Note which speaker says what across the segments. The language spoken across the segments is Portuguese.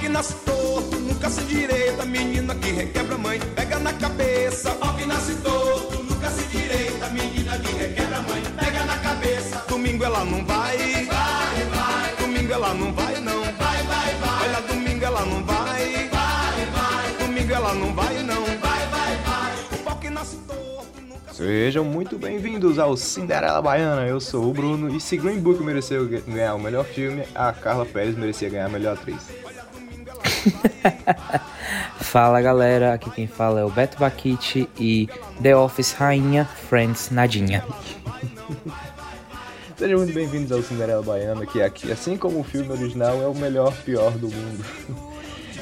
Speaker 1: que nasce torto, nunca se direita, menina que requebra mãe, pega na cabeça. Pau que nasce torto, nunca se direita, menina que requebra mãe, pega na cabeça. Domingo ela não vai, vai, vai. Domingo ela não vai não, vai, vai, vai. Olha, domingo ela não vai, vai, vai. Domingo ela não vai não, vai, vai, vai. O pau que nasce torto,
Speaker 2: Sejam muito bem-vindos ao Cinderela Baiana. Eu sou o Bruno e se Green Book mereceu ganhar o melhor filme, a Carla Pérez merecia ganhar a melhor atriz.
Speaker 3: Fala galera, aqui quem fala é o Beto Baquite e The Office Rainha, Friends Nadinha.
Speaker 2: Sejam muito bem-vindos ao Cinderela Baiana, que aqui, assim como o filme original, é o melhor pior do mundo.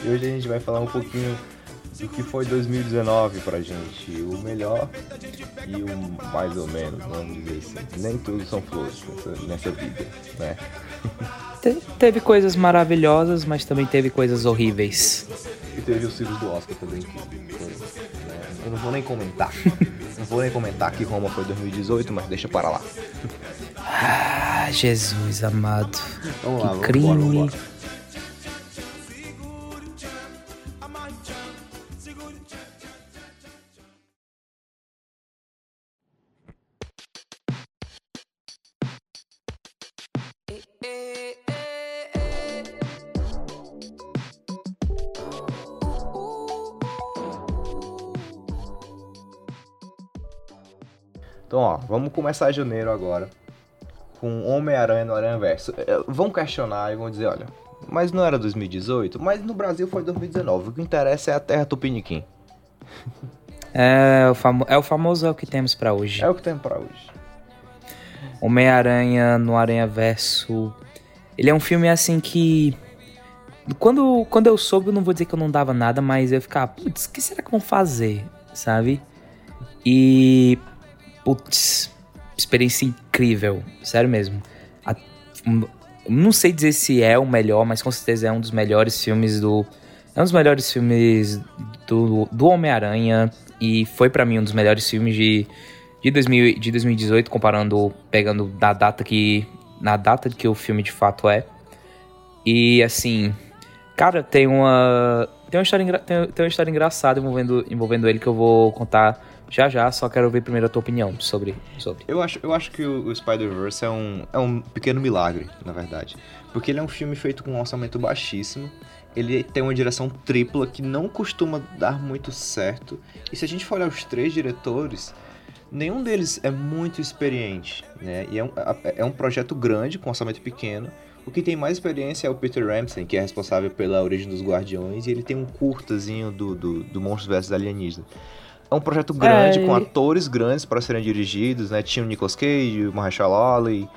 Speaker 2: E hoje a gente vai falar um pouquinho do que foi 2019 pra gente. O melhor e o mais ou menos, vamos dizer assim. Nem tudo são flores nessa, nessa vida, né?
Speaker 3: Te- teve coisas maravilhosas, mas também teve coisas horríveis.
Speaker 2: E teve os filhos do Oscar também, que né, Eu não vou nem comentar. não vou nem comentar que Roma foi 2018, mas deixa para lá.
Speaker 3: Ah, Jesus amado.
Speaker 2: Vamos
Speaker 3: que
Speaker 2: lá, vamos
Speaker 3: crime.
Speaker 2: embora, vamos embora. Então, ó, vamos começar janeiro agora com Homem-Aranha no Aranha Verso. É, Vão questionar e vão dizer, olha, mas não era 2018? Mas no Brasil foi 2019. O que interessa é a Terra Tupiniquim.
Speaker 3: É o, famo- é o famoso é o que temos pra hoje.
Speaker 2: É o que tem pra hoje.
Speaker 3: Homem-Aranha no Aranha Verso. Ele é um filme assim que. Quando, quando eu soube, eu não vou dizer que eu não dava nada, mas eu ficava, putz, o que será que vão fazer? Sabe? E. Putz, experiência incrível. Sério mesmo. A- não sei dizer se é o melhor, mas com certeza é um dos melhores filmes do. É um dos melhores filmes do, do Homem-Aranha. E foi pra mim um dos melhores filmes de, de, 2000, de 2018, comparando, pegando da data que. Na data que o filme de fato é. E assim. Cara, tem uma. Tem uma história, tem, tem uma história engraçada envolvendo, envolvendo ele que eu vou contar já já, só quero ouvir primeiro a tua opinião sobre. sobre.
Speaker 2: Eu acho, eu acho que o, Spider-Verse é um, é um pequeno milagre, na verdade. Porque ele é um filme feito com um orçamento baixíssimo. Ele tem uma direção tripla que não costuma dar muito certo. E se a gente for olhar os três diretores, nenhum deles é muito experiente. Né? E é um, é um projeto grande, com orçamento pequeno. O que tem mais experiência é o Peter Ramsey, que é responsável pela origem dos Guardiões. E ele tem um curtazinho do, do, do Monstros vs Alienígena. É um projeto grande,
Speaker 3: É,
Speaker 2: com
Speaker 3: ele-
Speaker 2: atores grandes para serem dirigidos, né? Tinha o Nicolas Cage, o Mahershala Ali,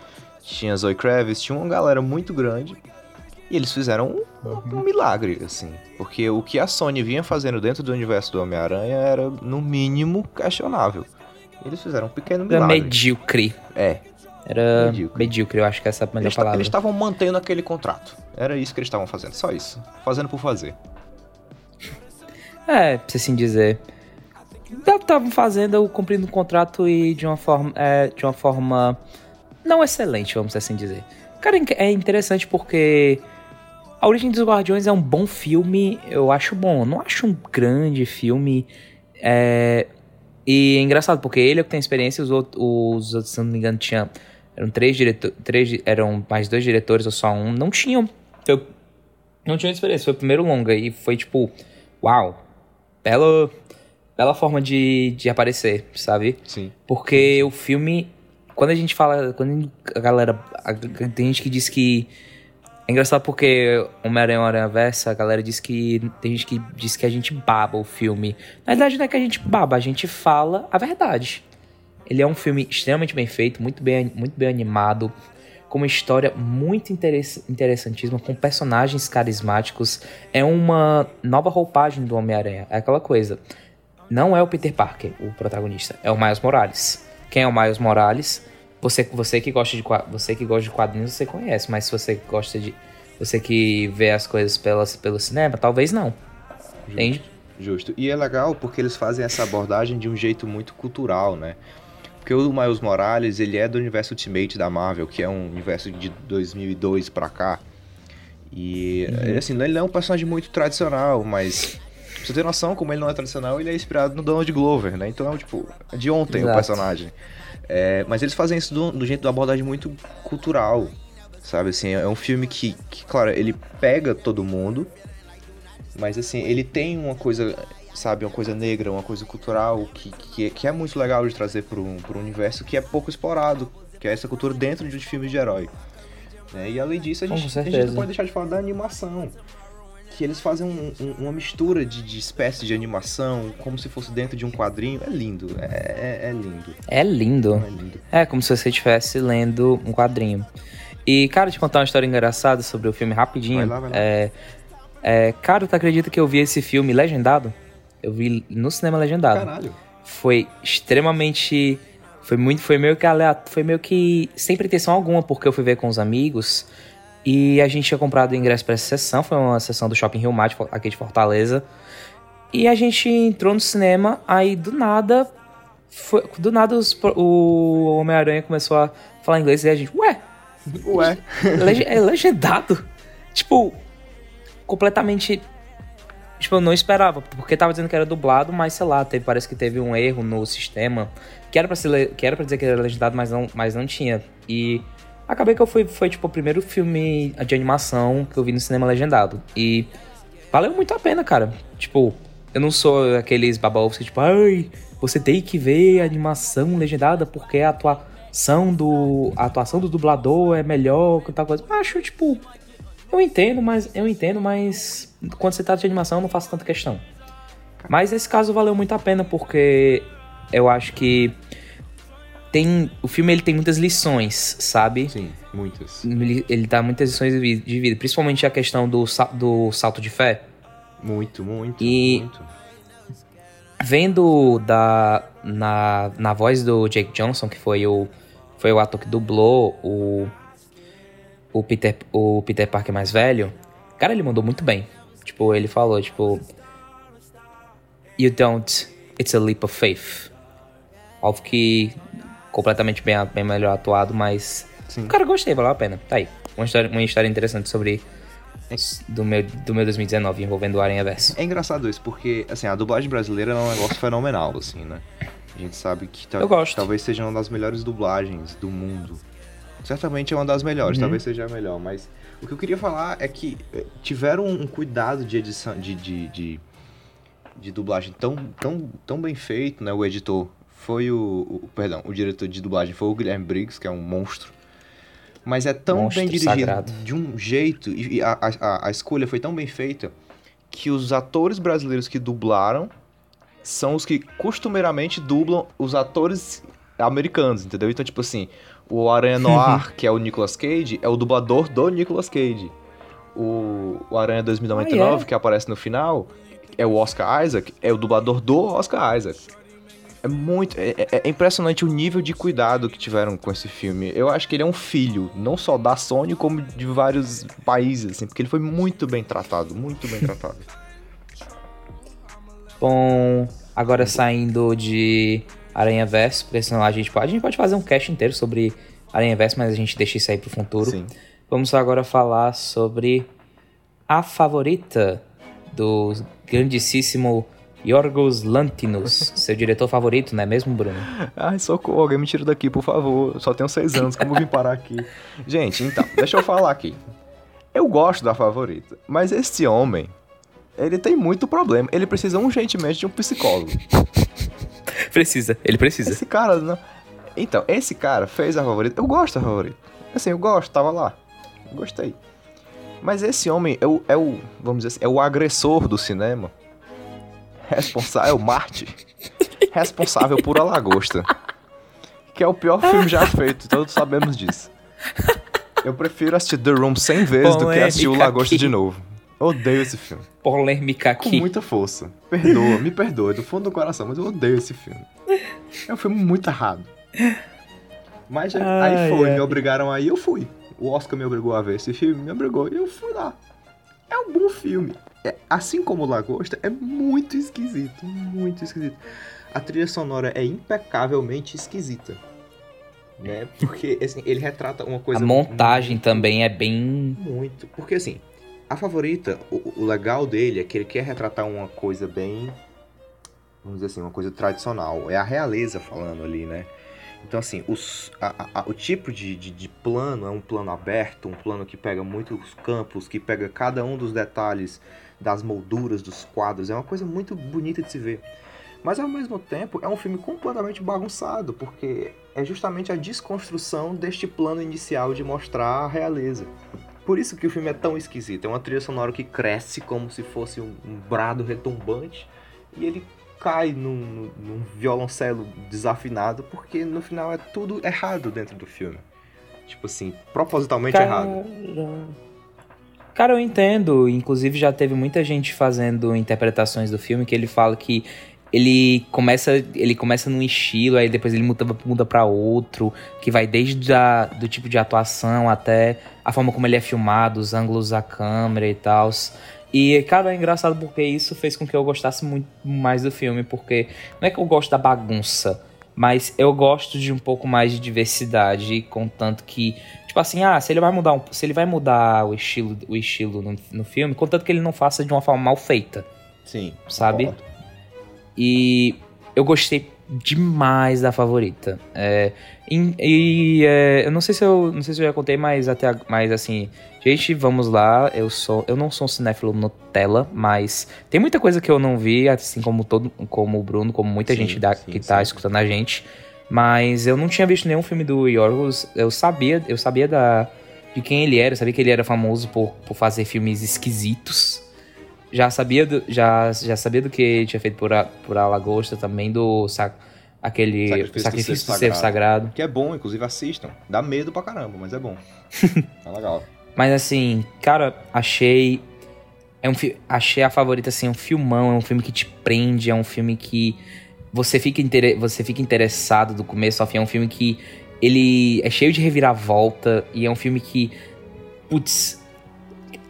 Speaker 2: tinha a Zoe Kravitz, tinha uma galera muito grande. E eles fizeram um, um- um milagre, assim. Porque o que a Sony vinha fazendo dentro do universo do Homem-Aranha era, no mínimo, questionável. Eles fizeram um pequeno
Speaker 3: Era
Speaker 2: milagre.
Speaker 3: medíocre.
Speaker 2: É.
Speaker 3: Era
Speaker 2: Medíocre.
Speaker 3: medíocre. eu acho que essa é a melhor
Speaker 2: Eles
Speaker 3: palavra.
Speaker 2: eles estavam mantendo aquele contrato. Era isso que eles estavam fazendo, só isso. Fazendo por fazer.
Speaker 3: É, pra assim dizer. Estavam fazendo, cumprindo o contrato e de uma forma. é, de uma forma. Não excelente, vamos assim dizer. Cara, é interessante porque. A Origem dos Guardiões é um bom filme, eu acho bom. Eu não acho um grande filme. É, e é engraçado, porque ele é o que tem experiência, os outros, os outros, se não me engano, tinha, eram três diretores, três, eram mais dois diretores ou só um, não tinham. Foi- não tinham experiência, foi o primeiro longa e foi tipo, uau, bela, bela forma de, de aparecer, sabe?
Speaker 2: Sim.
Speaker 3: Porque o filme, quando a gente fala, quando a galera, a- tem gente que diz que é engraçado porque Homem-Aranha Aranha Versa, a galera diz que tem gente que diz que a gente baba o filme. Na verdade não é que a gente baba, a gente fala a verdade. Ele é um filme extremamente bem feito, muito bem, muito bem animado, com uma história muito interess interessantíssima, com personagens carismáticos. É uma nova roupagem do Homem-Aranha. É aquela coisa. Não é o Peter Parker, o protagonista, é o Miles Morales. Quem é o Miles Morales? Você, você que gosta de você que gosta de quadrinhos, você conhece, mas se você gosta de você que vê as coisas pelas, pelo cinema, talvez não. Entende?
Speaker 2: Justo. E é legal porque eles fazem essa abordagem de um jeito muito cultural, né? Porque o Miles Morales, ele é do universo Ultimate da Marvel, que é um universo de 2002 pra cá. E, uhum. assim, ele é um personagem muito tradicional, mas Pra você ter noção, como ele não é tradicional, ele é inspirado no Donald Glover, né? Então, tipo, é de ontem Exato. o personagem. É, mas eles fazem isso do, do jeito da abordagem muito cultural, sabe? Assim, é um filme que, que, claro, ele pega todo mundo, mas assim, ele tem uma coisa, sabe, uma coisa negra, uma coisa cultural que, que, que é muito legal de trazer para um, pro universo que é pouco explorado, que é essa cultura dentro de filmes de herói. Né? E além disso, a gente, a gente não pode deixar de falar da animação que eles fazem um, um, uma mistura de, de espécies de animação, como se fosse dentro de um quadrinho. É lindo, é, é, é lindo.
Speaker 3: É lindo. É lindo. É como se você estivesse lendo um quadrinho. E, cara, te contar uma história engraçada sobre o filme rapidinho. Vai lá, vai lá. É, é, cara, tu acredita que eu vi esse filme legendado? Eu vi no cinema legendado.
Speaker 2: Caralho.
Speaker 3: Foi extremamente. Foi muito. Foi meio que aleatório. Foi meio que. Sem pretensão alguma, porque eu fui ver com os amigos. E a gente tinha comprado o ingresso para essa sessão, foi uma sessão do Shopping Rio Mate, aqui de Fortaleza. E a gente entrou no cinema, aí do nada, foi, do nada os, o Homem-Aranha começou a falar inglês e a gente, ué,
Speaker 2: ué,
Speaker 3: é legendado. tipo, completamente. Tipo, eu não esperava, porque tava dizendo que era dublado, mas sei lá, teve, parece que teve um erro no sistema. Que era pra, ser, que era pra dizer que era legendado, mas não, mas não tinha. E Acabei que eu fui, foi tipo o primeiro filme de animação que eu vi no cinema legendado. E valeu muito a pena, cara. Tipo, eu não sou aqueles babaovos que tipo, ai, você tem que ver a animação legendada porque a atuação do a atuação do dublador é melhor que tal coisa. Acho tipo, eu entendo, mas eu entendo, mas quando você trata de animação eu não faço tanta questão. Mas esse caso valeu muito a pena porque eu acho que tem o filme ele tem muitas lições, sabe?
Speaker 2: Sim, muitas.
Speaker 3: Ele, ele dá muitas lições de vida, principalmente a questão do, do salto de fé.
Speaker 2: Muito, muito,
Speaker 3: e
Speaker 2: muito.
Speaker 3: Vendo da na, na voz do Jake Johnson, que foi o foi o ator que dublou o o Peter o Peter Parker mais velho, cara, ele mandou muito bem. Tipo, ele falou, tipo, You don't, it's a leap of faith. Algo que completamente bem, bem melhor atuado, mas. Sim. Cara, gostei, valeu a pena. Tá aí. Uma história, uma história interessante sobre. Do meu, do meu 2019 envolvendo o Aranha Verso.
Speaker 2: É engraçado isso, porque assim, a dublagem brasileira é um negócio fenomenal, assim, né? A gente sabe que
Speaker 3: ta
Speaker 2: talvez seja uma das melhores dublagens do mundo. Certamente é uma das melhores, uhum. talvez seja a melhor, mas o que eu queria falar é que eh, tiveram um cuidado de edição, de, de, de, de dublagem tão, tão, tão bem feito, né? O editor foi o, o, Perdão, o diretor de dublagem foi o Guilherme Briggs, que é um monstro. Mas é tão monstro bem dirigido
Speaker 3: sagrado.
Speaker 2: de um jeito, e a, a, a escolha foi tão bem feita, que os atores brasileiros que dublaram são os que costumeiramente dublam os atores americanos, entendeu? Então, tipo assim, o Aranha Noir, que é o Nicolas Cage, é o dublador do Nicolas Cage. O, o Aranha 2099, ah, yeah. que aparece no final, é o Oscar Isaac, é o dublador do Oscar Isaac. É muito. É, é, é, impressionante o nível de cuidado que tiveram com esse filme. Eu acho que ele é um filho, não só da Sony, como de vários países, assim, porque ele foi muito bem tratado, muito bem tratado.
Speaker 3: Bom, agora saindo de Aranha Verso, a gente pode, a gente pode fazer um cast inteiro sobre Aranha Verso, mas a gente deixa isso aí pro futuro.
Speaker 2: Sim.
Speaker 3: Vamos agora falar sobre a favorita do grandíssimo Yorgos Lantimos, seu diretor favorito, não é mesmo, Bruno?
Speaker 2: Ai, socorro, alguém me tira daqui, por favor. Só tenho seis anos, como vim parar aqui? Gente, então, deixa eu falar aqui. Eu gosto da favorita, mas esse homem, ele tem muito problema. Ele precisa urgentemente de um psicólogo.
Speaker 3: precisa, ele precisa.
Speaker 2: Esse cara, não... Então, esse cara fez a favorita. Eu gosto da favorita. Assim, eu gosto, tava lá. Gostei. Mas esse homem é o, é o vamos dizer assim, é o agressor do cinema responsável, Marte, responsável por A Lagosta, que é o pior filme já feito, todos sabemos disso. Eu prefiro assistir The Room 100 vezes Polêmica do que assistir O Lagosta aqui. de novo. odeio esse filme.
Speaker 3: Polêmica aqui.
Speaker 2: Com muita força. Perdoa, me perdoa, do fundo do coração, mas eu odeio esse filme. É um filme muito errado. Mas ai, aí foi, ai. me obrigaram aí, eu fui. O Oscar me obrigou a ver esse filme, me obrigou e eu fui lá. É um bom filme é, assim como o Lagosta, é muito esquisito. Muito esquisito. A trilha sonora é impecavelmente esquisita. Né? Porque assim, ele retrata uma coisa.
Speaker 3: A montagem muito, também é bem.
Speaker 2: Muito. Porque assim, A favorita, o, o legal dele é que ele quer retratar uma coisa bem. Vamos dizer assim, uma coisa tradicional. É a realeza falando ali, né? Então, assim, os, a, a, o tipo de, de, de, plano é um plano aberto, um plano que pega muitos campos, que pega cada um dos detalhes das molduras dos quadros. É uma coisa muito bonita de se ver. Mas, ao mesmo tempo, é um filme completamente bagunçado, porque é justamente a desconstrução deste plano inicial de mostrar a realeza. Por isso que o filme é tão esquisito. É uma trilha sonora que cresce como se fosse um, brado retumbante, e ele cai num, num violoncelo desafinado, porque no final é tudo errado dentro do filme. Tipo assim, propositalmente errado.
Speaker 3: Cara, eu entendo. Inclusive já teve muita gente fazendo interpretações do filme que ele fala que ele começa ele começa num estilo, aí depois ele muda, muda para outro, que vai desde a, do tipo de atuação até a forma como ele é filmado, os ângulos da câmera e tal. E, cara, é engraçado porque isso fez com que eu gostasse muito mais do filme, porque não é que eu gosto da bagunça, mas eu gosto de um pouco mais de diversidade, contanto que, tipo assim, ah, se ele vai mudar, um, se ele vai mudar o estilo, o estilo no, no filme, contanto que ele não faça de uma forma mal feita.
Speaker 2: Sim.
Speaker 3: Sabe? Concordo. E eu gostei demais da favorita. É, e, e é, eu não sei se eu não sei se eu já contei, mas até mais assim, gente, vamos lá. Eu sou eu não sou um cinéfilo Nutella, mas tem muita coisa que eu não vi, assim como todo como o Bruno, como muita sim, gente da, sim, que tá sim. escutando a gente. Mas eu não tinha visto nenhum filme do Yorgos. Eu sabia, eu sabia da de quem ele era, eu sabia que ele era famoso por, por fazer filmes esquisitos já sabia do, já, já sabia do que tinha feito por, a, por Alagosta também, do sac, aquele Sacrifício, Sacrifício do, Ser, Sagrado.
Speaker 2: Que é bom, inclusive assistam. Dá medo pra caramba, mas é bom. é legal.
Speaker 3: Mas assim, cara, achei. É um, achei a favorita assim, um filmão, é um filme que te prende, é um filme que você fica, inter, você fica interessado do começo ao fim. É um filme que ele é cheio de reviravolta e é um filme que, putz,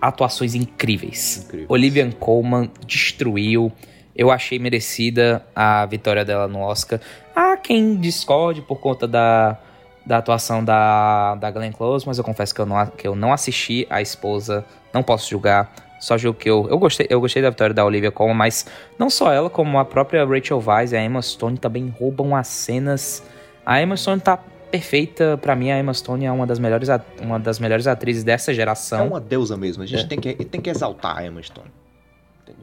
Speaker 3: atuações incríveis. Incrível. Olivia Colman destruiu. Eu achei merecida a vitória dela no Oscar. Há quem discorde por conta da, da atuação da, da Glenn Close, mas eu confesso que eu, não, que eu não assisti a esposa, não posso julgar. Só julgo que eu, eu gostei, eu gostei da vitória da Olivia Colman, mas não só ela, como a própria Rachel Weisz e a Emma Stone também roubam as cenas. A Emma Stone tá perfeita. para mim, a Emma Stone é uma das, melhores, uma das melhores atrizes dessa geração. É
Speaker 2: uma deusa mesmo. A gente é. tem, que, tem que exaltar a Emma Stone.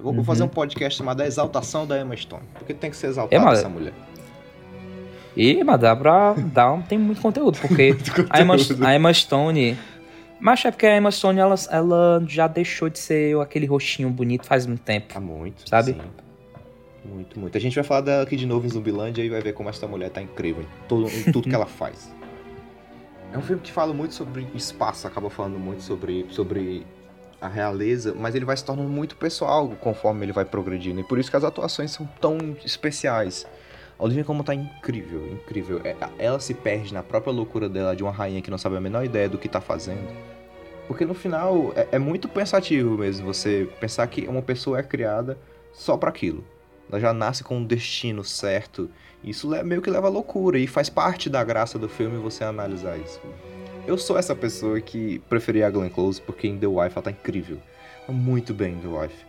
Speaker 2: Vou uhum. fazer um podcast chamado A Exaltação da Emma Stone. Porque tem que ser exaltada é, essa mulher.
Speaker 3: E, mas dá pra. Dá, tem muito conteúdo, porque conteúdo. A, Emma, a Emma Stone. Mas é porque a Emma Stone ela, ela já deixou de ser aquele rostinho bonito faz muito tempo.
Speaker 2: Há muito.
Speaker 3: Sabe? Sim.
Speaker 2: Muito, muito. A gente vai falar dela aqui de novo em Zumbilândia e vai ver como essa mulher tá incrível em, todo, em tudo que ela faz. É um filme que fala muito sobre espaço, acaba falando muito sobre, sobre a realeza, mas ele vai se tornando muito pessoal conforme ele vai progredindo. E por isso que as atuações são tão especiais. A Olivia como tá incrível, incrível. É, ela se perde na própria loucura dela de uma rainha que não sabe a menor ideia do que tá fazendo. Porque no final é, é muito pensativo mesmo você pensar que uma pessoa é criada só para aquilo. Ela já nasce com um destino certo. Isso meio que leva à loucura e faz parte da graça do filme você analisar isso. Eu sou essa pessoa que preferia a Glenn Close porque em The Wife ela tá incrível. Muito bem em The Wife.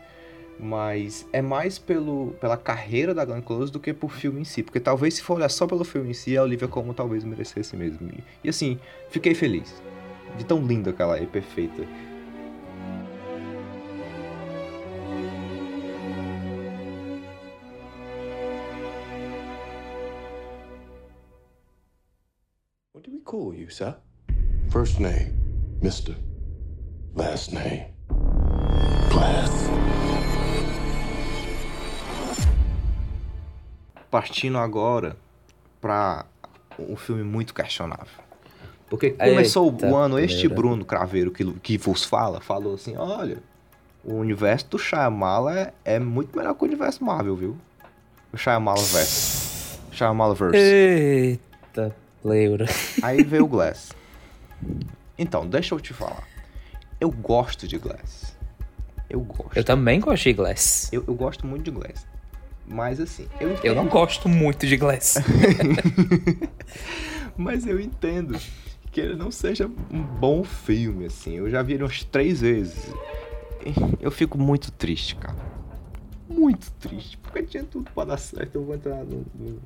Speaker 2: Mas é mais pelo, pela carreira da Glenn Close do que por filme em si. Porque talvez se for olhar só pelo filme em si, a Olivia como talvez merecesse mesmo. E, assim, fiquei feliz. De tão linda que ela é, perfeita.
Speaker 4: call you, sir? First name, Mr. Last name, Glass.
Speaker 2: Partindo agora para um filme muito questionável. Porque começou Eita o ano, este Bruno Craveiro que, que vos fala, falou assim, olha, o universo do Shyamala é, é muito melhor que o universo Marvel, viu? O Shyamala verso. Shyamala verse.
Speaker 3: Eita Leura.
Speaker 2: Aí veio o Glass. Então, deixa eu te falar. Eu gosto de Glass. Eu gosto.
Speaker 3: Eu também gosto de Glass.
Speaker 2: Eu, eu gosto muito de Glass. Mas assim, eu
Speaker 3: entendo. Eu não gosto muito de Glass.
Speaker 2: Mas eu entendo que ele não seja um bom filme, assim. Eu já vi ele umas três vezes. eu fico muito triste, cara. Muito triste. Porque tinha tudo pra dar certo. Eu vou entrar no. no...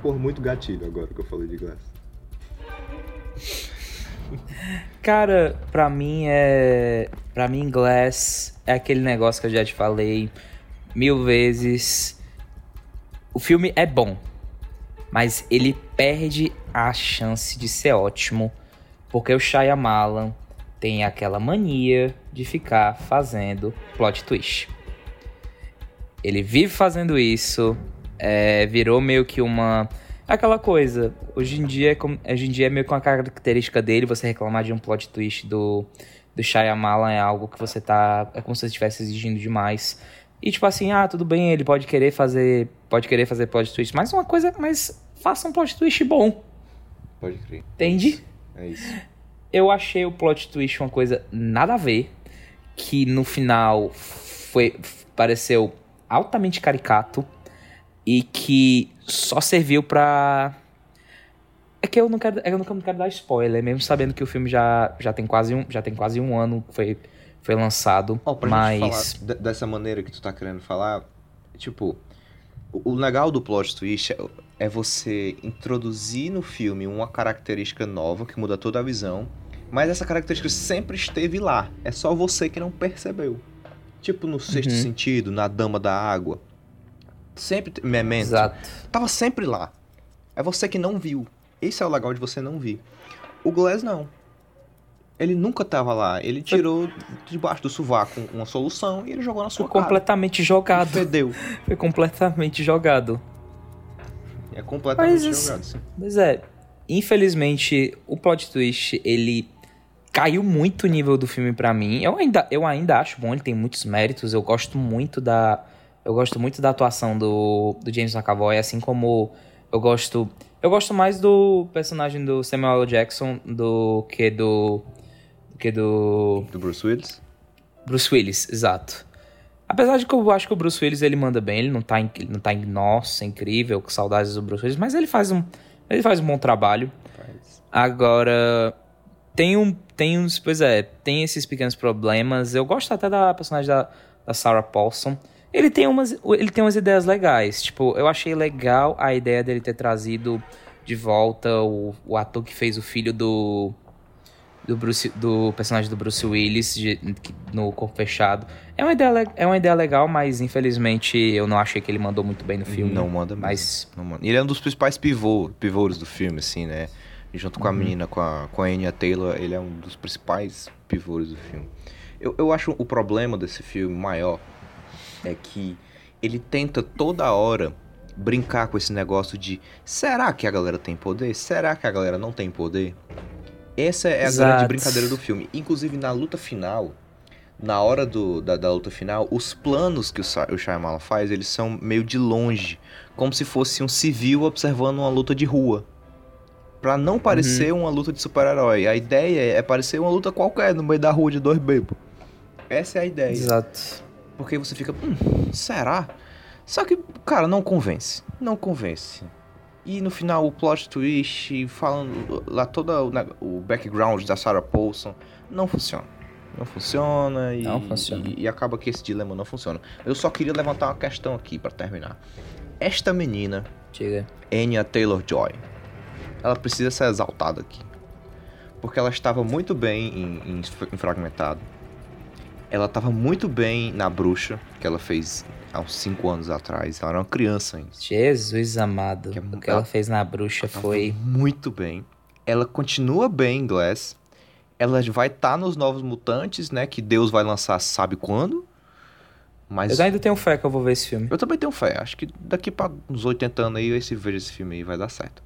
Speaker 2: Por muito gatilho agora que eu falei de Glass.
Speaker 3: Cara, pra mim é. Pra mim, Glass é aquele negócio que eu já te falei mil vezes. O filme é bom, mas ele perde a chance de ser ótimo, porque o Shyamalan tem aquela mania de ficar fazendo plot twist. Ele vive fazendo isso, é, virou meio que uma aquela coisa. Hoje em dia, é hoje em dia é meio que uma característica dele você reclamar de um plot twist do do Shyamalan é algo que você tá é como se você estivesse exigindo demais. E tipo assim, ah, tudo bem, ele pode querer fazer, pode querer fazer plot twist, mas uma coisa, mas faça um plot twist bom.
Speaker 2: Pode crer.
Speaker 3: Entende?
Speaker 2: É isso.
Speaker 3: Eu achei o plot twist uma coisa nada a ver, que no final foi pareceu altamente caricato e que só serviu pra é que eu não quero, eu não quero dar spoiler, mesmo sabendo que o filme já, já tem quase um, já tem quase um ano que foi foi lançado,
Speaker 2: pra
Speaker 3: mas
Speaker 2: dessa maneira que tu tá querendo falar, tipo, o legal do plot twist é- você introduzir no filme uma característica nova que muda toda a visão, mas essa característica sempre esteve lá. É só você que não percebeu. Tipo no sexto
Speaker 3: Uhum.
Speaker 2: sentido, na Dama da Água. Sempre. Memento.
Speaker 3: exato.
Speaker 2: Tava sempre lá. É você que não viu. Esse é o legal de você não vir. O Glass não. Ele nunca tava lá. Ele tirou debaixo do sovaco uma solução e ele jogou na
Speaker 3: Foi
Speaker 2: sua cara.
Speaker 3: completamente jogado.
Speaker 2: Fedeu.
Speaker 3: Foi completamente jogado.
Speaker 2: É completamente
Speaker 3: Mas
Speaker 2: jogado, sim.
Speaker 3: Mas é, infelizmente, o plot twist, ele caiu muito o nível do filme pra mim. Eu ainda, eu ainda acho bom, ele tem muitos méritos. Eu gosto muito da eu gosto muito da atuação do, do James McAvoy, assim como eu gosto eu gosto mais do personagem do Samuel L. Jackson do que do do que do
Speaker 2: Do Bruce Willis.
Speaker 3: Bruce Willis, exato. Apesar de que eu acho que o Bruce Willis ele manda bem, ele não tá, em- não tá em nossa, incrível, com saudades do Bruce Willis, mas ele faz um, ele faz um bom trabalho.
Speaker 2: Faz.
Speaker 3: Agora, tem um, tem uns, pois é, tem esses pequenos problemas. Eu gosto até da personagem da, da Sarah Paulson. Ele tem umas, ele tem umas ideias legais. Tipo, eu achei legal a ideia dele ter trazido de volta o, o ator que fez o filho do do, Bruce, do personagem do Bruce Willis de- no Corpo Fechado. É uma, ideia, é uma ideia legal, mas infelizmente eu não achei que ele mandou muito bem no filme.
Speaker 2: Não manda mesmo.
Speaker 3: Mas
Speaker 2: Não manda. Ele é um dos principais pivô, pivôs do filme, assim, né? Junto
Speaker 3: Uhum.
Speaker 2: com a menina, com a, com a Anya Taylor, ele é um dos principais pivôs do filme. Eu, eu acho o problema desse filme maior é que ele tenta toda hora brincar com esse negócio de será que a galera tem poder? Será que a galera não tem poder? Essa é a
Speaker 3: Exato.
Speaker 2: grande brincadeira do filme. Inclusive, na luta final, na hora do, da, da luta final, os planos que o, o Shyamalan faz, eles são meio de longe. Como se fosse um civil observando uma luta de rua. Pra não parecer uma luta de super-herói. A ideia é parecer uma luta qualquer no meio da rua de dois bebos. Essa é a ideia.
Speaker 3: exato.
Speaker 2: Porque você fica, hum, será? Só que, cara, não convence. Não convence. E no final o plot twist, falando lá todo o, background da Sarah Paulson, não funciona. Não funciona e,
Speaker 3: Não funciona.
Speaker 2: e, e acaba que esse dilema não funciona. Eu só queria levantar uma questão aqui pra terminar. Esta menina,
Speaker 3: Diga.
Speaker 2: Anya Taylor-Joy, ela precisa ser exaltada aqui. Porque ela estava muito bem em, em, em Fragmentado. Ela estava muito bem na Bruxa, que ela fez há uns 5 anos atrás. Ela era uma criança ainda.
Speaker 3: Jesus amado.
Speaker 2: Que é
Speaker 3: o que ela
Speaker 2: ela-
Speaker 3: fez na bruxa
Speaker 2: Ela
Speaker 3: foi.
Speaker 2: muito bem. Ela continua bem em Glass. Ela vai estar nos Novos Mutantes, né? Que Deus vai lançar sabe quando. Mas
Speaker 3: Eu ainda tenho fé que eu vou ver esse filme.
Speaker 2: Eu também tenho fé. Acho que daqui pra uns 80 anos aí, esse vejo esse filme aí vai dar certo.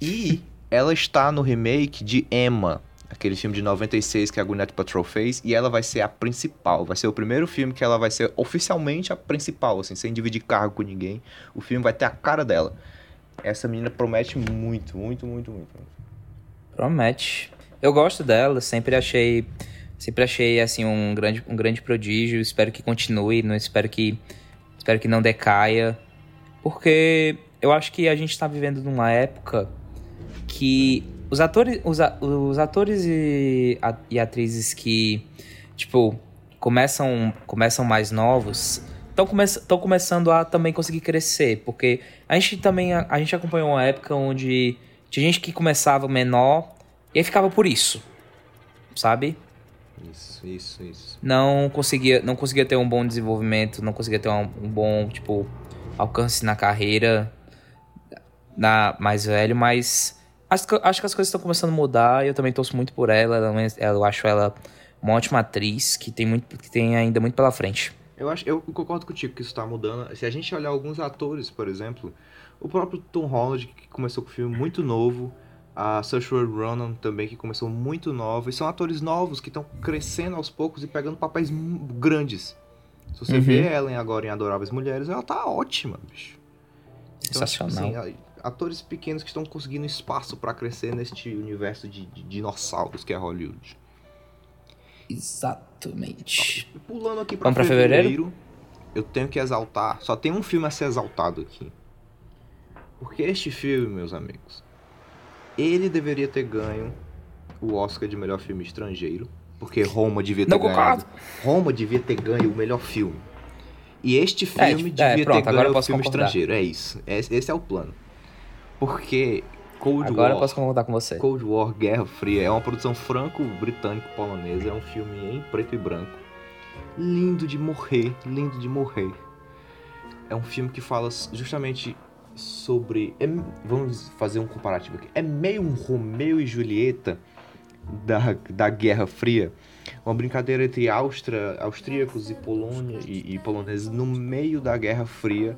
Speaker 2: E ela está no remake de Emma, aquele filme de 96 que a Gwyneth Paltrow fez, e ela vai ser a principal. Vai ser o primeiro filme que ela vai ser oficialmente a principal, assim, sem dividir cargo com ninguém. O filme vai ter a cara dela. Essa menina promete muito, muito, muito, muito.
Speaker 3: Promete. Eu gosto dela, sempre achei. Sempre achei assim um grande, um grande prodígio. Espero que continue, não espero que. Espero que não decaia. Porque eu acho que a gente tá vivendo numa época que os atores. Os, a- os atores e, a- e atrizes que. Tipo, começam, começam mais novos estão come começando a também conseguir crescer, porque a gente também a, a gente acompanhou uma época onde tinha gente que começava menor e aí ficava por isso, sabe?
Speaker 2: Isso, isso, isso.
Speaker 3: Não conseguia, não conseguia ter um bom desenvolvimento, não conseguia ter um, um bom, tipo, alcance na carreira na mais velho, mas acho, acho que as coisas estão começando a mudar e eu também torço muito por ela, ela, eu acho ela uma ótima atriz que tem muito que tem ainda muito pela frente.
Speaker 2: Eu acho, eu concordo contigo que isso está mudando. Se a gente olhar alguns atores, por exemplo, o próprio Tom Holland que começou com um filme muito novo, a Saoirse Ronan também que começou muito nova, e são atores novos que estão crescendo aos poucos e pegando papéis grandes. Se você uhum. vê Ellen agora em Adoráveis Mulheres, ela tá ótima, bicho.
Speaker 3: Então, Sensacional.
Speaker 2: Tipo assim, atores pequenos que estão conseguindo espaço para crescer neste universo de, de dinossauros que é Hollywood.
Speaker 3: Exatamente.
Speaker 2: Pulando aqui pra, Vamos fevereiro, fevereiro, eu tenho que exaltar. Só tem um filme a ser exaltado aqui. Porque este filme, meus amigos, ele deveria ter ganho o Oscar de melhor filme estrangeiro. Porque Roma devia ter Não ganhado. Roma devia ter ganho o melhor filme. E este é, filme é, devia é, pronto, ter ganho o filme concordar. estrangeiro. É isso. Esse é o plano. Porque Cold
Speaker 3: Agora
Speaker 2: War.
Speaker 3: eu posso concordar com você.
Speaker 2: Cold War, Guerra Fria, é uma produção franco-britânico-polonesa, é um filme em preto e branco. Lindo de morrer, lindo de morrer. É um filme que fala justamente sobre. É, vamos fazer um comparativo aqui. É meio um Romeu e Julieta da, da Guerra Fria. Uma brincadeira entre Áustria, austríacos e Polônia e, e poloneses no meio da Guerra Fria,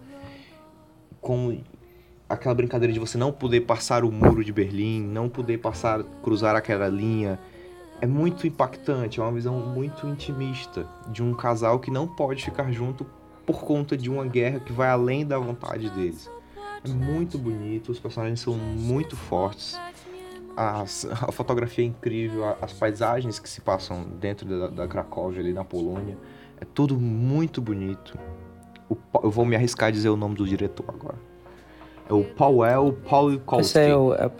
Speaker 2: com aquela brincadeira de você não poder passar o muro de Berlim, não poder passar, cruzar aquela linha, é muito impactante, é uma visão muito intimista de um casal que não pode ficar junto por conta de uma guerra que vai além da vontade deles. É muito bonito, os personagens são muito fortes, as, a fotografia é incrível, as paisagens que se passam dentro da, da Cracóvia ali na Polônia, é tudo muito bonito. Eu vou me arriscar a dizer o nome do diretor agora. É o Paweł Pawlikowski.
Speaker 3: Esse é o, é,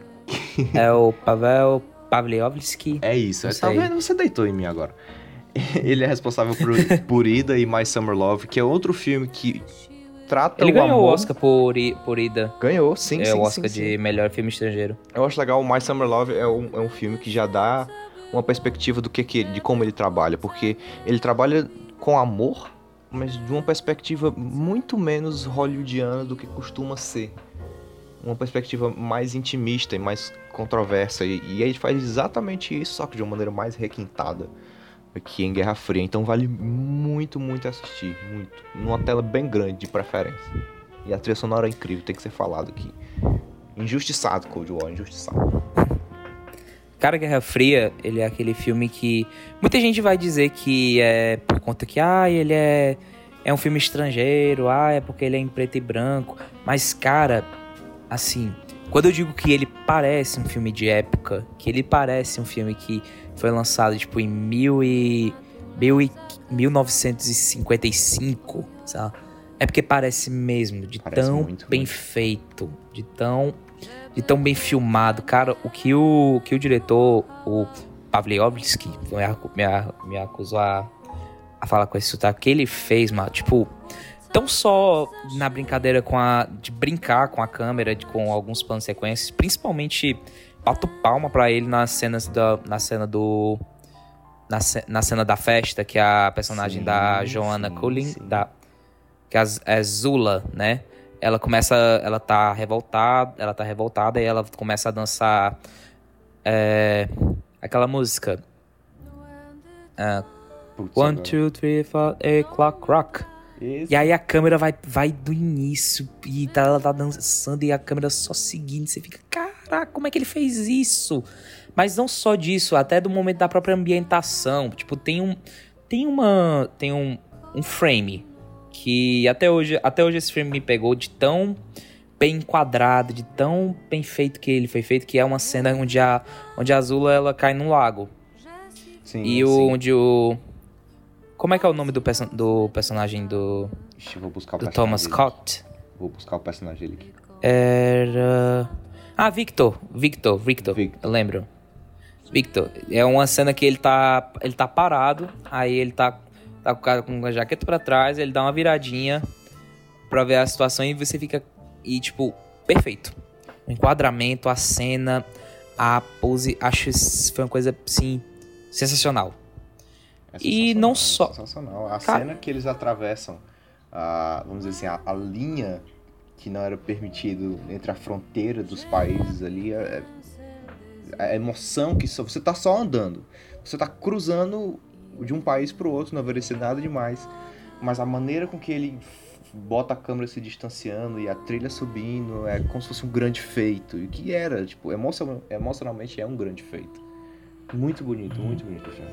Speaker 3: é o Paweł Pawlikowski.
Speaker 2: É isso. Tá vendo? Você deitou em mim agora. Ele é responsável por, por Ida e My Summer Love, que é outro filme que trata
Speaker 3: Ele
Speaker 2: o
Speaker 3: ganhou
Speaker 2: amor...
Speaker 3: o Oscar por, por Ida.
Speaker 2: Ganhou, sim,
Speaker 3: é
Speaker 2: sim.
Speaker 3: É o Oscar
Speaker 2: sim,
Speaker 3: de
Speaker 2: sim.
Speaker 3: melhor filme estrangeiro.
Speaker 2: Eu acho legal, My Summer Love é um, é um filme que já dá uma perspectiva do que, que de como ele trabalha, porque ele trabalha com amor, mas de uma perspectiva muito menos hollywoodiana do que costuma ser uma perspectiva mais intimista e mais controversa. E, e ele faz exatamente isso, só que de uma maneira mais requintada aqui em Guerra Fria. Então vale muito, muito assistir. Muito. Numa tela bem grande, de preferência. E a trilha sonora é incrível, tem que ser falado aqui. Injustiçado, Cold War, injustiçado.
Speaker 3: Cara, Guerra Fria, ele é aquele filme que muita gente vai dizer que é por conta que, ah, ele é, é um filme estrangeiro, ah, é porque ele é em preto e branco. Mas, cara, assim, quando eu digo que ele parece um filme de época, que ele parece um filme que foi lançado tipo em mil e, mil e 1955, sabe? É porque parece mesmo, de parece tão bem muito. feito, de tão de tão bem filmado. Cara, o que o, que o diretor, o Pavliovski, me, me, me acusou a, a falar com esse sotaque, que ele fez, mano, tipo, Tão só na brincadeira com a. de brincar com a câmera, de, com alguns planos sequências, principalmente bato palma para ele nas cenas da. na cena do. Na, na cena da festa, que é a personagem sim, da Joanna Cullen, da, que é, é Zula, né? Ela começa. Ela tá revoltada. Ela tá revoltada e ela começa a dançar. É, aquela música. Uh, one, two, three, four, eight clock rock. Isso. E aí a câmera vai, vai do início e tá, ela tá dançando e a câmera só seguindo. Você fica, caraca, como é que ele fez isso? Mas não só disso, até do momento da própria ambientação. Tipo, tem um. Tem uma. Tem um, um frame que até hoje, até hoje esse frame me pegou de tão bem enquadrado, de tão bem feito que ele foi feito, que é uma cena onde a, onde a Azula ela cai no lago. Sim, e o, onde o, como é que é o nome do, perso do personagem do.
Speaker 2: Ixi, vou buscar o
Speaker 3: do Thomas Scott?
Speaker 2: Vou buscar o personagem dele aqui.
Speaker 3: Era. Ah, Victor. Victor, Victor. Victor. Eu lembro. Victor. É uma cena que ele tá. Ele tá parado. Aí ele tá tá com o cara com a jaqueta pra trás, ele dá uma viradinha pra ver a situação e você fica. E, tipo, perfeito. O enquadramento, a cena, a pose, acho que foi uma coisa, assim, sensacional.
Speaker 2: É
Speaker 3: E não
Speaker 2: sensacional,
Speaker 3: só-
Speaker 2: é Sensacional. A
Speaker 3: Cara-
Speaker 2: cena que eles atravessam, a, vamos dizer assim, a, a linha que não era permitido entre a fronteira dos países ali, é, é a emoção que só, você tá só andando. Você tá cruzando de um país pro outro, não oferecer nada demais. Mas a maneira com que ele bota a câmera se distanciando e a trilha subindo é como se fosse um grande feito. E que era, tipo, emocion- emocionalmente é um grande feito. Muito bonito, muito bonito o filme.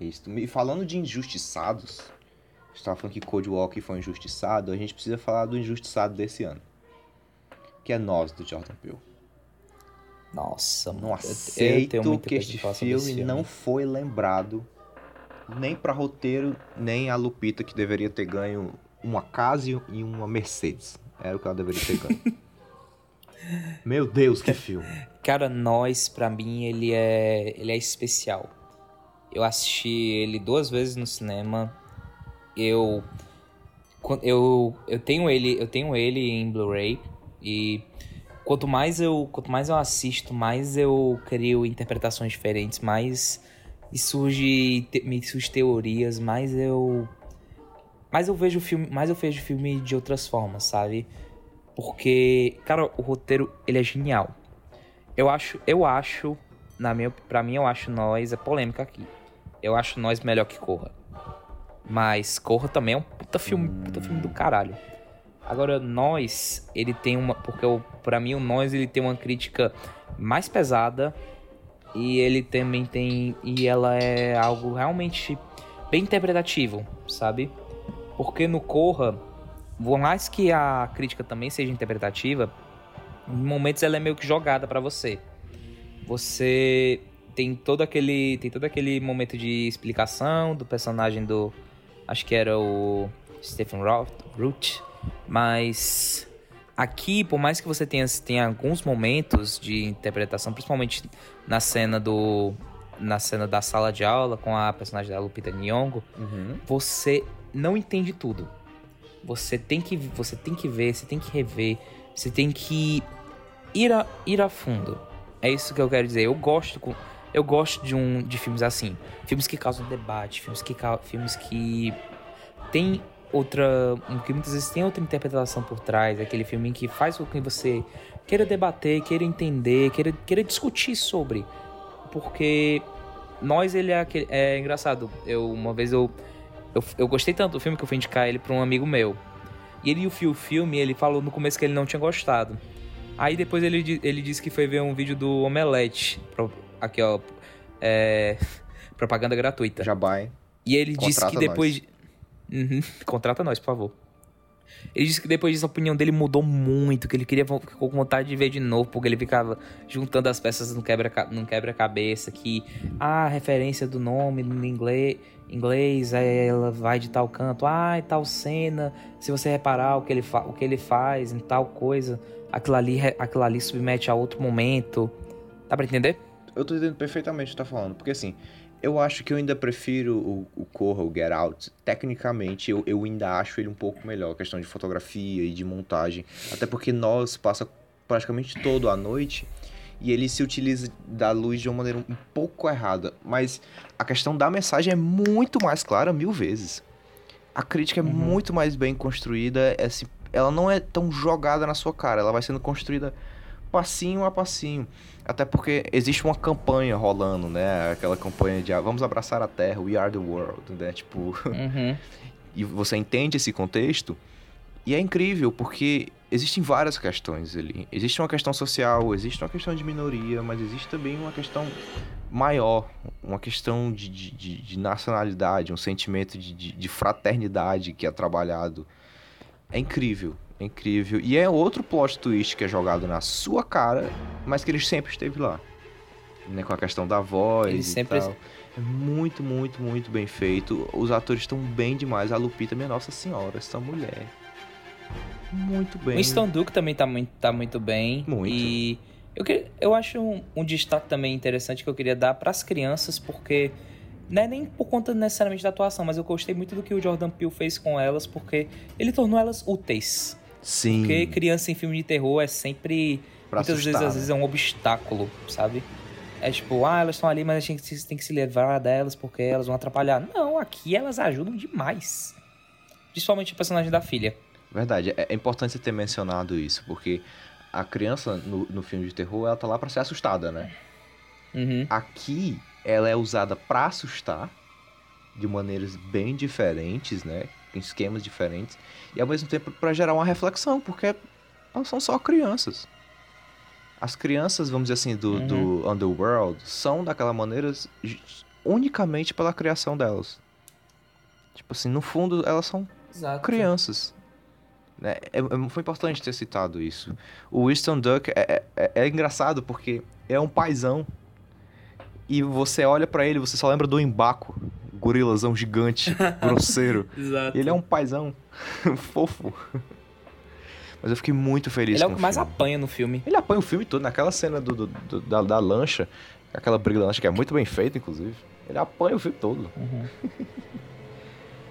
Speaker 2: Isso. E falando de injustiçados, a gente tava falando que Code Walker foi injustiçado, a gente precisa falar do injustiçado desse ano. Que é Nós, do Jordan Peele.
Speaker 3: Nossa, mano.
Speaker 2: Não
Speaker 3: eu-
Speaker 2: aceito
Speaker 3: eu muita
Speaker 2: que este filme não foi lembrado nem pra roteiro, nem a Lupita, que deveria ter ganho uma Casio e uma Mercedes. Era o que ela deveria ter ganho. Meu Deus, que filme.
Speaker 3: Cara, Nós, pra mim, ele é, ele é especial. Eu assisti ele duas vezes no cinema. Eu eu eu tenho ele, eu tenho ele em Blu-ray e quanto mais eu quanto mais eu assisto, mais eu crio interpretações diferentes, mais surge me surge teorias, mais eu mais eu vejo o filme, mais eu vejo o filme de outras formas, sabe? Porque, cara, o roteiro ele é genial. Eu acho, eu acho, na minha, para mim eu acho nós é polêmica aqui. Eu acho nós melhor que Corra. Mas Corra também é um puta filme, puta filme do caralho. Agora nós, ele tem uma, porque para mim o nós ele tem uma crítica mais pesada e ele também tem e ela é algo realmente bem interpretativo, sabe? Porque no Corra, por mais que a crítica também seja interpretativa, em momentos ela é meio que jogada pra você. Você tem todo aquele tem todo aquele momento de explicação do personagem do acho que era o Stephen Roth, Root, mas aqui, por mais que você tenha, tenha alguns momentos de interpretação, principalmente na cena do na cena da sala de aula com a personagem da Lupita Nyong'o,
Speaker 2: Uhum.
Speaker 3: você não entende tudo. Você tem que, você tem que ver, você tem que rever, você tem que ir a, ir a fundo. É isso que eu quero dizer. Eu gosto, com- eu gosto de um de filmes assim, filmes que causam debate, filmes que filmes que tem outra, que muitas vezes tem outra interpretação por trás, aquele filme que faz com que você queira debater, queira entender, queira, queira discutir sobre, porque nós ele é aquele, é engraçado. Eu uma vez eu eu, eu gostei tanto do filme que eu fui indicar ele pra um amigo meu. E ele viu o filme, ele falou no começo que ele não tinha gostado. Aí depois ele, ele disse que foi ver um vídeo do Omelete. Aqui, ó. é, propaganda gratuita.
Speaker 2: Jabá, hein?
Speaker 3: E ele disse que
Speaker 2: Contrata
Speaker 3: depois. de- Uhum, contrata nós, por favor. Ele disse que depois disso a opinião dele mudou muito, que ele queria ficou com vontade de ver de novo, porque ele ficava juntando as peças no quebra no quebra-cabeça, que ah, a referência do nome no inglês, inglês, ela vai de tal canto, ah, e tal cena, se você reparar o que ele, o que ele faz em tal coisa, aquilo ali, aquilo ali submete a outro momento. Dá pra entender?
Speaker 2: Eu tô entendendo perfeitamente o que tá falando, porque assim, eu acho que eu ainda prefiro o, o Corra, o Get Out. Tecnicamente, eu, eu ainda acho ele um pouco melhor, questão de fotografia e de montagem. Até porque nós passa praticamente todo a noite e ele se utiliza da luz de uma maneira um pouco errada. Mas a questão da mensagem é muito mais clara mil vezes. A crítica é
Speaker 3: Uhum.
Speaker 2: muito mais bem construída, é assim, ela não é tão jogada na sua cara, ela vai sendo construída passinho a passinho. Até porque existe uma campanha rolando, né? Aquela campanha de ah, vamos abraçar a Terra, we are the world, né? Tipo,
Speaker 3: Uhum.
Speaker 2: e você entende esse contexto e é incrível porque existem várias questões ali. Existe uma questão social, existe uma questão de minoria, mas existe também uma questão maior, uma questão de, de, de- de nacionalidade, um sentimento de, de, de fraternidade que é trabalhado. É incrível. É incrível. E é outro plot twist que é jogado na sua cara, mas que ele sempre esteve lá. Né, com a questão da voz
Speaker 3: Ele
Speaker 2: e
Speaker 3: sempre-
Speaker 2: tal. É muito, muito, muito bem feito. Os atores estão bem demais. A Lupita, minha Nossa Senhora, essa mulher. Muito bem.
Speaker 3: Winston Duke também tá muito, tá muito bem.
Speaker 2: Muito.
Speaker 3: E eu, que- eu acho um, um destaque também interessante que eu queria dar pras crianças, porque não é nem por conta necessariamente da atuação, mas eu gostei muito do que o Jordan Peele fez com elas, porque ele tornou elas úteis.
Speaker 2: Sim.
Speaker 3: Porque criança em filme de terror é sempre.
Speaker 2: pra
Speaker 3: muitas
Speaker 2: assustar,
Speaker 3: vezes,
Speaker 2: né?
Speaker 3: às vezes, é um obstáculo, sabe? É tipo, ah, elas estão ali, mas a gente tem que se livrar delas porque elas vão atrapalhar. Não, aqui elas ajudam demais. Principalmente o personagem da filha.
Speaker 2: Verdade, é, é importante você ter mencionado isso, porque a criança no, no filme de terror, ela tá lá pra ser assustada, né?
Speaker 3: Uhum.
Speaker 2: Aqui, ela é usada pra assustar, de maneiras bem diferentes, né? Com esquemas diferentes, e ao mesmo tempo pra gerar uma reflexão, porque elas são só crianças. As crianças, vamos dizer assim, do, do Underworld, são daquela maneira unicamente pela criação delas. Tipo assim, no fundo, elas são
Speaker 3: Exato.
Speaker 2: crianças. Né? É, é- foi importante ter citado isso. O Winston Duck é, é- é engraçado porque é um paizão. E você olha pra ele, você só lembra do embaco. Gorilazão gigante, grosseiro.
Speaker 3: Exato.
Speaker 2: Ele é um paizão fofo. Mas eu fiquei muito feliz
Speaker 3: Ele é o que mais apanha no filme.
Speaker 2: Ele apanha o filme todo, naquela cena do, do- do- da, da lancha, aquela briga da lancha que é muito bem feita, inclusive. Ele apanha o filme todo.
Speaker 3: Uhum.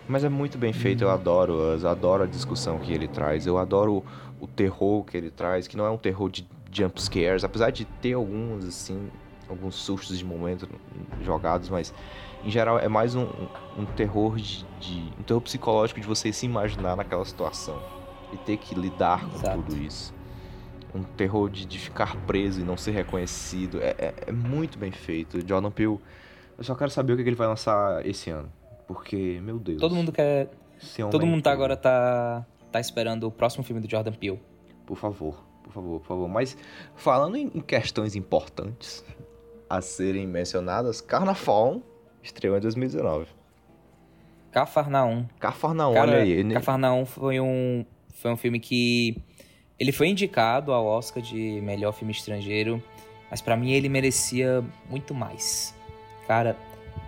Speaker 2: Mas é muito bem feito, eu adoro, eu adoro a discussão que ele traz, eu adoro o, o terror que ele traz, que não é um terror de jump scares, apesar de ter alguns, assim, alguns sustos de momento jogados, mas em geral é mais um, um terror de, de- um terror psicológico de você se imaginar naquela situação e ter que lidar com
Speaker 3: Exato.
Speaker 2: tudo isso. Um terror de, de ficar preso e não ser reconhecido. É, é- é muito bem feito. Jordan Peele, eu só quero saber o que que ele vai lançar esse ano. Porque, meu Deus.
Speaker 3: Todo mundo quer. Todo
Speaker 2: é
Speaker 3: mundo tá agora tá, tá esperando o próximo filme do Jordan Peele.
Speaker 2: Por favor, por favor, por favor. Mas falando em, em questões importantes a serem mencionadas, Carnaval estreou em 2019.
Speaker 3: Cafarnaum.
Speaker 2: Cafarnaum,
Speaker 3: Cara,
Speaker 2: olha aí. né?
Speaker 3: Cafarnaum foi um, foi um filme que. Ele foi indicado ao Oscar de melhor filme estrangeiro, mas pra mim ele merecia muito mais. Cara,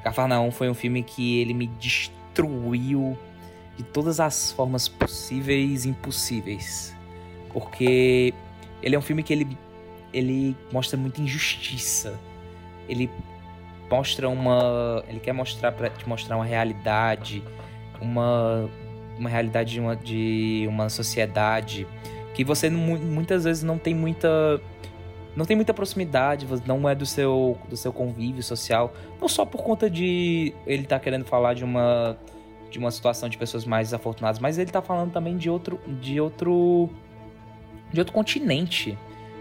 Speaker 3: Cafarnaum foi um filme que ele me destruiu de todas as formas possíveis e impossíveis. Porque ele é um filme que ele, ele mostra muita injustiça. Ele mostra uma. Ele quer mostrar para te mostrar uma realidade, uma, uma realidade de uma, de uma sociedade que você mu- muitas vezes não tem muita. Não tem muita proximidade, não é do seu, do seu convívio social. Não só por conta de ele estar querendo falar de uma, de uma situação de pessoas mais desafortunadas, mas ele tá falando também de outro. de outro. de outro continente.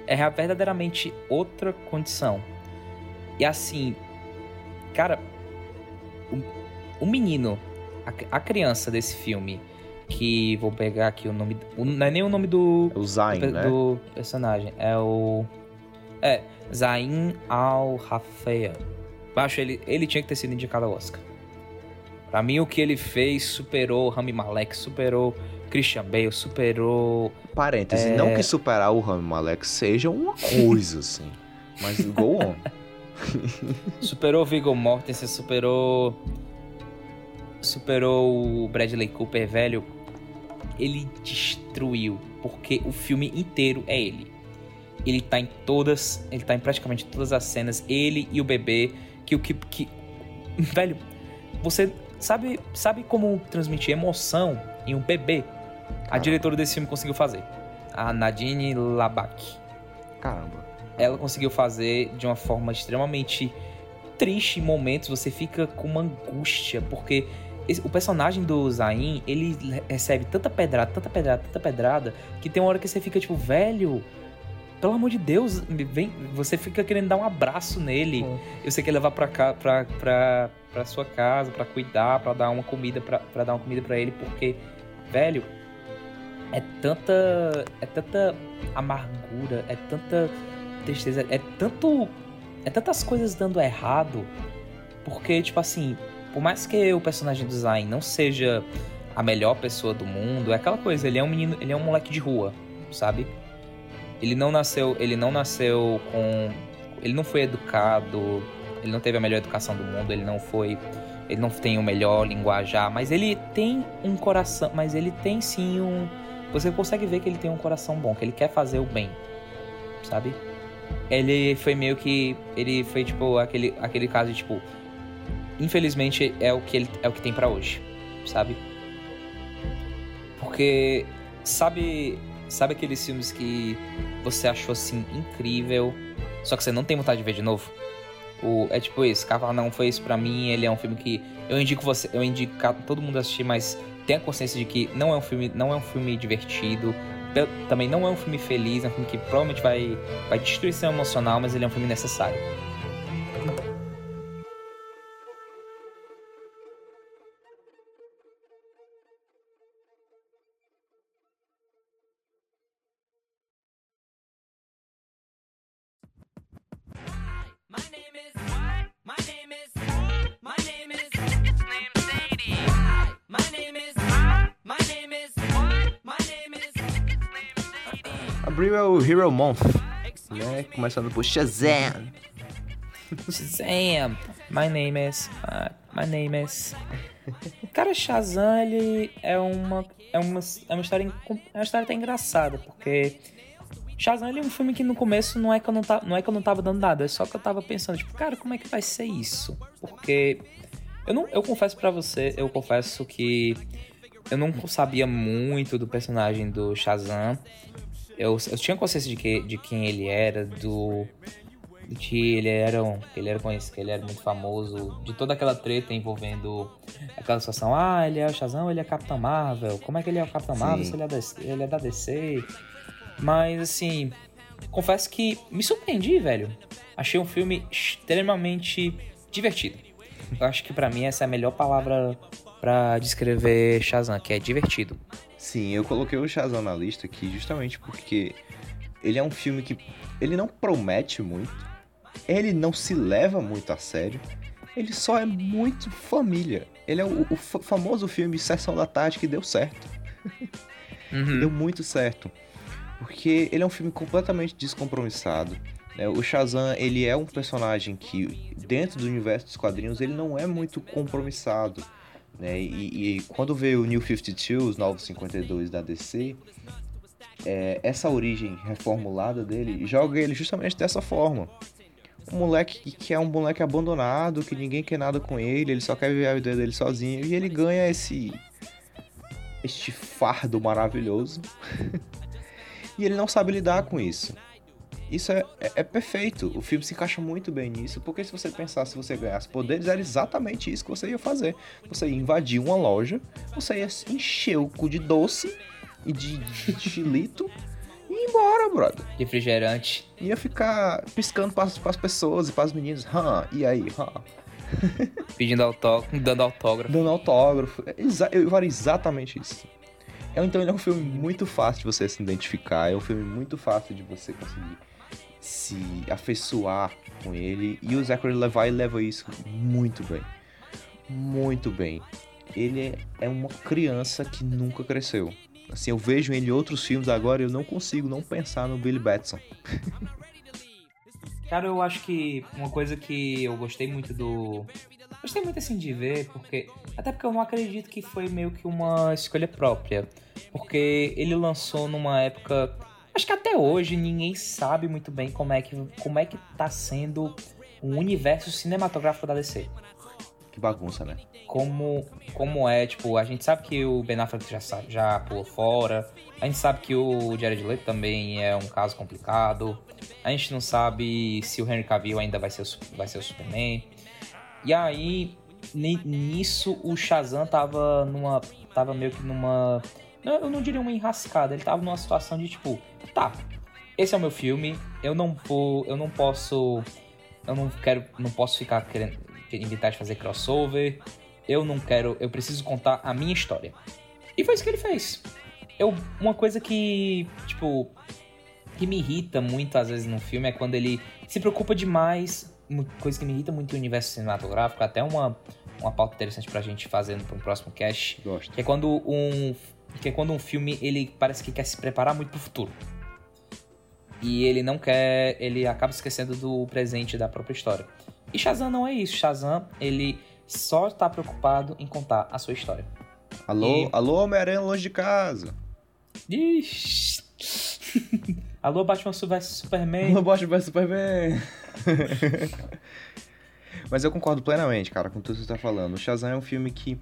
Speaker 3: É verdadeiramente outra condição. E assim, cara, o, o menino, a, a criança desse filme, que vou pegar aqui o nome. o- não é nem o nome do,
Speaker 2: O Zayn,
Speaker 3: do,
Speaker 2: né?
Speaker 3: do personagem, é o. É, Zayn Al-Rafea. Acho ele, ele tinha que ter sido indicado ao Oscar. Pra mim, o que ele fez superou Rami Malek, superou Christian Bale, superou.
Speaker 2: Parêntese,
Speaker 3: É.
Speaker 2: não que superar o Rami Malek seja uma coisa, assim. Mas go on.
Speaker 3: Superou Viggo Mortensen, superou. Superou o Bradley Cooper, velho. Ele destruiu. Porque o filme inteiro é ele. Ele tá em todas. Ele tá em praticamente todas as cenas. Ele e o bebê. Que o que. que velho, você sabe, sabe como transmitir emoção em um bebê? A
Speaker 2: Caramba.
Speaker 3: diretora desse filme conseguiu fazer. A Nadine Labak
Speaker 2: Caramba.
Speaker 3: Ela conseguiu fazer de uma forma extremamente triste em momentos. Você fica com uma angústia, porque o personagem do Zayn, ele recebe tanta pedrada, tanta pedrada, tanta pedrada, que tem uma hora que você fica tipo, velho, pelo amor de Deus, vem, você fica querendo dar um abraço nele.
Speaker 2: Hum.
Speaker 3: E você quer levar pra, cá, pra, pra, pra sua casa, pra cuidar, pra dar uma comida pra, pra dar uma comida pra ele, porque, velho, é tanta. É tanta amargura, é tanta tristeza, é tanto. É tantas coisas dando errado. Porque, tipo assim, por mais que o personagem do Zayn não seja a melhor pessoa do mundo. É aquela coisa, ele é um menino, ele é um moleque de rua, sabe? Ele não nasceu, ele não nasceu com ele não foi educado, ele não teve a melhor educação do mundo, ele não foi ele não tem o melhor linguajar, mas ele tem um coração, mas ele tem sim um você consegue ver que ele tem um coração bom, que ele quer fazer o bem, sabe? Ele foi meio que ele foi tipo aquele aquele caso de tipo infelizmente é o que ele é o que tem para hoje, sabe? Porque sabe, sabe aqueles filmes que você achou assim incrível, só que você não tem vontade de ver de novo? O, é tipo isso, Cavalo não foi isso para mim, ele é um filme que eu indico você, eu indico todo mundo assistir, mas tenha consciência de que não é um filme, não é um filme divertido, também não é um filme feliz, é um filme que provavelmente vai vai destruir seu emocional, mas ele é um filme necessário.
Speaker 2: É o Hero Month, né? Começando por Shazam.
Speaker 3: Shazam! My name is. Uh, my name is. Cara, Shazam, ele é uma. É uma, é uma história. É uma história até engraçada, porque. Shazam ele é um filme que no começo não é que eu não, tá, não é que eu não tava dando nada, é só que eu tava pensando, tipo, cara, como é que vai ser isso? Porque. Eu, não, eu confesso para você, eu confesso que eu não sabia muito do personagem do Shazam. Eu, eu tinha consciência de, que, de quem ele era, do, do que ele era, um, ele era conhecido, que ele era muito famoso, de toda aquela treta envolvendo aquela situação, ah, ele é o Shazam, ele é Capitão Marvel, como é que ele é o Capitão Marvel se ele é, da, ele é da DC? Mas assim, confesso que me surpreendi, velho. Achei um filme extremamente divertido. Eu acho que para mim essa é a melhor palavra para descrever Shazam, que é divertido.
Speaker 2: Sim, eu coloquei o Shazam na lista aqui justamente porque ele é um filme que ele não promete muito, ele não se leva muito a sério, ele só é muito família. Ele é o, o famoso filme Sessão da Tarde que deu certo. Uhum. deu muito certo. Porque ele é um filme completamente descompromissado. Né? O Shazam, ele é um personagem que, dentro do universo dos quadrinhos, ele não é muito compromissado. Né? E, e quando veio o New 52, os Novos 52 da DC, é, essa origem reformulada dele joga ele justamente dessa forma. Um moleque que, é um moleque abandonado, que ninguém quer nada com ele, ele só quer viver a vida dele sozinho, e ele ganha esse. este fardo maravilhoso. e ele não sabe lidar com isso. Isso é, é, é, perfeito. O filme se encaixa muito bem nisso, porque se você pensar se você ganhasse poderes, era exatamente isso que você ia fazer. Você ia invadir uma loja, você ia encher o cu de doce e de, de chilito e ir embora, brother.
Speaker 3: Refrigerante.
Speaker 2: Ia ficar piscando para as pessoas e para as meninas. Hã, e aí, hã?
Speaker 3: Pedindo autógrafo, dando autógrafo.
Speaker 2: Dando autógrafo. Eu faria exatamente isso. Então ele é um filme muito fácil de você se identificar, é um filme muito fácil de você conseguir se afeiçoar com ele. E o Zachary Levi leva isso muito bem. Muito bem. Ele é uma criança que nunca cresceu. Assim, eu vejo ele em outros filmes agora e eu não consigo não pensar no Billy Batson.
Speaker 3: Cara, eu acho que uma coisa que eu gostei muito do. Gostei muito assim de ver, porque. Até porque eu não acredito que foi meio que uma escolha própria. Porque ele lançou numa época Acho que até hoje ninguém sabe muito bem como é que, como é que tá sendo o universo cinematográfico da DC.
Speaker 2: Que bagunça, né?
Speaker 3: Como, como é, tipo, a gente sabe que o Ben Affleck já, já pulou fora, a gente sabe que o Jared Leto também é um caso complicado, a gente não sabe se o Henry Cavill ainda vai ser o, vai ser o Superman. E aí, nisso, o Shazam tava numa. tava meio que numa eu não diria uma enrascada, ele tava numa situação de tipo, tá, esse é o meu filme, eu não vou, eu não posso, eu não quero, não posso ficar querendo inventar de fazer crossover, eu não quero, eu preciso contar a minha história. E foi isso que ele fez. Eu, uma coisa que, tipo, que me irrita muito às vezes no filme é quando ele se preocupa demais, coisa que me irrita muito no universo cinematográfico, até uma uma pauta interessante pra gente fazer no próximo cast.
Speaker 2: Gosto.
Speaker 3: Que é quando um. Que é quando um filme ele parece que quer se preparar muito pro futuro. E ele não quer. Ele acaba esquecendo do presente da própria história. E Shazam não é isso. Shazam, ele só tá preocupado em contar a sua história.
Speaker 2: Alô,
Speaker 3: E-
Speaker 2: alô, Homem-Aranha longe de casa.
Speaker 3: Ixi. Alô, Batman vs Superman.
Speaker 2: Alô, Batman vs Superman. Mas eu concordo plenamente, cara, com tudo que você tá falando. O Shazam é um filme que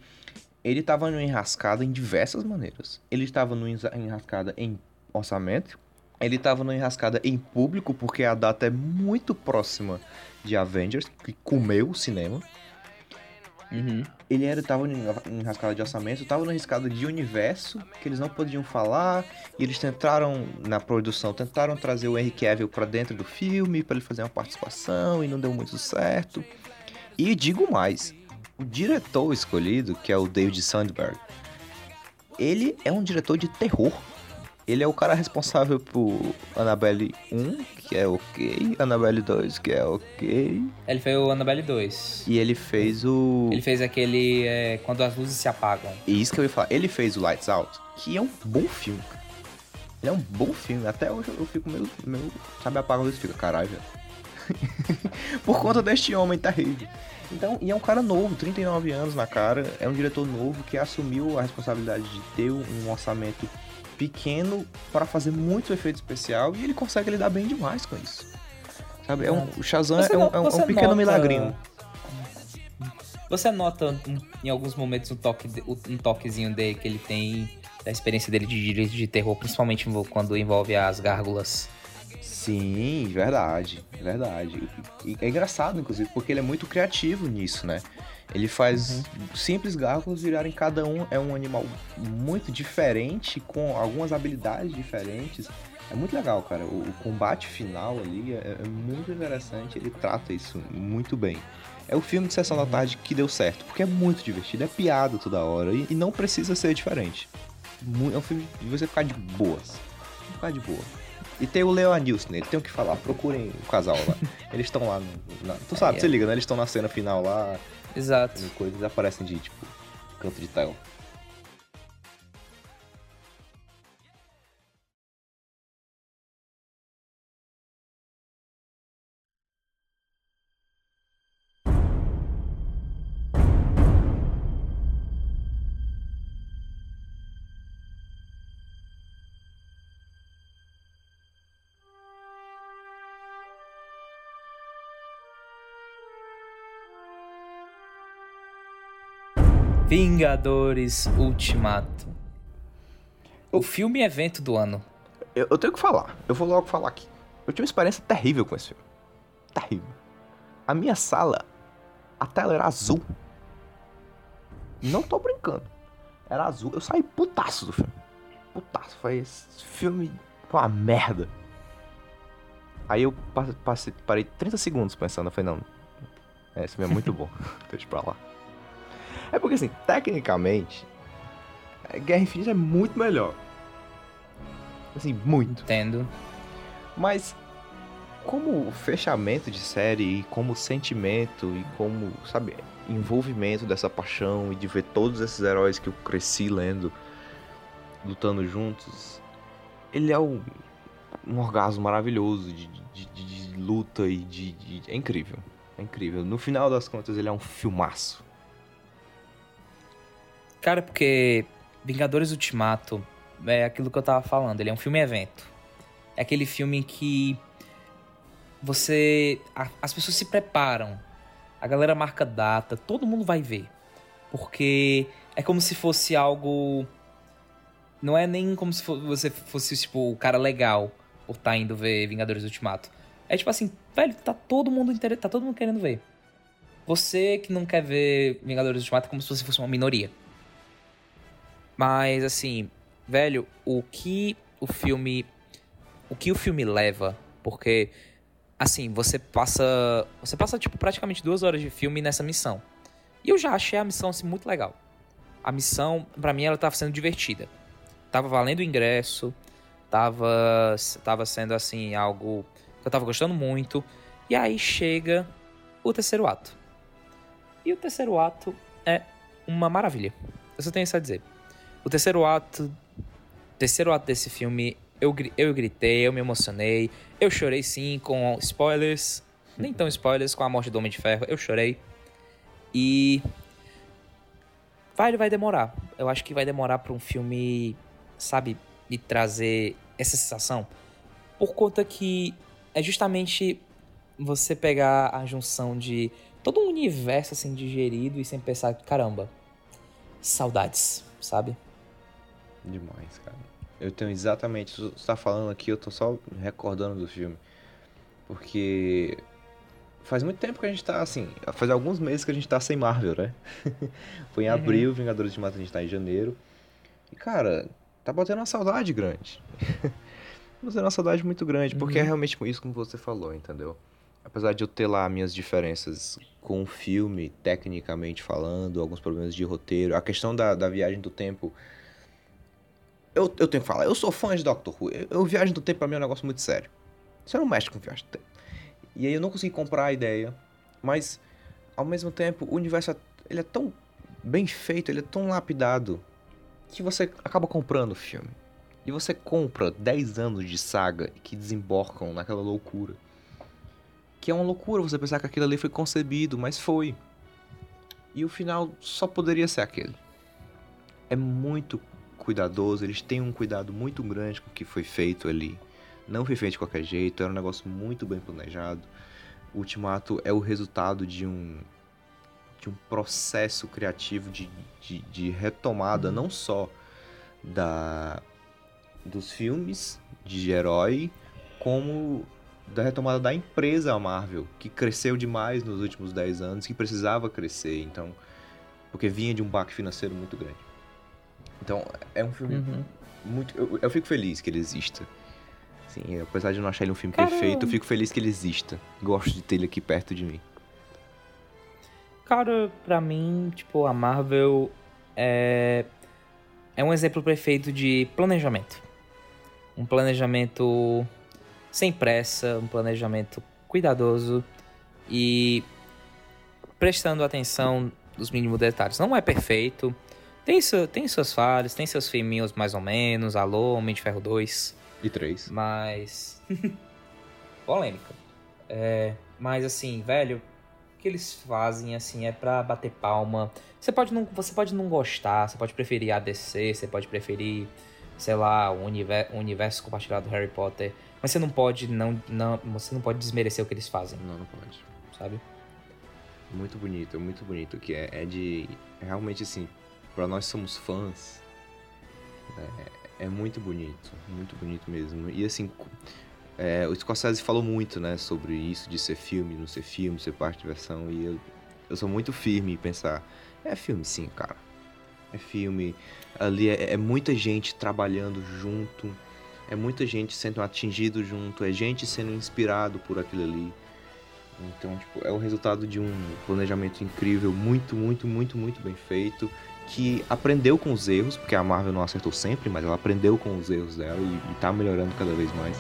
Speaker 2: ele tava numa enrascada em diversas maneiras. Ele estava numa enrascada em orçamento, ele estava numa enrascada em público, porque a data é muito próxima de Avengers, que comeu o cinema.
Speaker 3: Uhum.
Speaker 2: Ele era, tava em enrascada de orçamento, tava numa enrascada de universo, que eles não podiam falar, e eles tentaram, na produção, tentaram trazer o Henry Cavill pra dentro do filme, pra ele fazer uma participação, e não deu muito certo. E digo mais, o diretor escolhido, que é o David Sandberg, ele é um diretor de terror. Ele é o cara responsável por Annabelle 1, que é ok, Annabelle 2, que é ok,
Speaker 3: Ele fez o Annabelle 2.
Speaker 2: e ele fez o...
Speaker 3: Ele fez aquele. é, quando as luzes se apagam.
Speaker 2: E isso que eu ia falar. Ele fez o Lights Out, que é um bom filme. Ele é um bom filme. Até hoje eu fico meio. meio sabe, apaga a luz e fica, caralho. Por conta deste homem terrível. Então, e é um cara novo, 39 anos na cara. É um diretor novo que assumiu a responsabilidade de ter um orçamento pequeno para fazer muito efeito especial e ele consegue lidar bem demais com isso. Sabe? É um, o Shazam
Speaker 3: Você
Speaker 2: é um, é um- é um pequeno
Speaker 3: nota-
Speaker 2: milagrinho.
Speaker 3: Você nota em alguns momentos um, toque, um toquezinho dele que ele tem da experiência dele de direito de terror, principalmente quando envolve as gárgulas.
Speaker 2: Sim, verdade, verdade. E é engraçado, inclusive, porque ele é muito criativo nisso, né? Ele faz simples gárgulas virarem cada um é um animal muito diferente, com algumas habilidades diferentes. É muito legal, cara. O, o combate final ali é, é muito interessante. Ele trata isso muito bem. É o filme de sessão da tarde que deu certo, porque é muito divertido, é piada toda hora e, e não precisa ser diferente. É um filme de você ficar de boas. Ficar de boa. E tem o Leo Nilson nele, tem o que falar. Procurem o casal lá. Eles estão lá. No, na- tu sabe,
Speaker 3: É.
Speaker 2: você liga, né? Eles estão na cena final lá,
Speaker 3: Exato.
Speaker 2: e coisas aparecem de tipo canto de tela.
Speaker 3: Vingadores Ultimato. O filme evento do ano.
Speaker 2: Eu, eu tenho que falar, eu vou logo falar aqui. Eu tive uma experiência terrível com esse filme. Terrível. A minha sala, a tela era azul. Não tô brincando. Era azul. Eu saí putaço do filme. Putaço. Foi esse filme foi uma merda. Aí eu pa- passei, parei 30 segundos pensando. Eu falei, não. Esse filme é muito bom. Deixa pra lá. É porque assim, tecnicamente, Guerra Infinita é muito melhor. Assim, muito.
Speaker 3: Entendo.
Speaker 2: Mas como fechamento de série e como sentimento e como, sabe, envolvimento dessa paixão e de ver todos esses heróis que eu cresci lendo lutando juntos, ele é um, um orgasmo maravilhoso de, de- de- de luta e de, de- É incrível. É incrível. No final das contas, ele é um filmaço.
Speaker 3: Cara, porque Vingadores Ultimato é aquilo que eu tava falando, ele é um filme evento. É aquele filme que você. a- as pessoas se preparam, a galera marca data, todo mundo vai ver. Porque é como se fosse algo. Não é nem como se você fosse, tipo, o cara legal por estar indo ver Vingadores Ultimato. É tipo assim, velho, tá todo mundo inter... tá todo mundo querendo ver. Você que não quer ver Vingadores Ultimato é como se você fosse uma minoria. Mas assim, velho, o que o filme o que o filme leva, porque assim, você passa você passa tipo praticamente duas horas de filme nessa missão. E eu já achei a missão assim muito legal. A missão, pra mim, ela tava sendo divertida. Tava valendo o ingresso, tava tava sendo assim algo que eu tava gostando muito. E aí chega o terceiro ato. E o terceiro ato é uma maravilha. Eu só tenho isso a dizer. O terceiro ato, terceiro ato desse filme, eu, eu gritei, eu me emocionei, eu chorei sim com spoilers, nem tão spoilers, com a morte do Homem de Ferro, eu chorei. E vai, vai demorar. Eu acho que vai demorar para um filme, sabe, me trazer essa sensação, por conta que é justamente você pegar a junção de todo um universo assim digerido e sem pensar, caramba, saudades, sabe?
Speaker 2: Demais, cara. Eu tenho exatamente. Você tá falando aqui, eu tô só recordando do filme. Porque. Faz muito tempo que a gente tá assim. Faz alguns meses que a gente tá sem Marvel, né? Foi em uhum. abril, Vingadores de Mata a gente tá em janeiro. E, cara, tá batendo uma saudade grande. batendo uma saudade muito grande, porque é uhum. é realmente isso como você falou, entendeu? apesar de eu ter lá minhas diferenças com o filme, tecnicamente falando, alguns problemas de roteiro, a questão da, da viagem do tempo. Eu, eu tenho que falar, eu sou fã de Doctor Who. Eu, eu viagem do tempo pra mim é um negócio muito sério. Você não mexe com viagem do tempo. E aí eu não consegui comprar a ideia, mas ao mesmo tempo o universo ele é tão bem feito, ele é tão lapidado que você acaba comprando o filme. E você compra 10 anos de saga que desemborcam naquela loucura. Que é uma loucura você pensar que aquilo ali foi concebido, mas foi. E o final só poderia ser aquele. É muito cuidadoso, eles têm um cuidado muito grande com o que foi feito ali. Não foi feito de qualquer jeito, era um negócio muito bem planejado. O Ultimato é o resultado de um de um processo criativo de, de, de retomada uhum. não só da dos filmes de herói, como da retomada da empresa Marvel, que cresceu demais nos últimos 10 anos, que precisava crescer, então, porque vinha de um baque financeiro muito grande. Então, é um filme uhum. muito. Eu, eu, fico feliz que ele exista. Sim, apesar de não achar ele um filme Caramba. perfeito, eu fico feliz que ele exista. Gosto de ter ele aqui perto de mim.
Speaker 3: Cara, pra mim, tipo, a Marvel é. É um exemplo perfeito de planejamento. Um planejamento sem pressa, um planejamento cuidadoso e prestando atenção nos mínimos detalhes. Não é perfeito, tem, su tem suas falhas, tem seus filminhos mais ou menos, Alô, Homem de Ferro 2.
Speaker 2: E 3.
Speaker 3: Mas. Polêmica. É, mas assim, velho, o que eles fazem assim é pra bater palma. Você pode não, você pode não gostar, você pode preferir ADC, você pode preferir, sei lá, o universo, o universo compartilhado do Harry Potter. Mas você não pode não, não, você não pode desmerecer o que eles fazem.
Speaker 2: Não, não pode.
Speaker 3: Sabe?
Speaker 2: Muito bonito, muito bonito. Que é, é de. Realmente assim, para nós somos fãs. É, é, muito bonito. Muito bonito mesmo. E assim. É, o Scorsese falou muito, né, sobre isso de ser filme, não ser filme, ser parte de versão. E eu, eu sou muito firme em pensar. É filme sim, cara. É filme. Ali é, é muita gente trabalhando junto é muita gente sendo atingido junto, é gente sendo inspirado por aquilo ali. Então, tipo, é o resultado de um planejamento incrível, muito, muito, muito, muito bem feito, que aprendeu com os erros, porque a Marvel não acertou sempre, mas ela aprendeu com os erros dela e, e tá melhorando cada vez mais.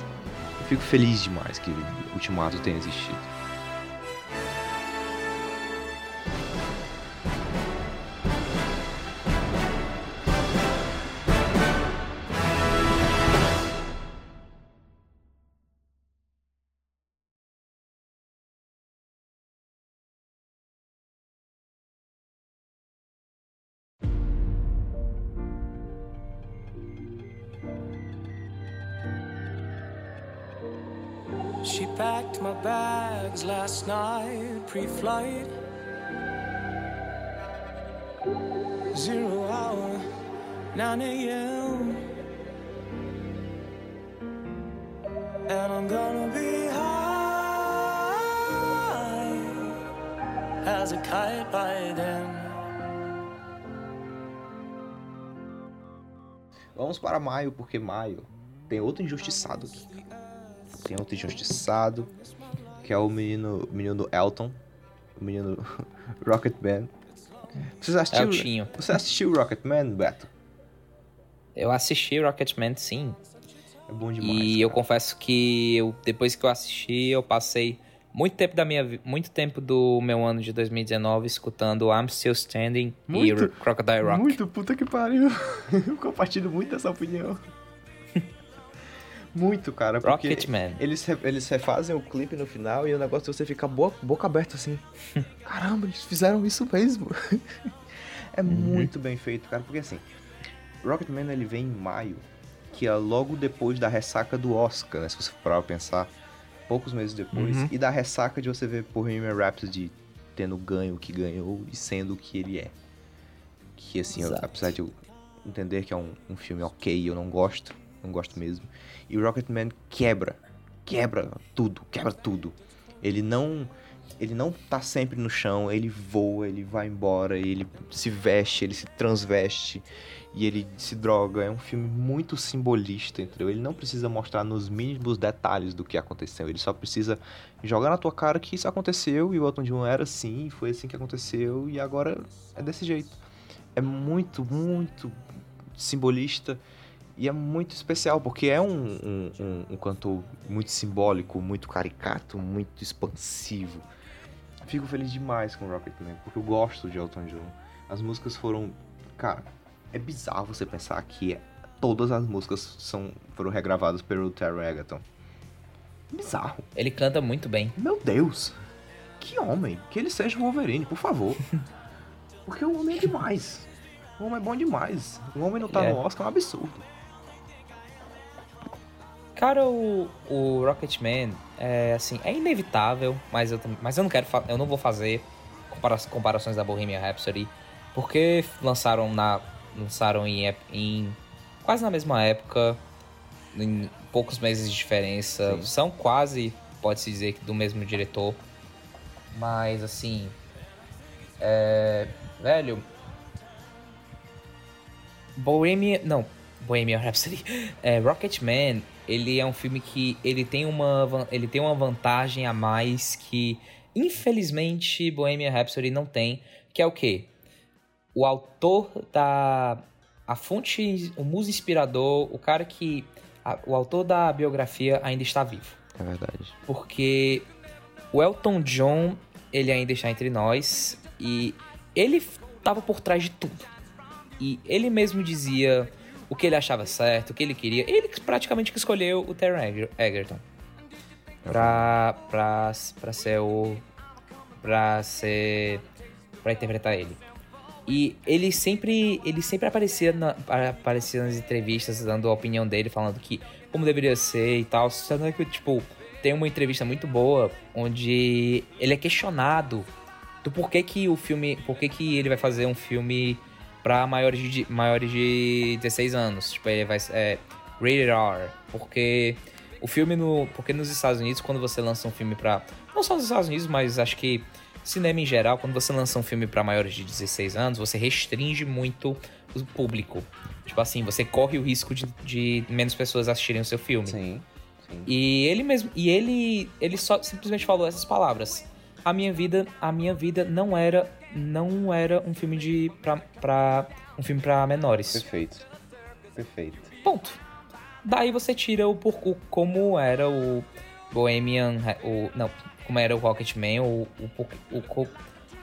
Speaker 2: Eu fico feliz demais que o Ultimato tenha existido.
Speaker 3: My bags last night, pre flight. Zero hour, 9 a.m. And I'm gonna be high as a kite by then. Vamos para maio, porque maio tem outro injustiçado aqui tem outro injustiçado, que é o menino, menino Elton, o menino Rocketman. Você assistiu, Eltinho. você assistiu Rocketman, Beto? Eu assisti Rocketman, sim.
Speaker 2: É bom demais.
Speaker 3: E cara. eu confesso que eu, depois que eu assisti, eu passei muito tempo da minha muito tempo do meu ano de 2019 escutando I'm Still Standing
Speaker 2: Muito,
Speaker 3: e Crocodile Rock.
Speaker 2: Muito puta que pariu. Eu compartilho muito dessa opinião. Muito, cara, porque
Speaker 3: Rocketman.
Speaker 2: eles, eles refazem o clipe no final e o negócio de você ficar boca, boca aberta assim. Caramba, eles fizeram isso mesmo. é muito bem feito, cara, porque assim, Rocketman ele vem em maio, que é logo depois da ressaca do Oscar, né, se você for pensar, poucos meses depois,
Speaker 3: Uhum.
Speaker 2: e da ressaca de você ver Bohemian Rhapsody tendo ganho o que ganhou e sendo o que ele é. Que assim, eu- apesar de eu entender que é um, um filme ok, eu não gosto, não gosto mesmo. E o Rocketman quebra, quebra tudo, quebra tudo. Ele não, ele não tá sempre no chão, ele voa, ele vai embora, ele se veste, ele se transveste e ele se droga. É um filme muito simbolista, entendeu? Ele não precisa mostrar nos mínimos detalhes do que aconteceu, ele só precisa jogar na tua cara que isso aconteceu e o Elton John era assim, foi assim que aconteceu e agora é desse jeito. É muito, muito simbolista e é muito especial, porque é um, um, um, um cantor muito simbólico, muito caricato, muito expansivo. Fico feliz demais com Rocketman, porque eu gosto de Elton John. As músicas foram. Cara, é bizarro você pensar que todas as músicas são, foram regravadas pelo Terry Egerton. Bizarro.
Speaker 3: Ele canta muito bem.
Speaker 2: Meu Deus! Que homem! Que ele seja o Wolverine, por favor. Porque o homem é demais. O homem é bom demais. O homem não tá
Speaker 3: É.
Speaker 2: no Oscar é um absurdo.
Speaker 3: Cara, o, o Rocketman é assim, é inevitável, mas eu, mas eu não quero, eu não vou fazer compara comparações da Bohemian Rhapsody, porque lançaram na lançaram em, em quase na mesma época, em poucos meses de diferença,
Speaker 2: Sim.
Speaker 3: são quase, pode-se dizer que do mesmo diretor, mas assim, é, velho, Bohemian, não, Bohemian Rhapsody, é, Rocketman, ele é um filme que ele tem uma ele tem uma vantagem a mais que infelizmente Bohemian Rhapsody não tem, que é o quê? O autor da a fonte, o muso inspirador, o cara que a- o autor da biografia ainda está vivo
Speaker 2: É verdade.
Speaker 3: porque o Elton John, ele ainda está entre nós e ele estava por trás de tudo. E ele mesmo dizia o que ele achava certo, o que ele queria. Ele praticamente que escolheu o Terry Eger- Egerton pra, pra, pra ser o. pra ser. pra interpretar ele. E ele sempre, ele sempre aparecia, na, aparecia nas entrevistas dando a opinião dele, falando que como deveria ser e tal. Sendo que, tipo, tem uma entrevista muito boa onde ele é questionado do porquê que o filme. Porquê que ele vai fazer um filme pra maiores de, maiores de 16 anos. Tipo, ele vai. É, rated R. Porque o filme no. Porque nos Estados Unidos, quando você lança um filme pra. Não só nos Estados Unidos, mas acho que cinema em geral, quando você lança um filme pra maiores de 16 anos, você restringe muito o público. Tipo assim, você corre o risco de, de menos pessoas assistirem o seu filme.
Speaker 2: Sim. sim.
Speaker 3: E ele mesmo, e ele, ele só simplesmente falou essas palavras. A minha vida, a minha vida não era, não era um filme de pra, pra um filme para menores.
Speaker 2: Perfeito. Perfeito.
Speaker 3: Ponto. Daí você tira o porco como era o Bohemian, o não, como era o Rocketman, o, o, o,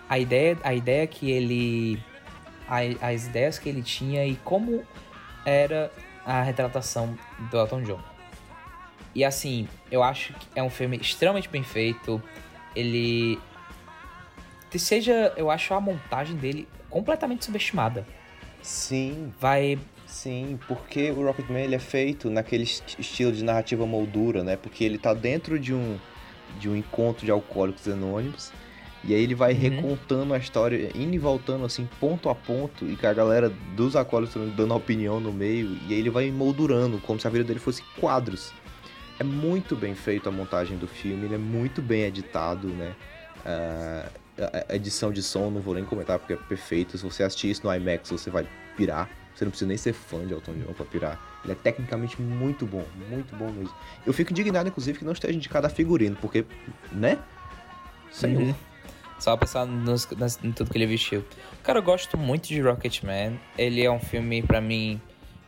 Speaker 3: a ideia, a ideia que ele a- as ideias que ele tinha e como era a retratação do Elton John. E assim, eu acho que é um filme extremamente bem feito. Ele seja, eu acho a montagem dele completamente subestimada.
Speaker 2: Sim,
Speaker 3: Vai
Speaker 2: sim, porque o Rocketman ele é feito naquele est- estilo de narrativa moldura, né? Porque ele tá dentro de um de um encontro de alcoólicos anônimos e aí ele vai
Speaker 3: Uhum.
Speaker 2: recontando a história, indo e voltando assim, ponto a ponto, e com a galera dos alcoólicos dando opinião no meio, e aí ele vai moldurando, como se a vida dele fosse quadros. É muito bem feito a montagem do filme, ele é muito bem editado, né? Ah, a edição de som, não vou nem comentar porque é perfeito. Se você assistir isso no IMAX, você vai pirar. Você não precisa nem ser fã de Elton John pra pirar. Ele é tecnicamente muito bom, muito bom mesmo. Eu fico indignado, inclusive, que não esteja indicado a figurino, porque, né? Senhor.
Speaker 3: Uhum. Só pensar nos, nas- em tudo que ele vestiu. Cara, eu gosto muito de Rocketman. Ele é um filme, pra mim.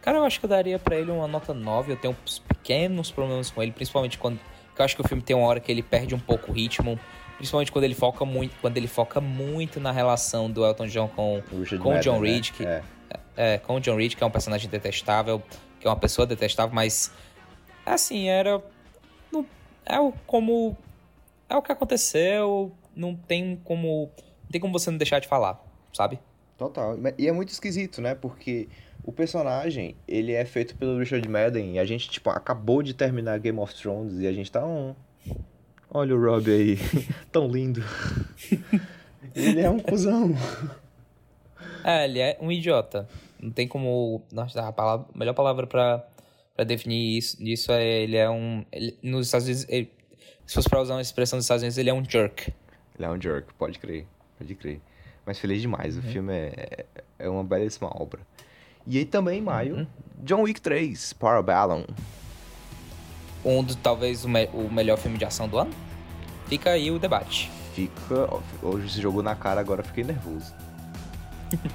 Speaker 3: Cara, eu acho que eu daria pra ele uma nota 9. Eu tenho uns pequenos problemas com ele, principalmente quando. eu acho que o filme tem uma hora que ele perde um pouco o ritmo, principalmente quando ele foca muito, quando ele foca muito na relação do Elton John com, com o John Reed, né? que é. é. com o John Reed, que é um personagem detestável, que é uma pessoa detestável, mas assim, era não, é o como é o que aconteceu, não tem como não tem como você não deixar de falar, sabe?
Speaker 2: Total. E é muito esquisito, né? Porque o personagem, ele é feito pelo Richard Madden e a gente, tipo, acabou de terminar Game of Thrones e a gente tá um... Olha o Rob aí, tão lindo. ele é um cuzão.
Speaker 3: É, ele é um idiota. Não tem como... Nossa, a, palavra, a melhor palavra pra, pra definir isso, isso é ele é um... Ele, nos Estados Unidos, ele, se fosse pra usar uma expressão dos Estados Unidos, ele é um jerk.
Speaker 2: Ele é um jerk, pode crer, pode crer. Mas feliz demais, uhum. o filme é, é uma belíssima obra. E aí também em maio, uhum. John Wick 3, Parabellum.
Speaker 3: Um dos, talvez, o, me o melhor filme de ação do ano? Fica aí o debate.
Speaker 2: Fica. Hoje se jogou na cara, agora fiquei nervoso.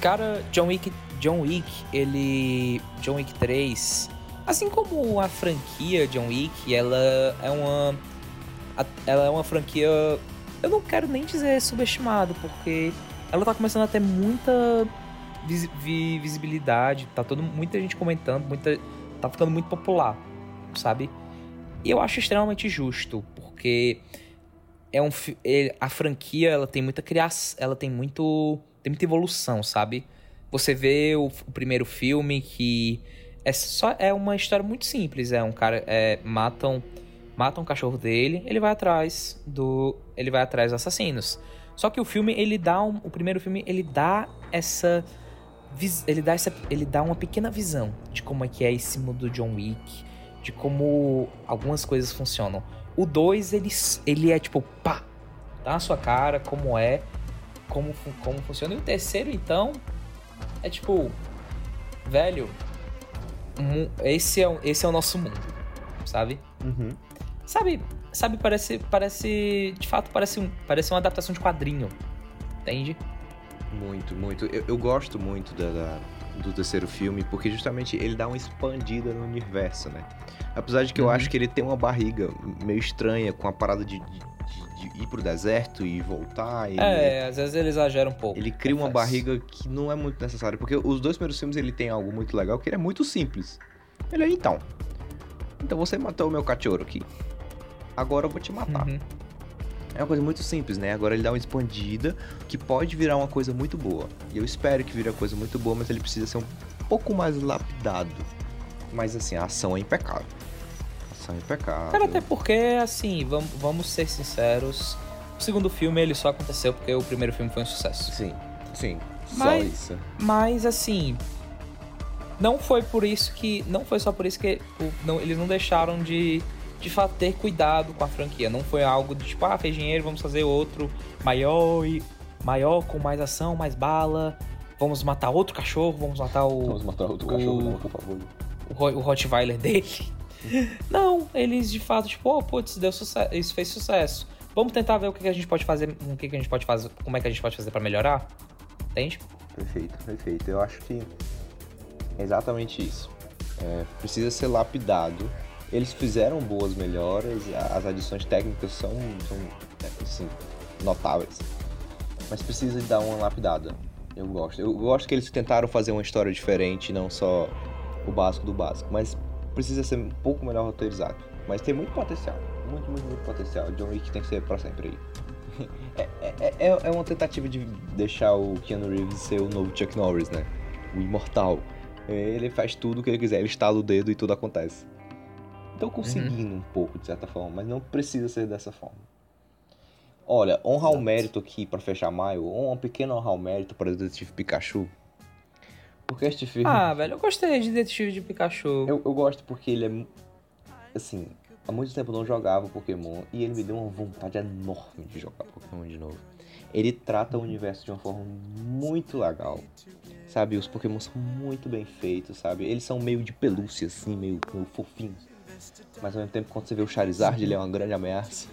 Speaker 3: cara, John Wick, John Wick, ele. John Wick 3. Assim como a franquia John Wick, ela é uma. Ela é uma franquia. Eu não quero nem dizer subestimado, porque ela tá começando a ter muita vis visibilidade, tá todo, muita gente comentando, muita, tá ficando muito popular, sabe? E eu acho extremamente justo, porque é um a franquia, ela tem muita criação, ela tem muito tem muita evolução, sabe? Você vê o, o, primeiro filme que é só é uma história muito simples, é um cara é, matam matam o cachorro dele, ele vai atrás do ele vai atrás dos assassinos. Só que o filme ele dá um, o primeiro filme ele dá essa ele dá, essa, ele dá uma pequena visão de como é que é esse mundo do John Wick, de como algumas coisas funcionam. O 2, ele, ele é tipo, pá, tá na sua cara, como é, como, como funciona. E o terceiro, então, é tipo, velho, esse é, esse é o nosso mundo, sabe?
Speaker 2: Uhum.
Speaker 3: Sabe, sabe, parece, parece, de fato, parece, um, parece uma adaptação de quadrinho, entende?
Speaker 2: Muito, muito. Eu, eu gosto muito da, da, do terceiro filme porque justamente ele dá uma expandida no universo, né? Apesar de que eu uhum. acho que ele tem uma barriga meio estranha com a parada de, de, de ir pro deserto e voltar. E
Speaker 3: é, às vezes ele exagera um pouco.
Speaker 2: Ele cria uma barriga que não é muito necessária. Porque os dois primeiros filmes ele tem algo muito legal que ele é muito simples. Ele é então. Então você matou o meu cachorro aqui. Agora eu vou te matar. Uhum. É uma coisa muito simples, né? Agora ele dá uma expandida que pode virar uma coisa muito boa. E eu espero que vire uma coisa muito boa, mas ele precisa ser um pouco mais lapidado. Mas assim, a ação é impecável. A ação é impecável.
Speaker 3: Cara, até porque, assim, vamos, vamos ser sinceros. O segundo filme ele só aconteceu porque o primeiro filme foi um sucesso.
Speaker 2: Sim, sim.
Speaker 3: Mas,
Speaker 2: só isso.
Speaker 3: Mas assim. Não foi por isso que. Não foi só por isso que não, eles não deixaram de de fato ter cuidado com a franquia. Não foi algo de tipo, ah, fez dinheiro, vamos fazer outro maior e maior, com mais ação, mais bala. Vamos matar outro cachorro, vamos matar o.
Speaker 2: Vamos matar outro o, cachorro, não, por favor.
Speaker 3: O, o Rottweiler dele. não, eles de fato, tipo, oh, putz, deu sucesso, isso fez sucesso. Vamos tentar ver o que a gente pode fazer, o que a gente pode fazer, como é que a gente pode fazer para melhorar. Entende?
Speaker 2: Perfeito, perfeito. Eu acho que é exatamente isso. É, precisa ser lapidado eles fizeram boas melhoras, as adições técnicas são, são assim, notáveis. Mas precisa de dar uma lapidada. Eu gosto. Eu gosto que eles tentaram fazer uma história diferente, não só o básico do básico. Mas precisa ser um pouco melhor roteirizado. Mas tem muito potencial. Muito, muito, muito potencial. John Wick tem que ser pra sempre aí. É, é, é, é uma tentativa de deixar o Keanu Reeves ser o novo Chuck Norris, né? O imortal. Ele faz tudo o que ele quiser, ele estala o dedo e tudo acontece. Estão conseguindo uhum. um pouco, de certa forma, mas não precisa ser dessa forma. Olha, honrar o mérito aqui para fechar maio, um pequeno honrar o mérito para o Detetive Pikachu. Porque este filme.
Speaker 3: Ah, velho, eu gostei de Detetive de Pikachu.
Speaker 2: Eu, eu gosto porque ele é. Assim, há muito tempo eu não jogava Pokémon e ele me deu uma vontade enorme de jogar Pokémon de novo. Ele trata o universo de uma forma muito legal. Sabe, os Pokémon são muito bem feitos, sabe? Eles são meio de pelúcia, assim, meio, meio fofinhos mas ao mesmo tempo quando você vê o Charizard, ele é uma grande ameaça.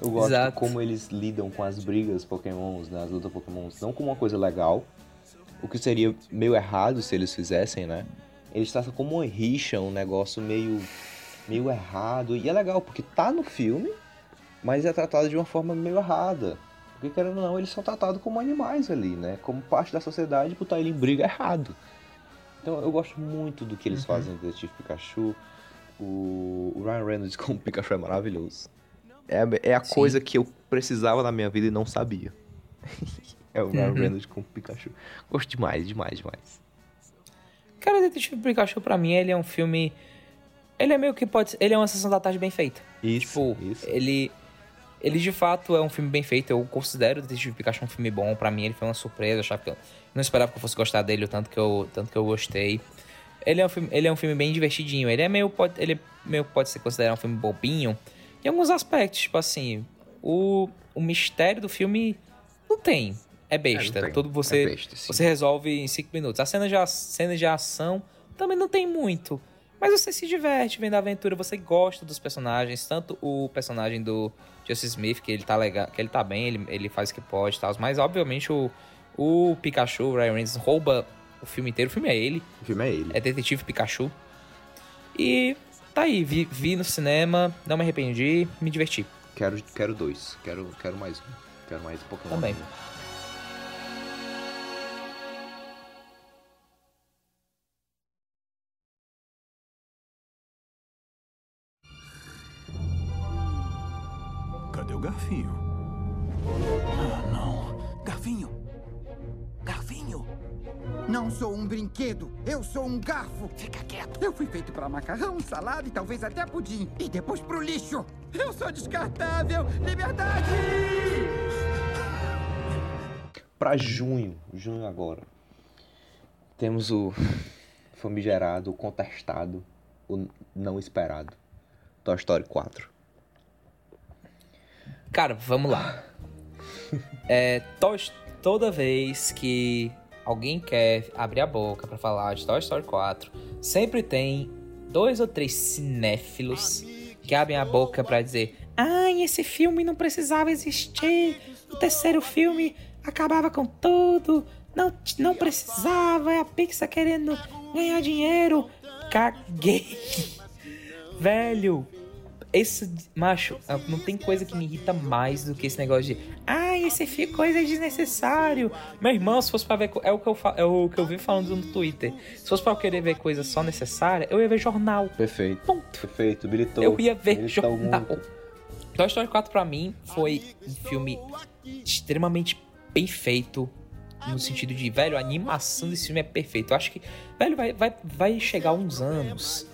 Speaker 2: Eu gosto Exato. de como eles lidam com as brigas pokémons, né, as lutas pokémons, não como uma coisa legal, o que seria meio errado se eles fizessem, né? Eles tratam como uma rixa, um negócio meio meio errado. E é legal, porque tá no filme, mas é tratado de uma forma meio errada. Porque, querendo ou não, eles são tratados como animais ali, né? Como parte da sociedade, botar ele em briga errado. Então eu gosto muito do que eles fazem no Detetive Pikachu. O, o Ryan Reynolds como Pikachu é maravilhoso. É, a- é a
Speaker 3: Sim.
Speaker 2: coisa que eu precisava na minha vida e não sabia. é o Ryan
Speaker 3: Uhum.
Speaker 2: Reynolds como Pikachu. Gosto demais, demais, demais.
Speaker 3: Cara, Detetive Pikachu, pra mim, ele é um filme. Ele é meio que pode. Ele é uma sessão da tarde bem feita.
Speaker 2: Isso,
Speaker 3: Tipo,
Speaker 2: isso.
Speaker 3: ele. Ele de fato é um filme bem feito. Eu considero o Detetive Pikachu um filme bom. Pra mim, ele foi uma surpresa. Eu achava que eu não esperava que eu fosse gostar dele o tanto que eu, tanto que eu gostei. Ele é, um filme, ele é um filme bem divertidinho. Ele é meio. Pode, ele meio pode ser considerado um filme bobinho. Em alguns aspectos, tipo assim. O, o mistério do filme não tem. É besta.
Speaker 2: É, tem.
Speaker 3: Tudo você.
Speaker 2: É besta.
Speaker 3: Você resolve em 5 minutos. A cena de, a- cena de ação também não tem muito. Mas você se diverte vendo a aventura, você gosta dos personagens, tanto o personagem do Justice Smith, que ele tá legal, que ele tá bem, ele, ele faz o que pode e tal. Mas obviamente o, o Pikachu, o Ryan Reynolds, rouba o filme inteiro. O filme é ele,
Speaker 2: O filme é ele.
Speaker 3: é Detetive Pikachu. E tá aí, vi, vi no cinema, não me arrependi, me diverti.
Speaker 2: Quero, quero dois. Quero, quero mais um. Quero mais Pokémon.
Speaker 3: Também.
Speaker 5: Cadê
Speaker 6: brinquedo, eu sou um garfo.
Speaker 5: Fica quieto.
Speaker 6: Eu fui feito para macarrão, salada e talvez até pudim. E depois pro lixo. Eu sou descartável. Liberdade!
Speaker 2: Pra junho, junho agora, temos o famigerado, o contestado, o não esperado. Toy Story 4.
Speaker 3: Cara, vamos lá. É, Toy- toda vez que alguém quer abrir a boca pra falar de Toy Story 4, sempre tem dois ou três cinéfilos que abrem a boca pra dizer: Ai, esse filme não precisava existir. O terceiro filme acabava com tudo. Não, não precisava. É a Pixar querendo ganhar dinheiro. Caguei. Velho, esse macho, ah, não tem coisa que me irrita mais do que esse negócio de ai, esse fi coisa é desnecessário. Meu irmão, se fosse pra ver. É o que eu, é o que eu vi falando no Twitter. Se fosse pra eu querer ver coisa só necessária, eu ia ver jornal.
Speaker 2: Perfeito.
Speaker 3: Ponto.
Speaker 2: Perfeito. Militou.
Speaker 3: Eu ia ver
Speaker 2: militou
Speaker 3: jornal.
Speaker 2: muito.
Speaker 3: Toy Story 4 pra mim foi um filme extremamente bem feito. No sentido de, velho, a animação desse filme é perfeita. Eu acho que, velho, vai, vai, vai chegar uns anos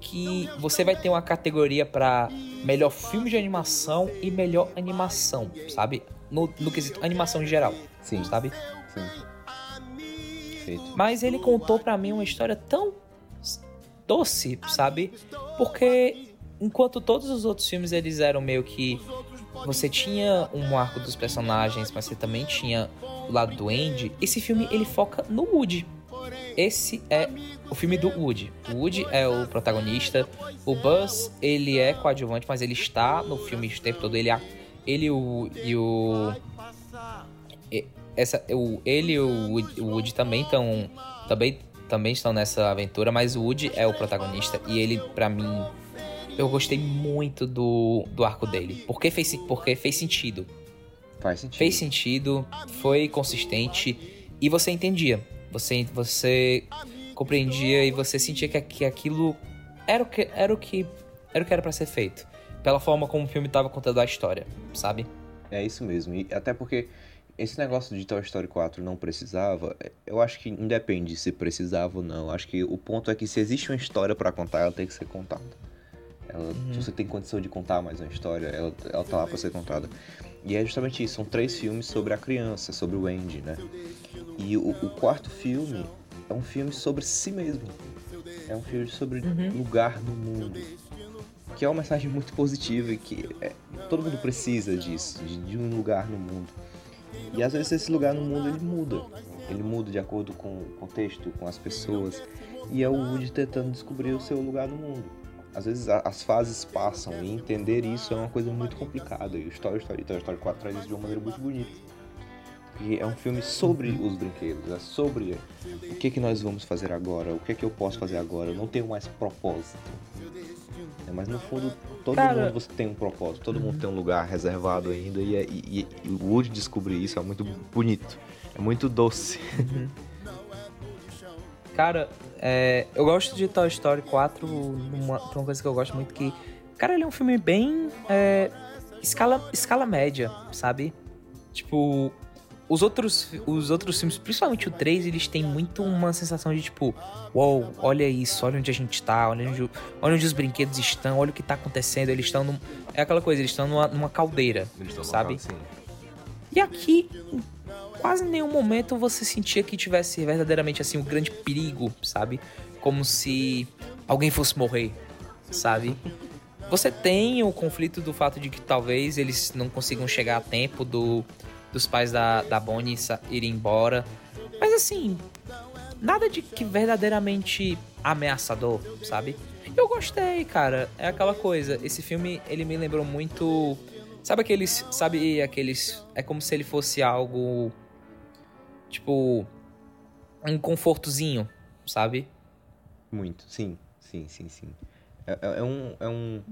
Speaker 3: que você vai ter uma categoria pra melhor filme de animação e melhor animação, sabe? No, no quesito animação em geral,
Speaker 2: Sim,
Speaker 3: sabe?
Speaker 2: sim. Perfeito.
Speaker 3: Mas ele contou pra mim uma história tão doce, sabe? Porque enquanto todos os outros filmes eles eram meio que você tinha um arco dos personagens, mas você também tinha o lado do Andy, esse filme ele foca no Woody. Esse é o filme do Woody. O Woody é o protagonista. O Buzz, ele é coadjuvante, mas ele está no filme o tempo todo. Ele, ele e o, e o essa, o, ele e o Woody, o Woody também estão também, também estão nessa aventura, mas o Woody é o protagonista e ele, pra mim, eu gostei muito do, do arco dele. Porque fez, porque fez sentido.
Speaker 2: Faz sentido.
Speaker 3: Fez sentido, foi consistente e você entendia. Você, você compreendia e você sentia que, que aquilo era o que era o que era o que era para ser feito. Pela forma como o filme tava contando a história, sabe?
Speaker 2: É isso mesmo. E até porque esse negócio de Toy Story 4 não precisava, eu acho que independe se precisava ou não. Acho que o ponto é que se existe uma história pra contar, ela tem que ser contada. Ela, Se você tem condição de contar mais uma história, ela, ela tá lá pra ser contada. E é justamente isso, são três filmes sobre a criança, sobre o Andy, né? E o, o quarto filme é um filme sobre si mesmo. É um filme sobre lugar no mundo. Que é uma mensagem muito positiva e que é, todo mundo precisa disso, de, de um lugar no mundo. E às vezes esse lugar no mundo ele muda. Ele muda de acordo com o contexto, com as pessoas. E é o Woody tentando descobrir o seu lugar no mundo. Às vezes a- as fases passam e entender isso é uma coisa muito complicada. E o Toy Story, Toy Story 4 traz isso de uma maneira muito bonita. Porque é um filme sobre os brinquedos, é sobre o que, que nós vamos fazer agora, o que, que eu posso fazer agora. Eu não tenho mais propósito. né? Mas no fundo, todo
Speaker 3: Cara-
Speaker 2: mundo você tem um propósito, todo mundo tem um lugar reservado ainda, e, é- e- e o Woody descobrir isso é muito bonito. É muito doce.
Speaker 3: Cara, é, eu gosto de Toy Story 4, uma, uma coisa que eu gosto muito que. Cara, ele é um filme bem. é, escala, escala média, sabe? Tipo. Os outros, os outros filmes, principalmente o 3, eles têm muito uma sensação de tipo, uou, olha isso, olha onde a gente tá, olha onde, olha onde os brinquedos estão, olha o que tá acontecendo, eles estão num, É aquela coisa, eles estão numa, numa caldeira, sabe? E aqui, em quase nenhum momento você sentia que tivesse verdadeiramente assim um grande perigo, sabe? Como se alguém fosse morrer, sabe? Você tem o conflito do fato de que talvez eles não consigam chegar a tempo do, dos pais da, da Bonnie irem embora. Mas assim, nada de que verdadeiramente ameaçador, sabe? Eu gostei, cara. É aquela coisa. Esse filme, ele me lembrou muito. Sabe aqueles. Sabe aqueles. É como se ele fosse algo. Tipo. Um confortozinho, sabe?
Speaker 2: Muito, sim, sim, sim, sim. É, é- é um, é um.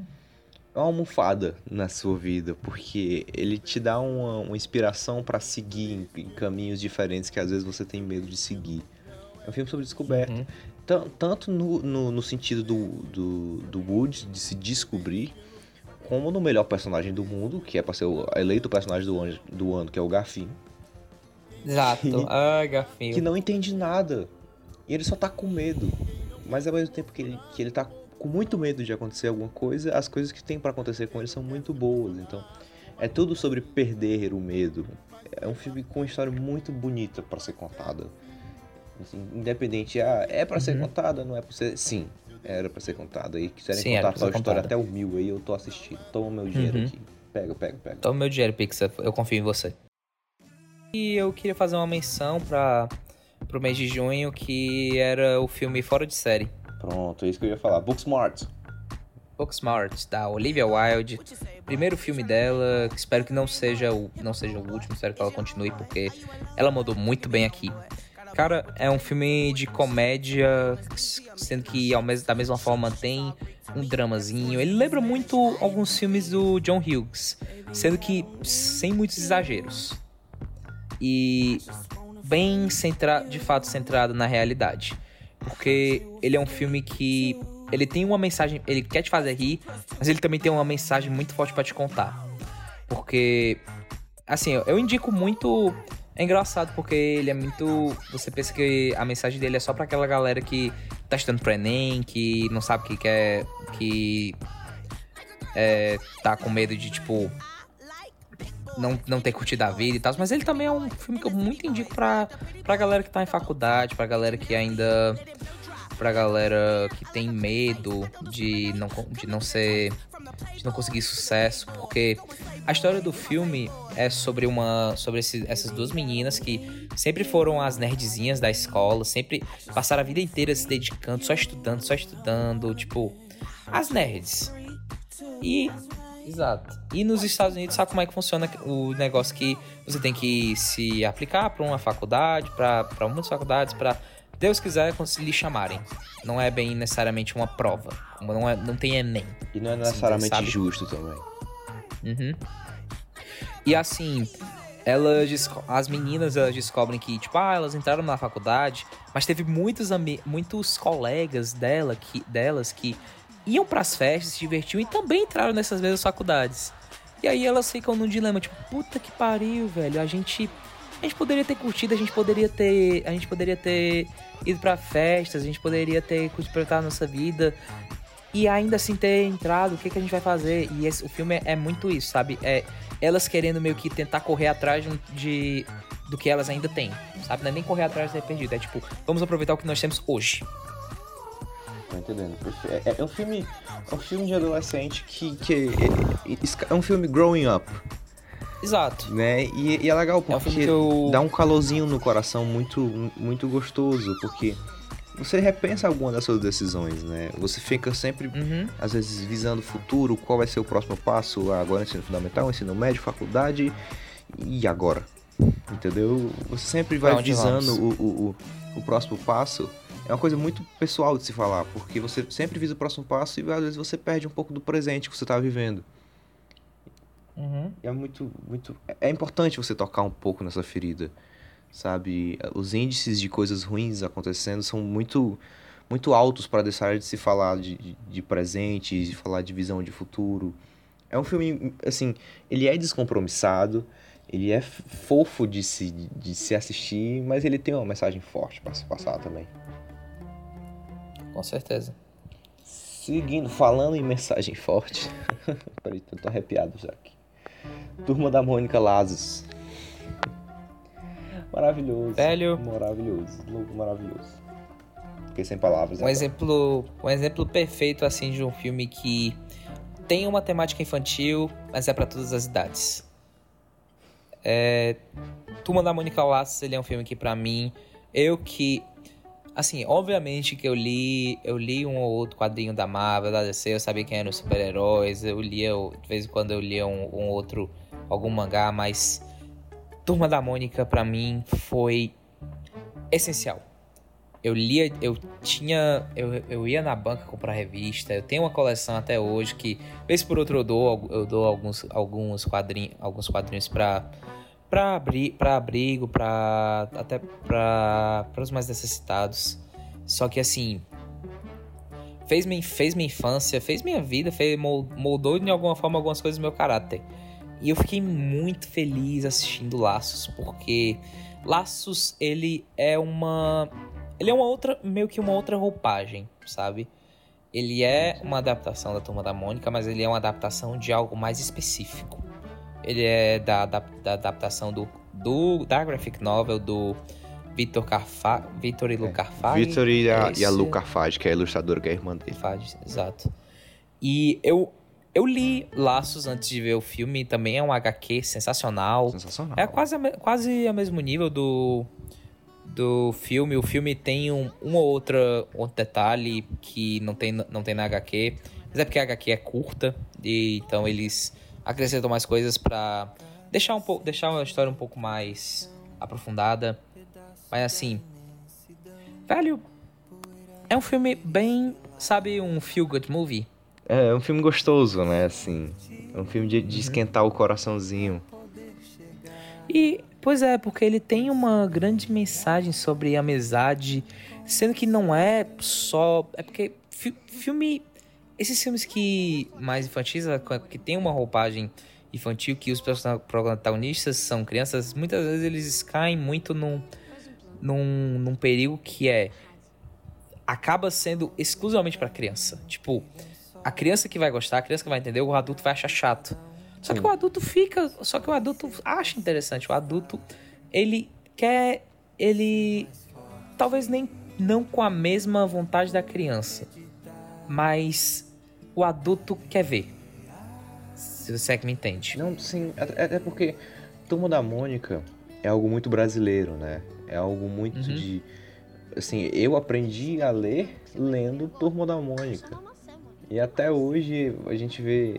Speaker 2: É uma almofada na sua vida, porque ele te dá uma, uma inspiração pra seguir em, em caminhos diferentes que às vezes você tem medo de seguir. É um filme sobre descoberta.
Speaker 3: Uhum.
Speaker 2: Tan- Tanto no, no, no sentido do, do, do Woody de se descobrir, como no melhor personagem do mundo, que é pra ser o eleito personagem do ano, do ano que é o Garfinho,
Speaker 3: Exato. Ai, gafinho.
Speaker 2: que não entende nada. E ele só tá com medo. Mas ao mesmo tempo que ele, que ele tá com muito medo de acontecer alguma coisa, as coisas que tem pra acontecer com ele são muito boas. Então, é tudo sobre perder o medo. É um filme com uma história muito bonita pra ser contada. Assim, independente, ah, é pra ser contada, não é pra ser. Sim, era pra ser contada. E quiserem
Speaker 3: Sim,
Speaker 2: contar tal história até o mil aí, eu tô assistindo. Toma meu dinheiro
Speaker 3: Uhum.
Speaker 2: aqui. Pega, pega, pega.
Speaker 3: Toma meu dinheiro, Pixar. Eu confio em você. E eu queria fazer uma menção para pro mês de junho, que era o filme Fora de Série.
Speaker 2: Pronto, é isso que eu ia falar. Booksmart.
Speaker 3: Booksmart, da Olivia Wilde. Primeiro filme dela, espero que não seja o não seja o último, espero que ela continue, porque ela mandou muito bem aqui. Cara, é um filme de comédia, sendo que ao mesmo, da mesma forma tem um dramazinho. Ele lembra muito alguns filmes do John Hughes, sendo que sem muitos exageros. E bem centra de fato centrado na realidade. Porque ele é um filme que ele tem uma mensagem, ele quer te fazer rir, mas ele também tem uma mensagem muito forte pra te contar. Porque assim, eu- indico muito é engraçado porque ele é muito. Você pensa que a mensagem dele é só pra aquela galera que tá estudando pro Enem, que não sabe o que quer. que. É, tá com medo de, tipo. Não, não ter curtido a vida e tal. Mas ele também é um filme que eu muito indico pra, pra galera que tá em faculdade, pra galera que ainda. pra galera que tem medo de não, de não ser. de não conseguir sucesso. Porque a história do filme é sobre uma. sobre esse- essas duas meninas que sempre foram as nerdzinhas da escola, sempre passaram a vida inteira se dedicando, só estudando, só estudando, tipo, as nerds. E. Exato. E nos Estados Unidos, sabe como é que funciona o negócio que você tem que se aplicar para uma faculdade, para muitas faculdades, para Deus quiser quando lhe chamarem. Não é bem necessariamente uma prova. Não, é, não tem Enem.
Speaker 2: E não é
Speaker 3: Sim,
Speaker 2: necessariamente
Speaker 3: sabe?
Speaker 2: justo também.
Speaker 3: Uhum. E assim, elas as meninas elas descobrem que, tipo, ah, elas entraram na faculdade, mas teve muitos, muitos colegas dela que, delas que iam pras festas, se divertiam e também entraram nessas mesmas faculdades. E aí elas ficam num dilema, tipo, puta que pariu, velho, a gente. A gente poderia ter curtido, a gente poderia ter. A gente poderia ter ido pra festas, a gente poderia ter curtido a nossa vida e ainda assim ter entrado, o que, que a gente vai fazer? E esse- o filme é, é muito isso, sabe? É elas querendo meio que tentar correr atrás de, de- do que elas ainda têm, sabe? Não é nem correr atrás de ter perdido, é tipo, vamos aproveitar o que nós temos hoje.
Speaker 2: Tô entendendo. É, é- é um filme. É um filme de adolescente que. que é, é- é um filme growing up,
Speaker 3: Exato.
Speaker 2: né? E, e é legal
Speaker 3: É
Speaker 2: porque
Speaker 3: que eu.
Speaker 2: dá um calorzinho no coração muito, muito gostoso, porque você repensa alguma das suas decisões, né? Você fica sempre,
Speaker 3: Uhum.
Speaker 2: às vezes, visando o futuro, qual vai ser o próximo passo, Ah, agora ensino fundamental, ensino médio, faculdade, e agora? Entendeu? Você sempre vai visando o, o, o, o próximo passo é uma coisa muito pessoal de se falar, porque você sempre visa o próximo passo e às vezes você perde um pouco do presente que você tá vivendo.
Speaker 3: Uhum.
Speaker 2: É muito, muito. É importante você tocar um pouco nessa ferida, sabe? Os índices de coisas ruins acontecendo são muito, muito altos para deixar de se falar de, de, de presente, de falar de visão de futuro. É um filme, assim, ele é descompromissado, ele é fofo de se, de se assistir, mas ele tem uma mensagem forte para se passar também.
Speaker 3: Com certeza.
Speaker 2: Seguindo, falando em mensagem forte. Peraí, eu tô arrepiado já aqui. Turma da Mônica Lazos. Maravilhoso.
Speaker 3: Velho.
Speaker 2: Maravilhoso. Louco, maravilhoso. Fiquei sem palavras.
Speaker 3: Um
Speaker 2: agora.
Speaker 3: exemplo, um exemplo perfeito assim de um filme que tem uma temática infantil, mas é pra todas as idades. É, Turma da Mônica Laços, ele é um filme que pra mim, eu que assim, obviamente que eu li, eu li um ou outro quadrinho da Marvel, da DC, eu sabia quem eram os super-heróis, eu lia, de vez em quando eu lia um, um outro algum mangá, mas Turma da Mônica pra mim foi essencial. Eu lia, eu tinha, eu, eu ia na banca comprar revista. Eu tenho uma coleção até hoje que, vez por outra, eu dou, eu dou alguns, alguns quadrinhos, alguns quadrinhos para para abri, para abrigo, para até para os mais necessitados. Só que assim, fez minha, fez minha infância, fez minha vida, fez, moldou de alguma forma algumas coisas do meu caráter. E eu fiquei muito feliz assistindo Laços, porque Laços ele é uma ele é uma outra, meio que uma outra roupagem, sabe? Ele é uma adaptação da Turma da Mônica, mas ele é uma adaptação de algo mais específico. Ele é da, da, da adaptação do, do, da graphic novel do Vitor Carfa, Vitor e Lu Carfage.
Speaker 2: Vitor e a,
Speaker 3: Esse-
Speaker 2: e a Lu Carfage, que é a ilustradora que é a irmã dele.
Speaker 3: Carfage, exato. E eu, eu li Laços antes de ver o filme, também é um HQ sensacional.
Speaker 2: Sensacional.
Speaker 3: É quase, quase ao mesmo nível do, do filme. O filme tem um, um ou outra, outro detalhe que não tem, não tem na HQ. Mas é porque a HQ é curta. E então eles acrescentam mais coisas pra deixar, um pouco, deixar uma história um pouco mais aprofundada. Mas assim. Velho. É um filme bem. Sabe, um feel good movie?
Speaker 2: É, é um filme gostoso, né? Assim. É um filme de, de esquentar o coraçãozinho.
Speaker 3: E, pois é, porque ele tem uma grande mensagem sobre amizade, sendo que não é só. É porque fi- filme. Esses filmes que mais infantis, que tem uma roupagem infantil, que os protagonistas são crianças, muitas vezes eles caem muito num, num, num perigo que é. Acaba sendo exclusivamente pra criança. Tipo, a criança que vai gostar, a criança que vai entender, o adulto vai achar chato. Só que o adulto fica. Só que o adulto acha interessante. O adulto, ele quer. Ele. Talvez nem não com a mesma vontade da criança. Mas o adulto quer ver. Se você é que me entende.
Speaker 2: Não, sim, até porque Turma da Mônica é algo muito brasileiro, né? É algo muito
Speaker 3: Uhum.
Speaker 2: de. Assim, eu aprendi a ler lendo Turma da Mônica. E até hoje a gente vê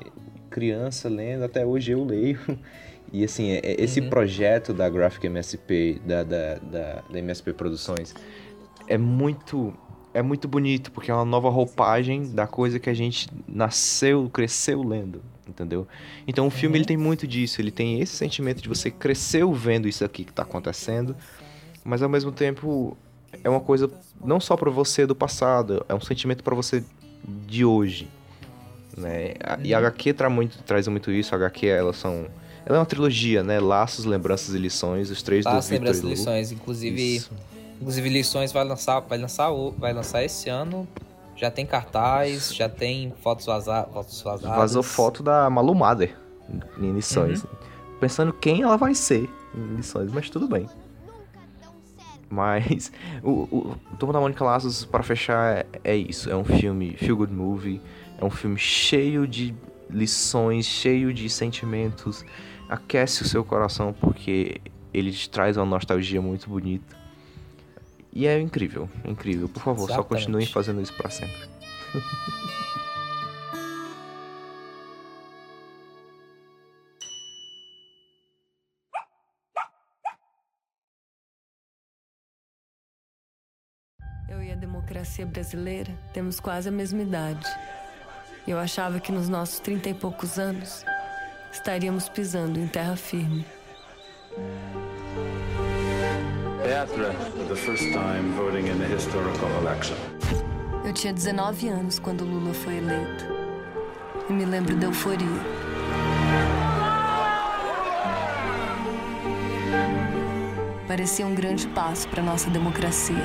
Speaker 2: criança lendo, até hoje eu leio. E assim, é- é- esse
Speaker 3: Uhum.
Speaker 2: projeto da Graphic MSP, da, da, da, da MSP Produções, é muito. É muito bonito, porque é uma nova roupagem da coisa que a gente nasceu, cresceu lendo, entendeu? Então o filme ele tem muito disso, ele tem esse sentimento de você cresceu vendo isso aqui que tá acontecendo, mas ao mesmo tempo é uma coisa não só para você do passado, é um sentimento para você de hoje, né? E a HQ tra muito, traz muito isso, a HQ elas são ela é uma trilogia, né? Laços, lembranças e lições, os três
Speaker 3: Faça
Speaker 2: do Victor
Speaker 3: lembranças
Speaker 2: e
Speaker 3: lições. Inclusive,
Speaker 2: Isso.
Speaker 3: Inclusive lições vai lançar, vai lançar, o- vai lançar esse ano. Já tem cartaz, já tem fotos, vaza, fotos vazadas.
Speaker 2: Vazou foto da Malu Mader em lições.
Speaker 3: Uhum.
Speaker 2: Pensando quem ela vai ser em lições, mas tudo bem. Mas o, o Turma da Mônica Laços, para fechar, é, é isso. É um filme feel good movie. É um filme cheio de lições, cheio de sentimentos. Aquece o seu coração porque ele te traz uma nostalgia muito bonita. E é incrível, incrível. Por favor, só
Speaker 3: Exatamente.
Speaker 2: continuem fazendo isso para sempre.
Speaker 7: Eu e a democracia brasileira temos quase a mesma idade. Eu achava que nos nossos trinta e poucos anos estaríamos pisando em terra firme.
Speaker 8: The first time voting in a historical election.
Speaker 7: Eu tinha 19 anos quando Lula foi eleito. E me lembro da euforia. Parecia um grande passo para nossa democracia.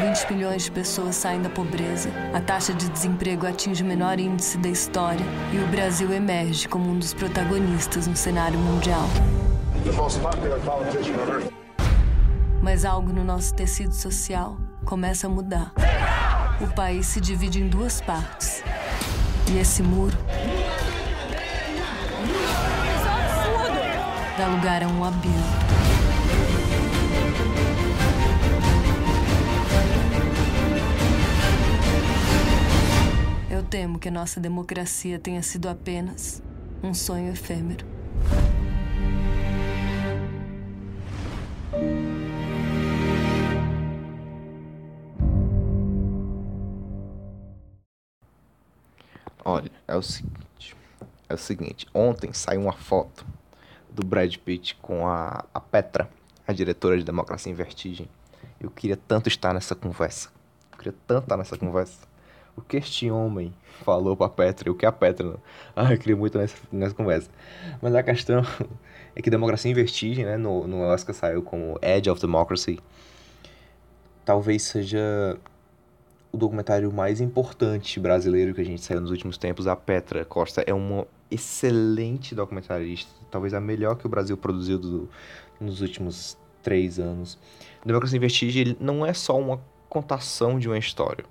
Speaker 7: 20 milhões de pessoas saem da pobreza, a taxa de desemprego atinge o menor índice da história e o Brasil emerge como um dos protagonistas no cenário mundial. Mas algo no nosso tecido social começa a mudar. O país se divide em duas partes. E esse muro dá lugar a um abismo. Eu temo que nossa democracia tenha sido apenas um sonho efêmero.
Speaker 2: Olha, é o seguinte. É o seguinte. Ontem saiu uma foto do Brad Pitt com a, a Petra, a diretora de Democracia em Vertigem. Eu queria tanto estar nessa conversa. Eu queria tanto estar nessa conversa. O que este homem falou pra Petra e o que a Petra não. Ah, eu queria muito nessa, nessa conversa. Mas a questão é que Democracia em Vertigem, né, no, no Oscar saiu como Edge of Democracy. Talvez seja o documentário mais importante brasileiro que a gente saiu nos últimos tempos. A Petra Costa é uma excelente documentarista, talvez a melhor que o Brasil produziu do, nos últimos três anos. Democracia em ele não é só uma contação de uma história,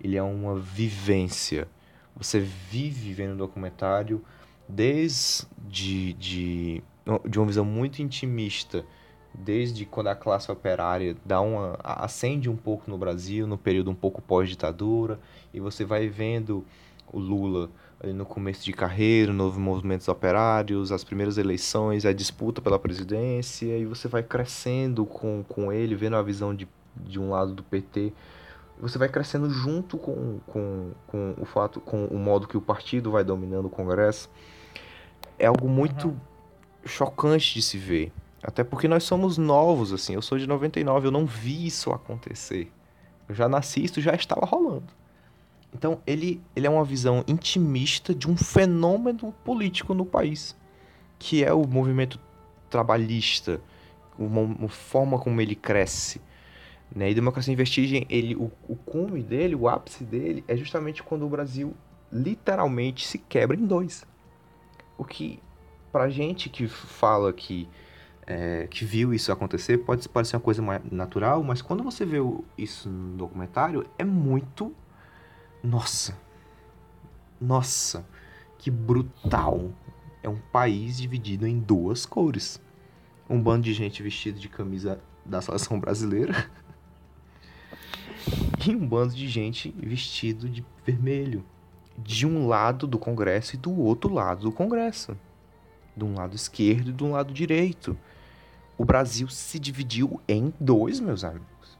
Speaker 2: ele é uma vivência. Você vive vendo o documentário desde de, de, de uma visão muito intimista desde quando a classe operária dá uma acende um pouco no Brasil, no período um pouco pós-ditadura, e você vai vendo o Lula ali no começo de carreira, novos movimentos operários, as primeiras eleições, a disputa pela presidência, e você vai crescendo com, com ele, vendo a visão de, de um lado do PT, você vai crescendo junto com, com, com o fato, com o modo que o partido vai dominando o Congresso. É algo muito chocante de se ver. Até porque nós somos novos, assim. Eu sou de 99, eu não vi isso acontecer. Eu já nasci, isso já estava rolando. Então, ele, ele é uma visão intimista de um fenômeno político no país, que é o movimento trabalhista, uma, uma forma como ele cresce. Né? E Democracia em Vestigem, ele, o, o cume dele, o ápice dele, é justamente quando o Brasil literalmente se quebra em dois. O que, pra gente que fala que é, que viu isso acontecer, pode parecer uma coisa mais natural, mas quando você vê isso no documentário, é muito. Nossa! Nossa! Que brutal! É um país dividido em duas cores. Um bando de gente vestido de camisa da seleção brasileira e um bando de gente vestido de vermelho. De um lado do Congresso e do outro lado do Congresso. De um lado esquerdo e um lado direito o Brasil se dividiu em dois, meus amigos.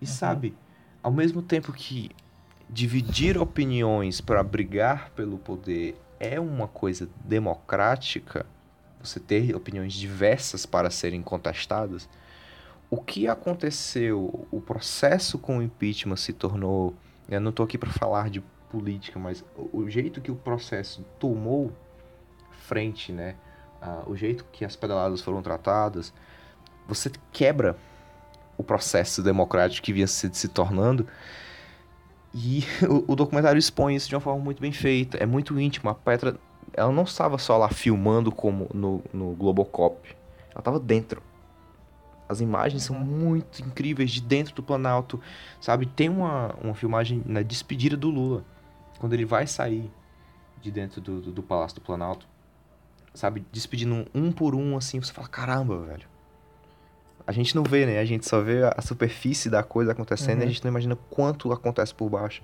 Speaker 2: E uhum. sabe, ao mesmo tempo que dividir opiniões para brigar pelo poder é uma coisa democrática, você ter opiniões diversas para serem contestadas, o que aconteceu, o processo com o impeachment se tornou. Eu não estou aqui para falar de política, mas o jeito que o processo tomou frente, né? O jeito que as pedaladas foram tratadas, você quebra o processo democrático que vinha se, se tornando. E o, o, documentário expõe isso de uma forma muito bem feita, é muito íntimo. A Petra, ela não estava só lá filmando como no, no Globocop, ela estava dentro. As imagens são uhum. muito incríveis de dentro do Planalto, sabe? Tem uma, uma filmagem na despedida do Lula, quando ele vai sair de dentro do, do, do Palácio do Planalto sabe, despedindo um por um, assim, você fala, caramba, velho. A gente não vê, né? A gente só vê a superfície da coisa acontecendo uhum. e a uhum. gente não imagina quanto acontece por baixo.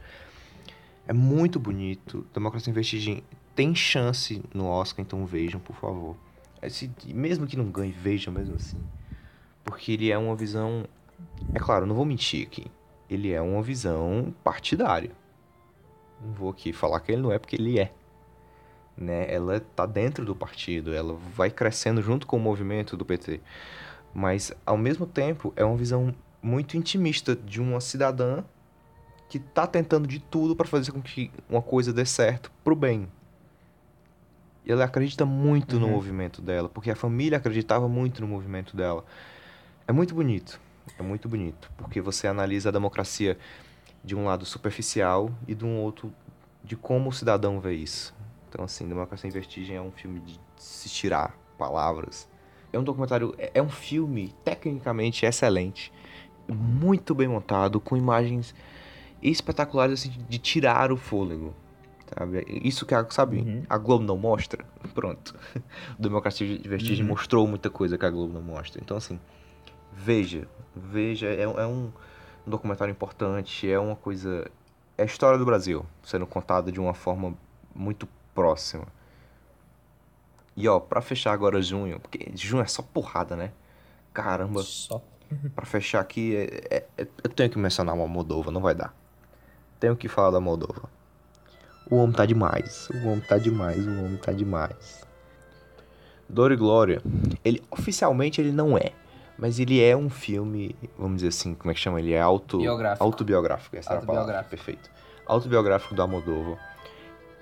Speaker 2: É muito bonito. Democracia em Vestigem tem chance no Oscar, então vejam, por favor. Esse, mesmo que não ganhe, vejam mesmo assim. Porque ele é uma visão É claro, não vou mentir aqui. Ele é uma visão partidária. Não vou aqui falar que ele não é, porque ele é. Né? Ela tá dentro do partido, ela vai crescendo junto com o movimento do PT. Mas, ao mesmo tempo, é uma visão muito intimista de uma cidadã que tá tentando de tudo para fazer com que uma coisa dê certo pro bem. E ela acredita muito no
Speaker 3: Uhum.
Speaker 2: movimento dela, porque a família acreditava muito no movimento dela. É muito bonito, é muito bonito, porque você analisa a democracia de um lado superficial e de um outro de como o cidadão vê isso. Então, assim, Democracia em Vertigem é um filme de se tirar palavras. É um documentário, é é um filme tecnicamente excelente, muito bem montado, com imagens espetaculares assim, de tirar o fôlego. Sabe? Isso que a, sabe,
Speaker 3: Uhum.
Speaker 2: a Globo não mostra. Pronto. Democracia de Vertigem
Speaker 3: Uhum.
Speaker 2: mostrou muita coisa que a Globo não mostra. Então, assim, veja, veja, é, é um documentário importante, é uma coisa. É a história do Brasil sendo contada de uma forma muito próxima. E ó, pra fechar agora junho, porque junho é só porrada, né? Caramba,
Speaker 3: Só.
Speaker 2: pra fechar aqui, é, é- é- eu tenho que mencionar uma Moldova, não vai dar. Tenho que falar da Moldova. O homem tá demais, o homem tá demais, o homem tá demais. Dor e Glória, ele oficialmente ele não é, mas ele é um filme, vamos dizer assim, como é que chama? Ele é auto
Speaker 3: Biográfico.
Speaker 2: autobiográfico, essa é a palavra,
Speaker 3: Autobiográfico.
Speaker 2: perfeito. Autobiográfico do Almodóvar.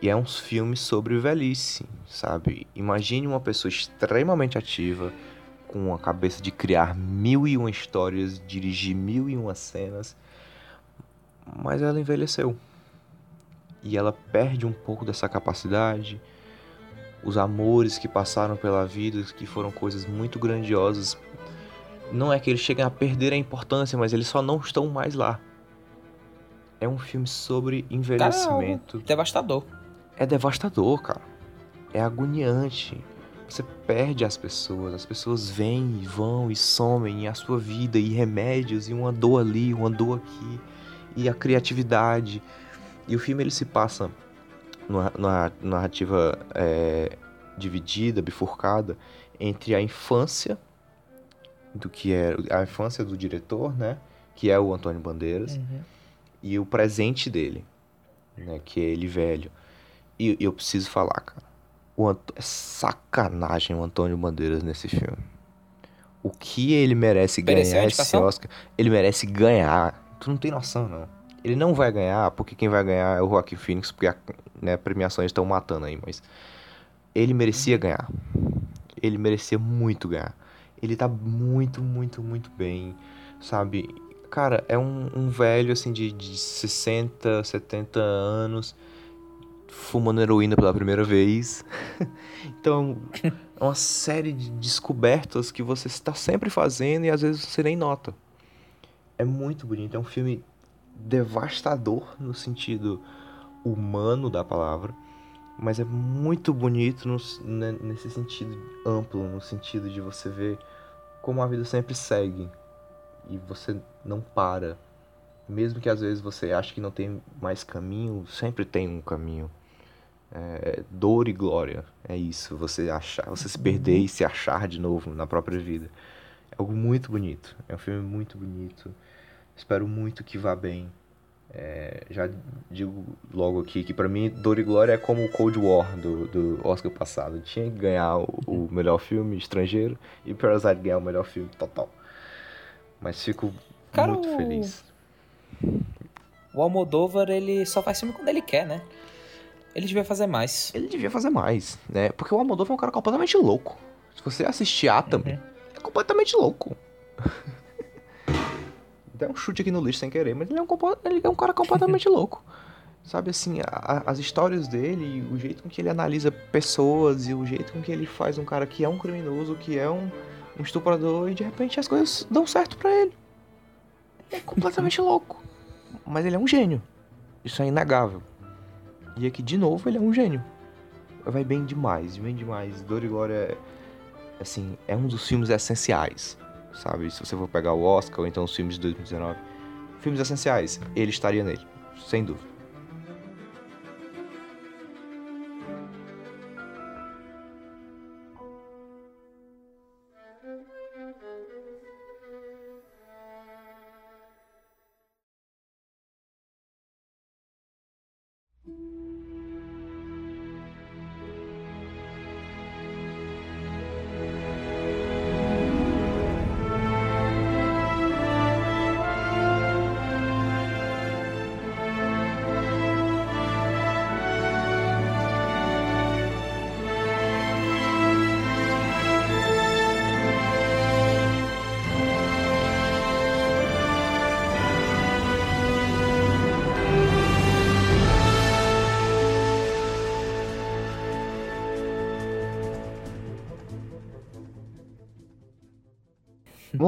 Speaker 2: E é uns filmes sobre velhice, sabe? Imagine uma pessoa extremamente ativa, com a cabeça de criar mil e uma histórias, dirigir mil e uma cenas, mas ela envelheceu. E ela perde um pouco dessa capacidade. Os amores que passaram pela vida, que foram coisas muito grandiosas, não é que eles cheguem a perder a importância, mas eles só não estão mais lá. É um filme sobre envelhecimento.
Speaker 3: Devastador.
Speaker 2: É devastador, cara. É agoniante. Você perde as pessoas, as pessoas vêm e vão e somem, e a sua vida, e remédios, e uma dor ali, uma dor aqui, e a criatividade. E o filme ele se passa numa, numa narrativa é, dividida, bifurcada, entre a infância do que é a infância do diretor, né? Que é o Antônio Bandeiras, e o presente dele, né? Que é ele velho. E eu preciso falar, cara. O Ant... É sacanagem o Antônio Bandeiras nesse filme. O que ele merece
Speaker 3: Mereceu
Speaker 2: ganhar esse? Oscar? Ele merece ganhar. Tu não tem noção, não. Ele não vai ganhar, porque quem vai ganhar é o Joaquin Phoenix, porque a né, premiações estão matando aí, mas. Ele merecia ganhar. Ele merecia muito ganhar. Ele tá muito, muito, muito bem, sabe? Cara, é um, um velho, assim, de, de 60, 70 anos, fumando heroína pela primeira vez. então, é uma série de descobertas que você está sempre fazendo e às vezes você nem nota. É muito bonito, é um filme devastador no sentido humano da palavra, mas é muito bonito no- né, nesse sentido amplo, no sentido de você ver como a vida sempre segue e você não para. Mesmo que às vezes você ache que não tem mais caminho, sempre tem um caminho. É, dor e glória, é isso. Você achar, você se perder e se achar de novo na própria vida. É algo muito bonito. É um filme muito bonito. Espero muito que vá bem. É, já digo logo aqui que pra mim Dor e Glória é como o Cold War do, do Oscar passado. Tinha que ganhar o, o melhor filme estrangeiro e Parasite ganhar o melhor filme total. Mas fico
Speaker 3: Cara,
Speaker 2: muito feliz.
Speaker 3: O Almodóvar, ele só faz filme quando ele quer, né? Ele devia fazer mais.
Speaker 2: Ele devia fazer mais, né? Porque o Almodóvar é um cara completamente louco. Se você assistir Atom,
Speaker 3: Uhum.
Speaker 2: é completamente louco. Dá um chute aqui no lixo sem querer, mas ele é um, ele é um cara completamente louco. Sabe assim, a- a- as histórias dele, o jeito com que ele analisa pessoas e o jeito com que ele faz um cara que é um criminoso, que é um, um estuprador e de repente as coisas dão certo pra ele. Ele é completamente louco. Mas ele é um gênio. Isso é inegável. E aqui, de novo, ele é um gênio. Vai bem demais, bem demais. Dor e Glória assim, é um dos filmes essenciais, sabe? Se você for pegar o Oscar ou então os filmes de 2019, filmes essenciais, ele estaria nele, sem dúvida.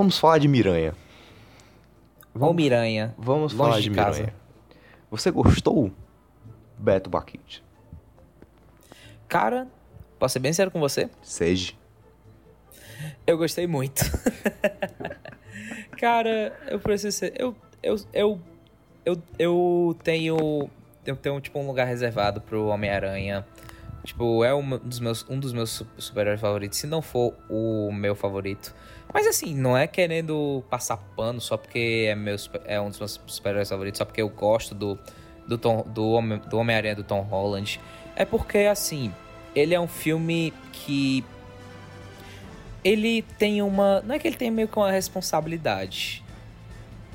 Speaker 2: Vamos falar de Miranha.
Speaker 3: Ou Miranha.
Speaker 2: Vamos falar
Speaker 3: de
Speaker 2: de
Speaker 3: casa.
Speaker 2: Miranha. Você gostou, Beto Baquite?
Speaker 3: Cara, posso ser bem sério com você?
Speaker 2: Seja.
Speaker 3: Eu gostei muito. Cara, eu preciso ser. Eu, eu, eu, eu, eu tenho. Eu tenho, tipo, um lugar reservado pro Homem-Aranha. Tipo, é um dos meus, um dos meus su- super-heróis favoritos, se não for o meu favorito. Mas assim, não é querendo passar pano só porque é, meu, é um dos meus super-heróis favoritos, só porque eu gosto do, do, Tom- do, Homem- do Homem-Aranha do Tom Holland. É porque, assim, ele é um filme que ele tem uma. Não é que ele tem meio que uma responsabilidade.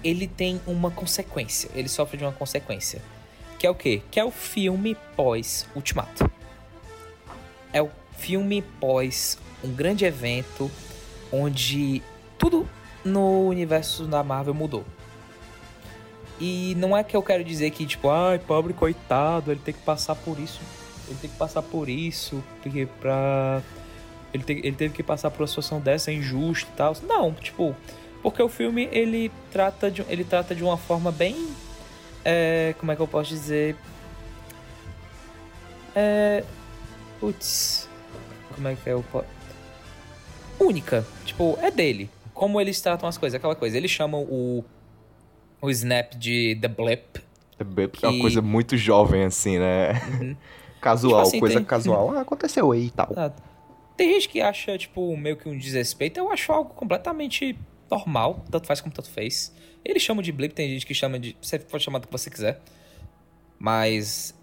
Speaker 3: Ele tem uma consequência. Ele sofre de uma consequência. Que é o quê? Que é o filme pós-Ultimato. É o filme pós um grande evento onde tudo no universo da Marvel mudou. E não é que eu quero dizer que, tipo, ai, pobre coitado, ele tem que passar por isso. Ele tem que passar por isso, porque pra ele, te- ele teve que passar por uma situação dessa, injusto e tal. Não, tipo, porque o filme ele trata de, ele trata de uma forma bem. é, como é que eu posso dizer? É. Putz. Como é que eu posso. Única. Tipo, é dele. Como eles tratam as coisas, aquela coisa. Eles chamam o. O Snap de The Blip.
Speaker 2: É uma
Speaker 3: Que- Uhum.
Speaker 2: coisa muito jovem, assim, né? Casual,
Speaker 3: Tipo assim,
Speaker 2: coisa
Speaker 3: tem-
Speaker 2: casual. Ah, aconteceu aí e tal.
Speaker 3: Tem gente que acha, tipo, meio que um desrespeito. Eu acho algo completamente normal. Tanto faz como tanto fez. Eles chamam de blip, tem gente que chama de. Você pode chamar do que você quiser. Mas.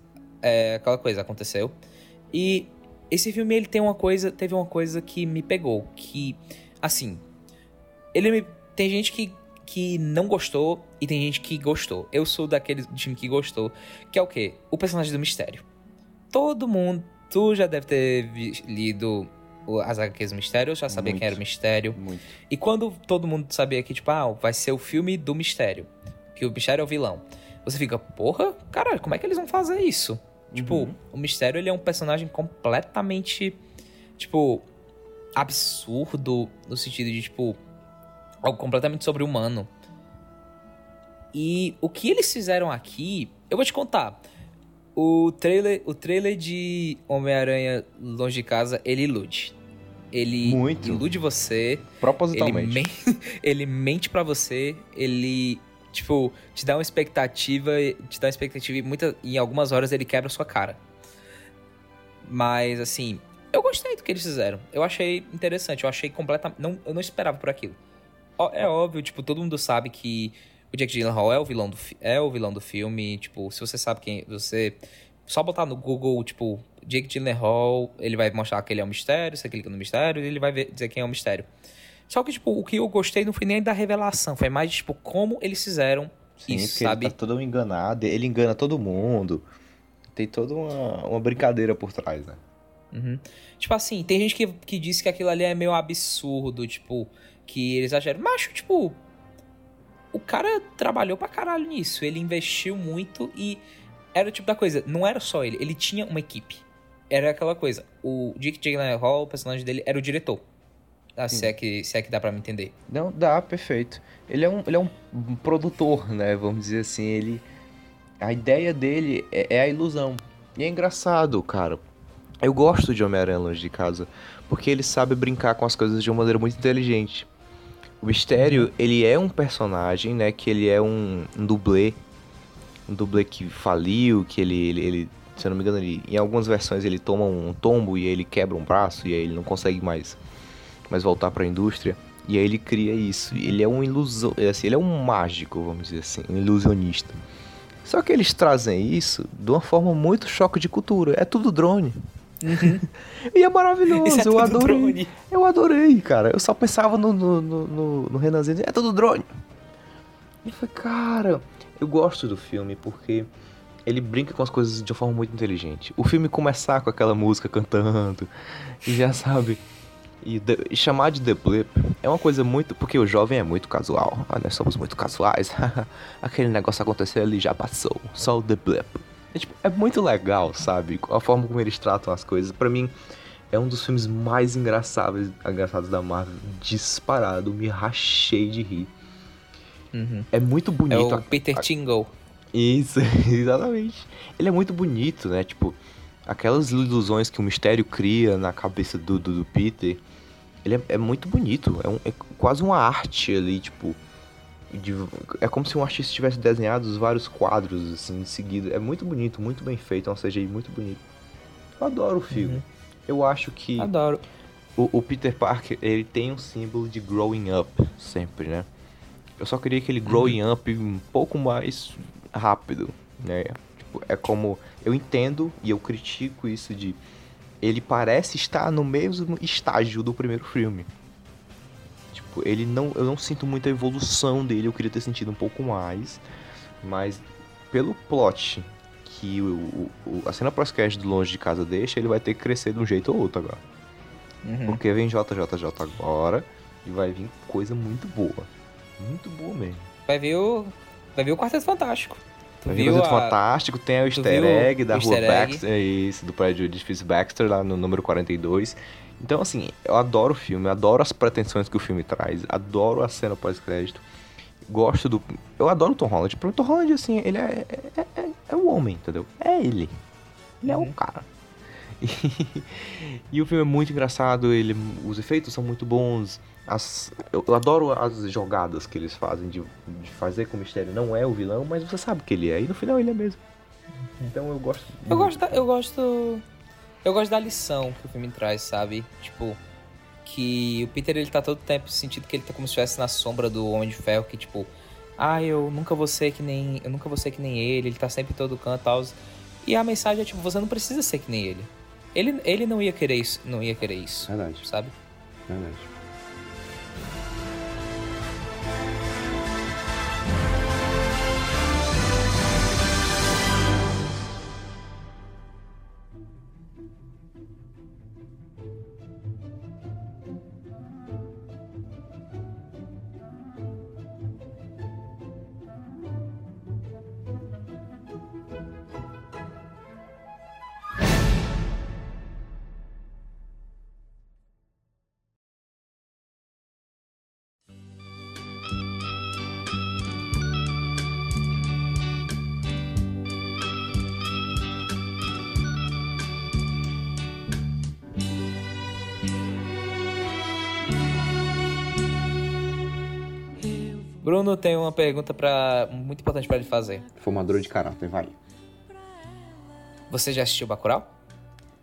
Speaker 3: É aquela coisa, aconteceu. E esse filme, ele tem uma coisa. Teve uma coisa que me pegou. Que. Assim. Ele me. Tem gente que. Que não gostou e tem gente que gostou. Eu sou daquele time que gostou. Que é o quê? O personagem do mistério. Todo mundo. Tu já deve ter lido as HQs do Mistério, eu já sabia
Speaker 2: Muito.
Speaker 3: quem era o Mistério.
Speaker 2: Muito.
Speaker 3: E quando todo mundo sabia que, tipo, ah, vai ser o filme do Mistério, que o Mistério é o vilão, você fica, porra, caralho, como é que eles vão fazer isso? Tipo, o Mistério, ele é um personagem completamente, tipo, absurdo, no sentido de, tipo, algo completamente sobre-humano. E o que eles fizeram aqui, eu vou te contar. O trailer, o trailer de Homem-Aranha Longe de Casa, ele ilude. Ele
Speaker 2: Muito.
Speaker 3: ilude você. Ele,
Speaker 2: Propositalmente.
Speaker 3: men ele mente pra você, ele, tipo, te dá uma expectativa, te dá uma expectativa e muita, em algumas horas ele quebra a sua cara. Mas, assim, eu gostei do que eles fizeram. Eu achei interessante, eu achei completamente... Não, eu não esperava por aquilo. É óbvio, tipo, todo mundo sabe que o Jake Gyllenhaal é o vilão do, é o vilão do filme. Tipo, se você sabe quem... Você... Só botar no Google, tipo, Jake Gyllenhaal, ele vai mostrar que ele é um mistério, você clica no mistério, ele vai ver- dizer quem é o mistério. Só que, tipo, o que eu gostei não foi nem da revelação, foi mais, tipo, como eles fizeram
Speaker 2: Sim,
Speaker 3: isso, sabe?
Speaker 2: ele tá todo enganado, ele engana todo mundo. Tem toda uma, uma brincadeira por trás, né?
Speaker 3: Uhum. Tipo assim, tem gente que, que disse que aquilo ali é meio absurdo, tipo, que eles exageram. Mas, tipo, o cara trabalhou pra caralho nisso. Ele investiu muito e era o tipo da coisa. Não era só ele, ele tinha uma equipe. Era aquela coisa. O Dick Gyllenhaal, o personagem dele, era o diretor. Ah, se, é que, se é que dá pra me entender.
Speaker 2: Não, dá, perfeito. Ele é um, ele é um produtor, né? Vamos dizer assim, ele... A ideia dele é, é a ilusão. E é engraçado, cara. Eu gosto de Homem-Aranha Longe de Casa, porque ele sabe brincar com as coisas de uma maneira muito inteligente. O Mistério, ele é um personagem, né? Que ele é um, um dublê. Um dublê que faliu, que ele, ele, ele- se eu não me engano, ele, em algumas versões ele toma um tombo e ele quebra um braço e aí ele não consegue mais, mais voltar para a indústria. E aí ele cria isso. Ele é um ilusão, assim, ele é um mágico, vamos dizer assim, um ilusionista. Só que eles trazem isso de uma forma muito choque de cultura. É tudo drone. e é maravilhoso,
Speaker 3: é
Speaker 2: eu
Speaker 3: tudo
Speaker 2: adorei.
Speaker 3: drone.
Speaker 2: Eu adorei, cara. Eu só pensava no, no, no, no, Renanzinho, é tudo drone. E falei, cara, eu gosto do filme porque ele brinca com as coisas de uma forma muito inteligente. O filme começar com aquela música cantando, e já sabe. E, the- e chamar de The Blip é uma coisa muito. Porque o jovem é muito casual. Ah, nós somos muito casuais. Aquele negócio aconteceu ali já passou. Só o The Blip. É, tipo, é muito legal, sabe? A forma como eles tratam as coisas. Pra mim, é um dos filmes mais engraçados, engraçados da Marvel, disparado, me rachei de rir.
Speaker 3: Uhum.
Speaker 2: É muito
Speaker 3: É
Speaker 2: bonito.
Speaker 3: o
Speaker 2: a-
Speaker 3: Peter
Speaker 2: a-
Speaker 3: Tingle.
Speaker 2: Isso, exatamente. Ele é muito bonito, né? Tipo, aquelas ilusões que o mistério cria na cabeça do, do, do Peter. Ele é, é muito bonito. É, um- é quase uma arte ali, tipo. de- é como se um artista tivesse desenhado os vários quadros, assim, em seguida. É muito bonito, muito bem feito. É um CGI muito bonito. Eu adoro o filme. Eu acho que
Speaker 3: Adoro.
Speaker 2: o, o Peter Parker, ele tem um símbolo de growing up, sempre, né? Eu só queria que ele growing up um pouco mais rápido, né? Tipo, é como... Eu entendo e eu critico isso de... Ele parece estar no mesmo estágio do primeiro filme. Tipo, ele não... Eu não sinto muita evolução dele, eu queria ter sentido um pouco mais. Mas, pelo plot que o, o- a cena pós-crédito do Longe de Casa deixa, ele vai ter que crescer de um jeito ou outro agora.
Speaker 3: Uhum.
Speaker 2: Porque vem JJJ agora e vai vir coisa muito boa. Muito boa mesmo.
Speaker 3: Vai ver o. Vai ver o Quarteto Fantástico. Tu
Speaker 2: vir
Speaker 3: viu a-
Speaker 2: fantástico, tem o easter egg
Speaker 3: o
Speaker 2: da rua
Speaker 3: easter egg?
Speaker 2: Baxter, é isso, do prédio de edifício Baxter, lá no número 42. Então, assim, eu adoro o filme, adoro as pretensões que o filme traz, adoro a cena pós-crédito. Gosto do. Eu adoro o Tom Holland. Pro Tom Holland, assim, ele é, é, é, é o homem, entendeu? É ele. Ele é o cara. E, e o filme é muito engraçado, ele, os efeitos são muito bons. As, eu, eu adoro as jogadas que eles fazem de, de fazer com o mistério não é o vilão, mas você sabe que ele é. E no final ele é mesmo. Então eu gosto.
Speaker 3: Eu
Speaker 2: muito.
Speaker 3: gosto, da, eu gosto. Eu gosto da lição que o filme traz, sabe? Tipo, que o Peter ele tá todo tempo sentindo que ele tá como se estivesse na sombra do Homem de Ferro, que tipo, ah, eu nunca vou ser que nem. Eu nunca vou ser que nem ele, ele tá sempre em todo canto e tal. E a mensagem é tipo, você não precisa ser que nem ele. Ele, ele não ia querer isso, não ia querer isso,
Speaker 2: Verdade,
Speaker 3: sabe?
Speaker 2: verdade.
Speaker 3: Bruno tem uma pergunta para muito importante pra ele fazer.
Speaker 2: Formadora de caráter, vai.
Speaker 3: Você já assistiu Bacurau?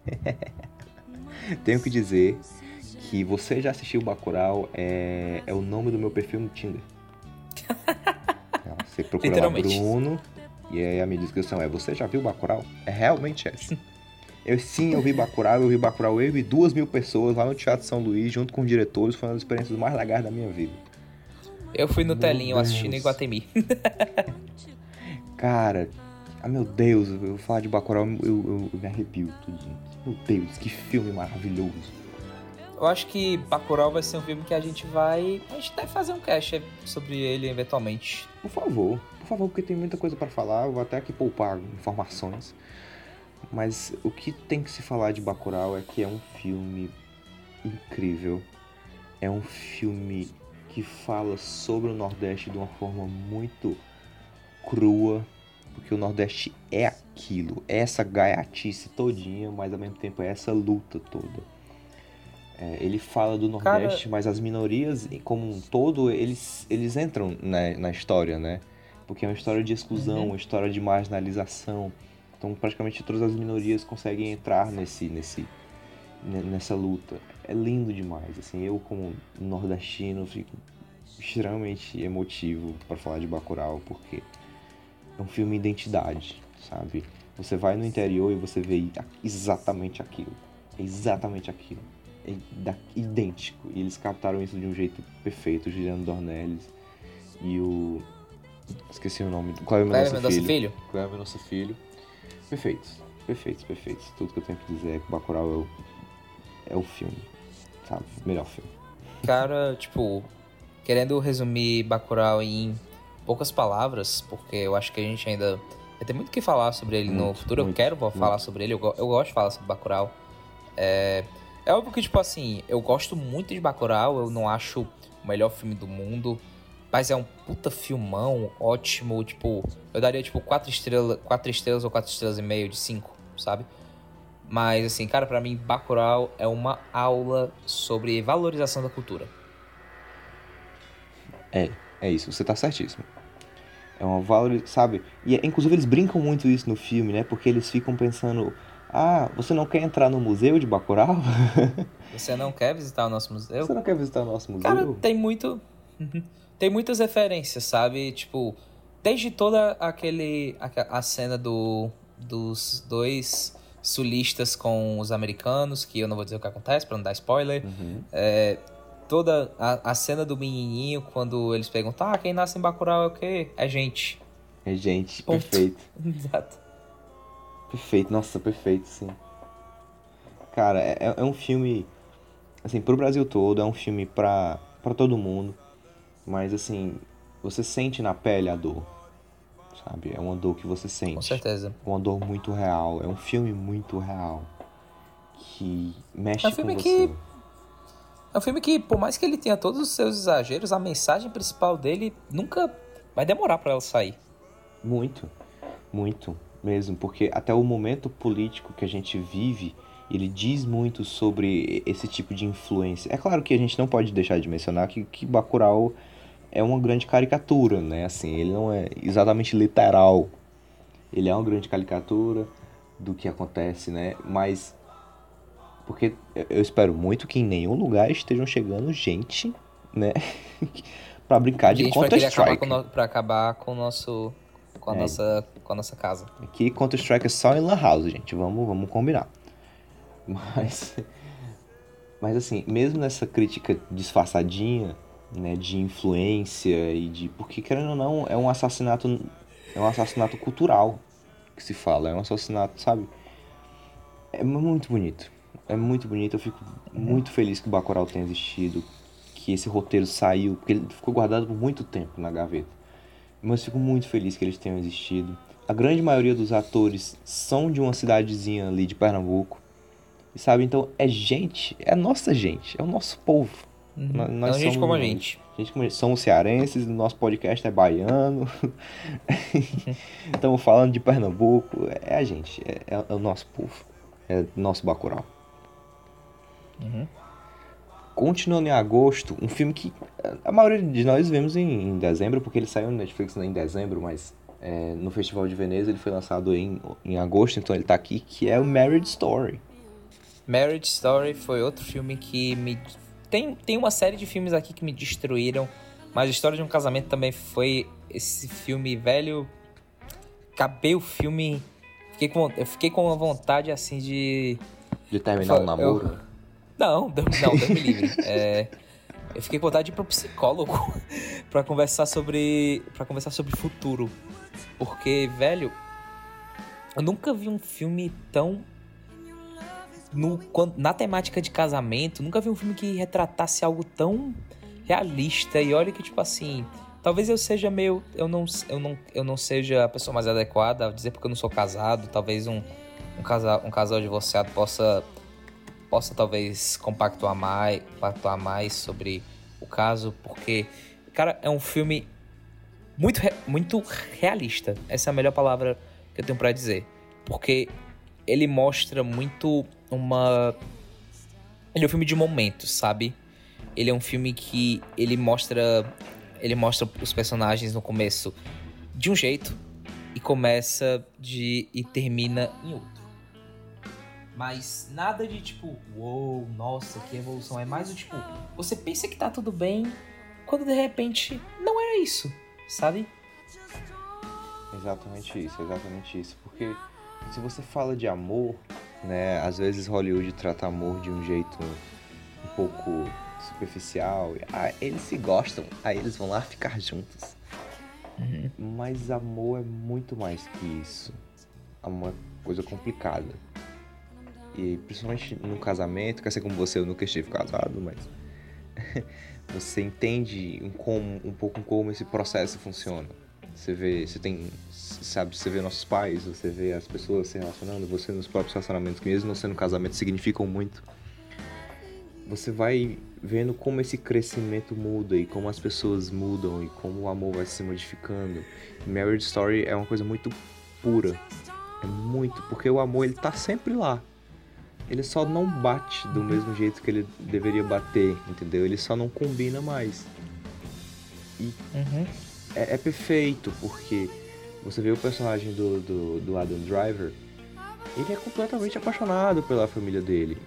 Speaker 2: Tenho que dizer que você já assistiu Bacurau é, é o nome do meu perfil no Tinder. Você procura lá. Bruno e aí a minha descrição é você já viu Bacurau? É realmente essa. Eu sim, eu vi Bacurau, eu vi Bacurau eu e duas mil pessoas lá no Teatro São Luís, junto com diretores, foi uma das experiências mais legais da minha vida.
Speaker 3: Eu fui no
Speaker 2: Meu
Speaker 3: telinho assistindo em
Speaker 2: Deus.
Speaker 3: Guatemi.
Speaker 2: Cara, ah meu Deus, eu vou falar de Bacurau, eu, eu- eu me arrepio tudinho. Meu Deus, que filme maravilhoso.
Speaker 3: Eu acho que Bacurau vai ser um filme que a gente vai... A gente deve fazer um cast sobre ele eventualmente.
Speaker 2: Por favor, por favor, porque tem muita coisa pra falar, eu vou até aqui poupar informações. Mas o que tem que se falar de Bacurau é que é um filme incrível. É um filme que fala sobre o Nordeste de uma forma muito crua, porque o Nordeste é aquilo, é essa gaiatice todinha, mas ao mesmo tempo é essa luta toda. É, ele fala do
Speaker 3: Cara-
Speaker 2: Nordeste, mas as minorias como um todo, eles, eles entram na, na história, né? Porque é uma história de exclusão, uma história de marginalização. Então praticamente todas as minorias conseguem entrar nesse, nesse, ne- nessa luta. É lindo demais, assim, eu como nordestino fico extremamente emotivo para falar de Bacurau, porque é um filme identidade, sabe? Você vai no interior e você vê exatamente aquilo. É exatamente aquilo. É idêntico. E eles captaram isso de um jeito perfeito, o Juliano Dornelles e o... Esqueci o nome. Cléber
Speaker 3: Cléber
Speaker 2: Mendonça
Speaker 3: Mendonça
Speaker 2: Filho.
Speaker 3: Filho?
Speaker 2: Cléber Mendonça Filho. Perfeitos. Perfeitos, perfeitos. Tudo que eu tenho que dizer é que Bacurau é o, é o filme, sabe? Melhor filme.
Speaker 3: Cara, tipo, querendo resumir Bacurau em poucas palavras, porque eu acho que a gente ainda vai ter muito o que falar sobre ele no
Speaker 2: Muito,
Speaker 3: futuro.
Speaker 2: muito,
Speaker 3: eu quero falar sobre ele, eu, eu gosto de falar sobre Bacurau. É, É óbvio que, tipo assim, eu gosto muito de Bacurau, eu não acho o melhor filme do mundo, mas é um puta filmão, ótimo, tipo, eu daria, tipo, quatro estrelas, quatro estrelas ou quatro estrelas e meio de cinco, sabe? Mas, assim, cara, para mim, Bacurau é uma aula sobre valorização da cultura.
Speaker 2: É, é isso, você tá certíssimo. É uma valor, sabe? E inclusive eles brincam muito isso no filme, né? Porque eles ficam pensando, ah, você não quer entrar no museu de Bacurau?
Speaker 3: Você não quer visitar o nosso museu?
Speaker 2: Você não quer visitar o nosso museu?
Speaker 3: Cara, tem muito. tem muitas referências, sabe? Tipo, desde toda aquele. a, a cena do, dos dois sulistas com os americanos, que eu não vou dizer o que acontece pra não dar spoiler.
Speaker 2: Uhum.
Speaker 3: É, toda a, a cena do menininho, quando eles perguntam, ah, quem nasce em Bacurau é o quê? É gente.
Speaker 2: É gente,
Speaker 3: Ponto.
Speaker 2: perfeito.
Speaker 3: Exato.
Speaker 2: Perfeito, nossa, perfeito, sim. Cara, é, é um filme, assim, pro Brasil todo, é um filme pra, pra todo mundo. Mas, assim, você sente na pele a dor, sabe? É uma dor que você sente.
Speaker 3: Com certeza.
Speaker 2: Uma dor muito real. É um filme muito real. Que mexe
Speaker 3: É um filme
Speaker 2: com
Speaker 3: que-
Speaker 2: você.
Speaker 3: É um filme que, por mais que ele tenha todos os seus exageros, a mensagem principal dele nunca vai demorar pra ela sair.
Speaker 2: Muito, muito mesmo, porque até o momento político que a gente vive, ele diz muito sobre esse tipo de influência. É claro que a gente não pode deixar de mencionar que, que Bacurau é uma grande caricatura, né? Assim, ele não é exatamente literal. Ele é uma grande caricatura do que acontece, né? Mas porque eu- espero muito que em nenhum lugar estejam chegando gente, né? pra brincar de
Speaker 3: Gente, pra, querer acabar no- pra acabar com o nosso. Com a,
Speaker 2: É.
Speaker 3: nossa, com a nossa casa.
Speaker 2: Aqui Counter-Strike é só em Lan House, gente. Vamos, vamos combinar. Mas. Mas assim, mesmo nessa crítica disfarçadinha, né, de influência e de. Porque querendo ou não, é um assassinato. É um assassinato cultural que se fala. É um assassinato, sabe? É muito bonito. É muito bonito. Eu fico muito feliz que o Bacurau tenha existido. Que esse roteiro saiu. Porque ele ficou guardado por muito tempo na gaveta. Mas fico muito feliz que eles tenham existido. A grande maioria dos atores são de uma cidadezinha ali de Pernambuco. E sabe, então é gente, é nossa gente, é o nosso povo. Nó-
Speaker 3: é gente como a gente.
Speaker 2: gente como. Somos cearenses, o nosso podcast é baiano. Estamos falando de Pernambuco, é a gente, é, é o nosso povo, é o nosso Bacurau.
Speaker 3: Uhum.
Speaker 2: Continuando em agosto, um filme que eh, a maioria de nós vemos em, em dezembro, porque ele saiu no Netflix em dezembro, mas eh, no Festival de Veneza ele foi lançado em, em agosto, então ele tá aqui, que é o Marriage Story.
Speaker 3: Marriage Story foi outro filme que me. Tem, tem uma série de filmes aqui que me destruíram, mas a história de um casamento também foi esse filme velho. Acabei o filme. Fiquei com, eu fiquei com uma vontade assim de.
Speaker 2: De terminar o
Speaker 3: Eu-
Speaker 2: namoro.
Speaker 3: Não, Deus, não, Deus me livre. É, eu fiquei com vontade de ir pro psicólogo pra conversar sobre. para conversar sobre futuro. Porque, velho, eu nunca vi um filme tão. No, na temática de casamento, nunca vi um filme que retratasse algo tão realista. E olha que, tipo assim, talvez eu seja meio. Eu não, eu não, eu não seja a pessoa mais adequada a dizer porque eu não sou casado. Talvez um, um, casal, um casal divorciado possa possa talvez compactuar mais, compactuar mais sobre o caso, porque, cara, é um filme muito, muito realista. Essa é a melhor palavra que eu tenho pra dizer. Porque ele mostra muito uma. Ele é um filme de momentos, sabe? Ele é um filme que ele mostra. Ele mostra os personagens no começo de um jeito e começa de. e termina em outro. Mas nada de tipo, uou, nossa, que evolução. É mais o tipo, você pensa que tá tudo bem, quando de repente não era isso, sabe?
Speaker 2: Exatamente isso, exatamente isso. Porque se você fala de amor, né, às vezes Hollywood trata amor de um jeito um pouco superficial. Ah, eles se gostam, aí eles vão lá ficar juntos. Mas amor é muito mais que isso. É uma coisa complicada. E principalmente no casamento, quer ser como você, eu nunca estive casado, mas você entende um, como, um pouco como esse processo funciona. Você vê, você tem, sabe, você vê nossos pais, você vê as pessoas se relacionando, você nos próprios relacionamentos, que mesmo não sendo casamento, significam muito. você vai vendo como esse crescimento muda e como as pessoas mudam e como o amor vai se modificando. Marriage Story é uma coisa muito pura. É muito, porque o amor ele tá sempre lá. Ele só não bate do mesmo jeito que ele deveria bater, entendeu? Ele só não combina mais. E
Speaker 3: Uhum.
Speaker 2: É, é perfeito, porque você vê o personagem do, do, do Adam Driver, ele é completamente apaixonado pela família dele.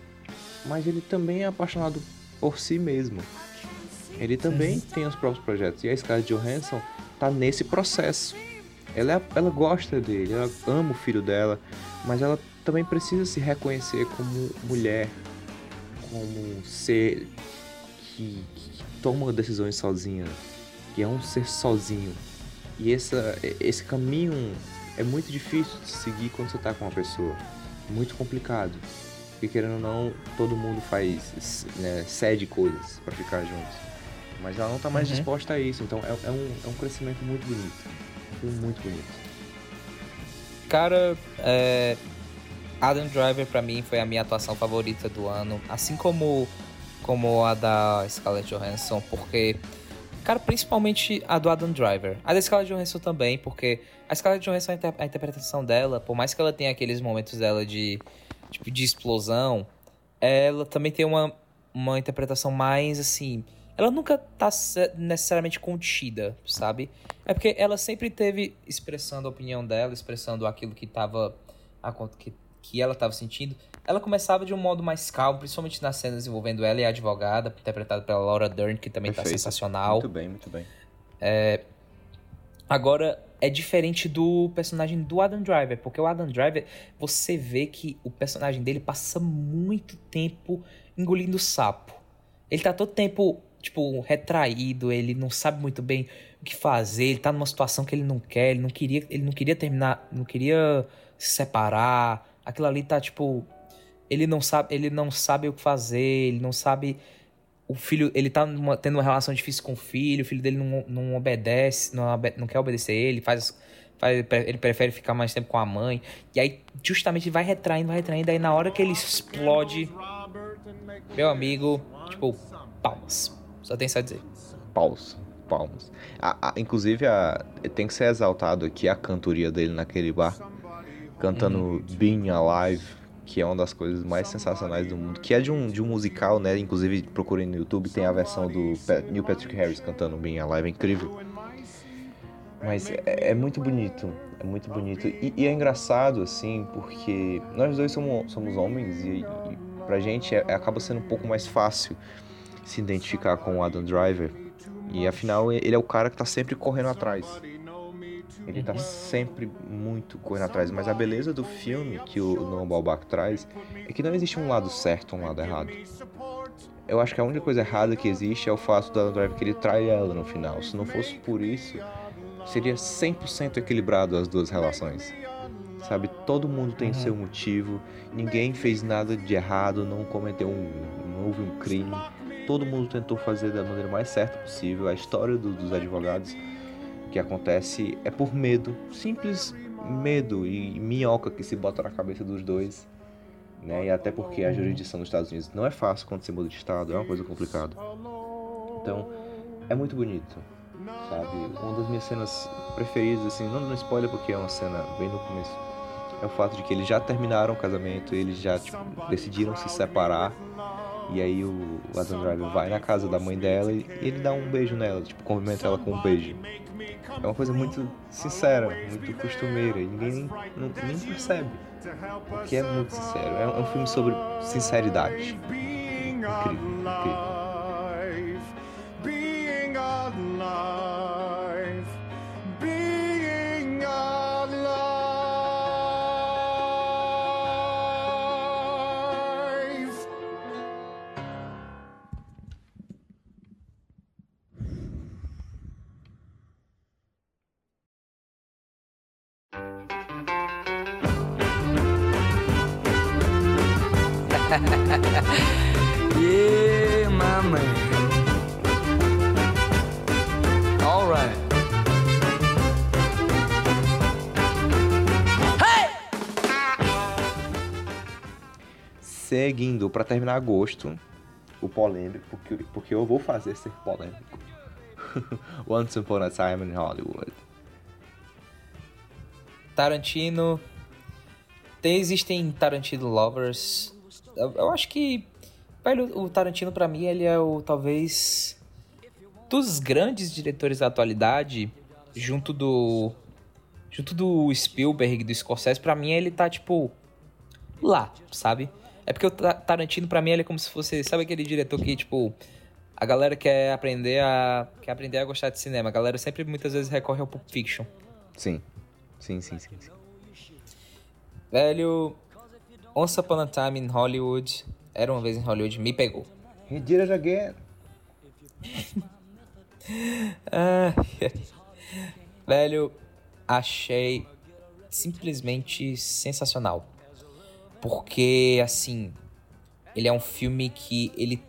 Speaker 2: Mas ele também é apaixonado por si mesmo. Ele também tem os próprios projetos. E a Scarlett Johansson tá nesse processo. Ela, é- ela gosta dele, ela ama o filho dela, mas ela também precisa se reconhecer como mulher, como um ser que, que toma decisões sozinha, que é um ser sozinho. E essa, esse caminho é muito difícil de seguir quando você tá com uma pessoa. Muito complicado. Porque querendo ou não, todo mundo faz, né, cede coisas pra ficar juntos. Mas ela não tá mais
Speaker 3: Uhum.
Speaker 2: disposta a isso, então é, é um, é um crescimento muito bonito. Um muito bonito.
Speaker 3: Cara, é, Adam Driver pra mim foi a minha atuação favorita do ano, assim como como a da Scarlett Johansson, porque cara, principalmente a do Adam Driver. A da Scarlett Johansson também, porque a Scarlett Johansson a, inter- a interpretação dela, por mais que ela tenha aqueles momentos dela de tipo de explosão, ela também tem uma uma interpretação mais assim, ela nunca tá necessariamente contida, sabe? É porque ela sempre teve expressando a opinião dela, expressando aquilo que tava que, que ela tava sentindo. Ela começava de um modo mais calmo, principalmente nas cenas envolvendo ela e a advogada, interpretada pela Laura Dern, que também tá
Speaker 2: Perfeito.
Speaker 3: sensacional.
Speaker 2: Muito bem, muito bem.
Speaker 3: Agora, é diferente do personagem do Adam Driver, porque o Adam Driver, você vê que o personagem dele passa muito tempo engolindo sapo. Ele tá todo tempo, tipo, retraído, ele não sabe muito bem o que fazer, ele tá numa situação que ele não quer, ele não queria, ele não queria terminar, não queria se separar. Aquilo ali tá tipo, ele não sabe, ele não sabe o que fazer, ele não sabe o filho, ele tá numa- tendo uma relação difícil com o filho, o filho dele não, não obedece, não, não quer obedecer ele, faz, faz, ele prefere ficar mais tempo com a mãe. E aí, justamente, vai retraindo, vai retraindo, aí na hora que ele explode, meu amigo, tipo, palmas. Só tem isso a dizer.
Speaker 2: Palmas. Palmas. A- a- inclusive, a, tem que ser exaltado aqui a cantoria dele naquele bar. Cantando Being Alive, que é uma das coisas mais sensacionais do mundo. Que é de um, de um musical, né? Inclusive, procurem no YouTube, tem a versão do Neil Patrick Harris cantando Being Alive, é incrível. Mas é, é muito bonito, é muito bonito. E, e é engraçado, assim, porque nós dois somos, somos homens e, e pra gente é- acaba sendo um pouco mais fácil se identificar com o Adam Driver. E afinal, ele é o cara que tá sempre correndo atrás. Ele tá sempre muito correndo atrás. Mas a beleza do filme que o Noah Baumbach traz é que não existe um lado certo e um lado errado. Eu acho que a única coisa errada que existe é o fato do Adam Driver que ele trai ela no final. Se não fosse por isso, seria 100% equilibrado as duas relações. Sabe, todo mundo tem seu motivo, ninguém fez nada de errado, não cometeu um, não houve um crime. Todo mundo tentou fazer da maneira mais certa possível. A história do- dos advogados que acontece é por medo, simples medo e minhoca que se bota na cabeça dos dois. Né? E até porque a jurisdição dos Estados Unidos não é fácil quando você muda de estado, é uma coisa complicada. Então, é muito bonito, sabe? Uma das minhas cenas preferidas, assim, não no spoiler porque é uma cena bem no começo, é o fato de que eles já terminaram o casamento, eles já tipo, decidiram se separar. E aí o Adam Driver vai na casa da mãe dela e ele dá um beijo nela, tipo, cumprimenta ela com um beijo. É uma coisa muito sincera, muito costumeira, e ninguém nem, nem percebe. Porque é muito sincero. É um é filme sobre sinceridade. Incrível, incrível.
Speaker 3: Yeah, my man. All right.
Speaker 2: Seguindo, pra terminar agosto, o polêmico, porque, porque eu vou fazer ser polêmico. Once Upon a Time in Hollywood.
Speaker 3: Tarantino. Tem, existem Tarantino lovers. Eu, eu acho que. Velho, o Tarantino, pra mim, ele é o talvez. Dos grandes diretores da atualidade, junto do. Junto do Spielberg do Scorsese, pra mim ele tá tipo. Lá, sabe? É porque o Tarantino, pra mim, ele é como se fosse. Sabe aquele diretor que, tipo. A galera quer aprender a. Quer aprender a gostar de cinema. A galera sempre muitas vezes recorre ao Pulp Fiction.
Speaker 2: Sim. Sim, sim, sim, sim.
Speaker 3: Velho. Once Upon a Time in Hollywood. Era uma vez em Hollywood, me pegou.
Speaker 2: He did it again.
Speaker 3: ah, velho, achei simplesmente sensacional. Porque, assim, ele é um filme que ele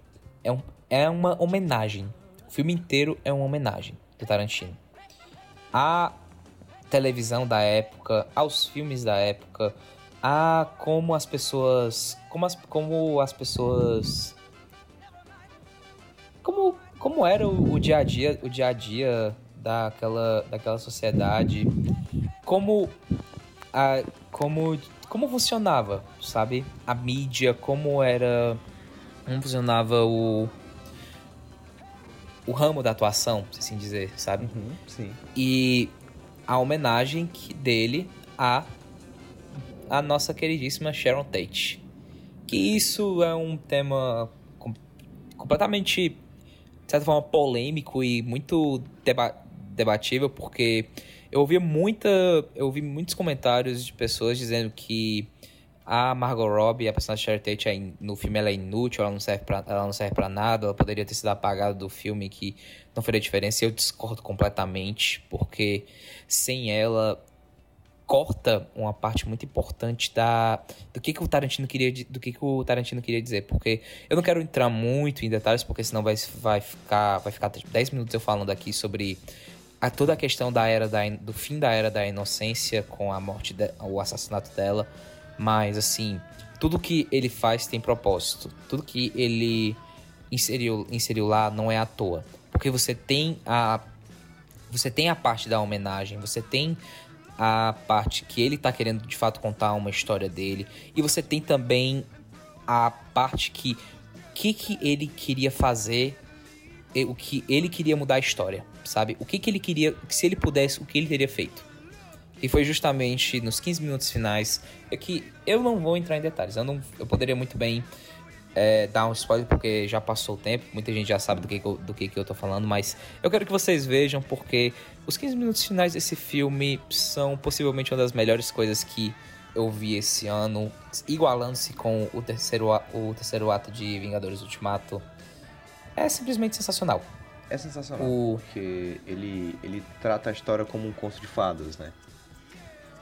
Speaker 3: é, um, é uma homenagem. O filme inteiro é uma homenagem do Tarantino. A televisão da época, aos filmes da época, a como as pessoas, como as, como as pessoas, como como era o, o dia a dia, o dia a dia daquela daquela sociedade, como a como como funcionava, sabe? A mídia, como era, como funcionava o o ramo da atuação, se assim dizer, sabe?
Speaker 2: Uhum, sim.
Speaker 3: E a homenagem dele a a nossa queridíssima Sharon Tate. Que isso é um tema com, completamente, de certa forma, polêmico e muito deba debatível, porque eu ouvi muita. Eu ouvi muitos comentários de pessoas dizendo que a Margot Robbie, a personagem Sharon Tate, é no filme ela é inútil, ela não serve pra, ela não serve para nada, ela poderia ter sido apagada do filme que não faria diferença. Eu discordo completamente, porque sem ela corta uma parte muito importante da do que, que o Tarantino queria do que, que o Tarantino queria dizer, porque eu não quero entrar muito em detalhes, porque senão vai, vai ficar vai ficar 10 minutos eu falando aqui sobre a toda a questão da era da, do fim da era da inocência com a morte de, o assassinato dela mas, assim, tudo que ele faz tem propósito. Tudo que ele inseriu, inseriu lá não é à toa. Porque você tem a. Você tem a parte da homenagem, você tem a parte que ele tá querendo de fato contar uma história dele. E você tem também a parte que. Que, que ele queria fazer o que ele queria mudar a história, sabe? O que, que ele queria, se ele pudesse, o que ele teria feito. E foi justamente nos 15 minutos finais é que eu não vou entrar em detalhes. Eu, não, eu poderia muito bem é, dar um spoiler porque já passou o tempo, muita gente já sabe do que, do que, que eu tô falando, mas eu quero que vocês vejam porque os 15 minutos finais desse filme são possivelmente uma das melhores coisas que eu vi esse ano, igualando-se com o terceiro, o terceiro ato de Vingadores Ultimato. É simplesmente sensacional.
Speaker 2: É sensacional, o... porque ele, ele trata a história como um conto de fadas, né?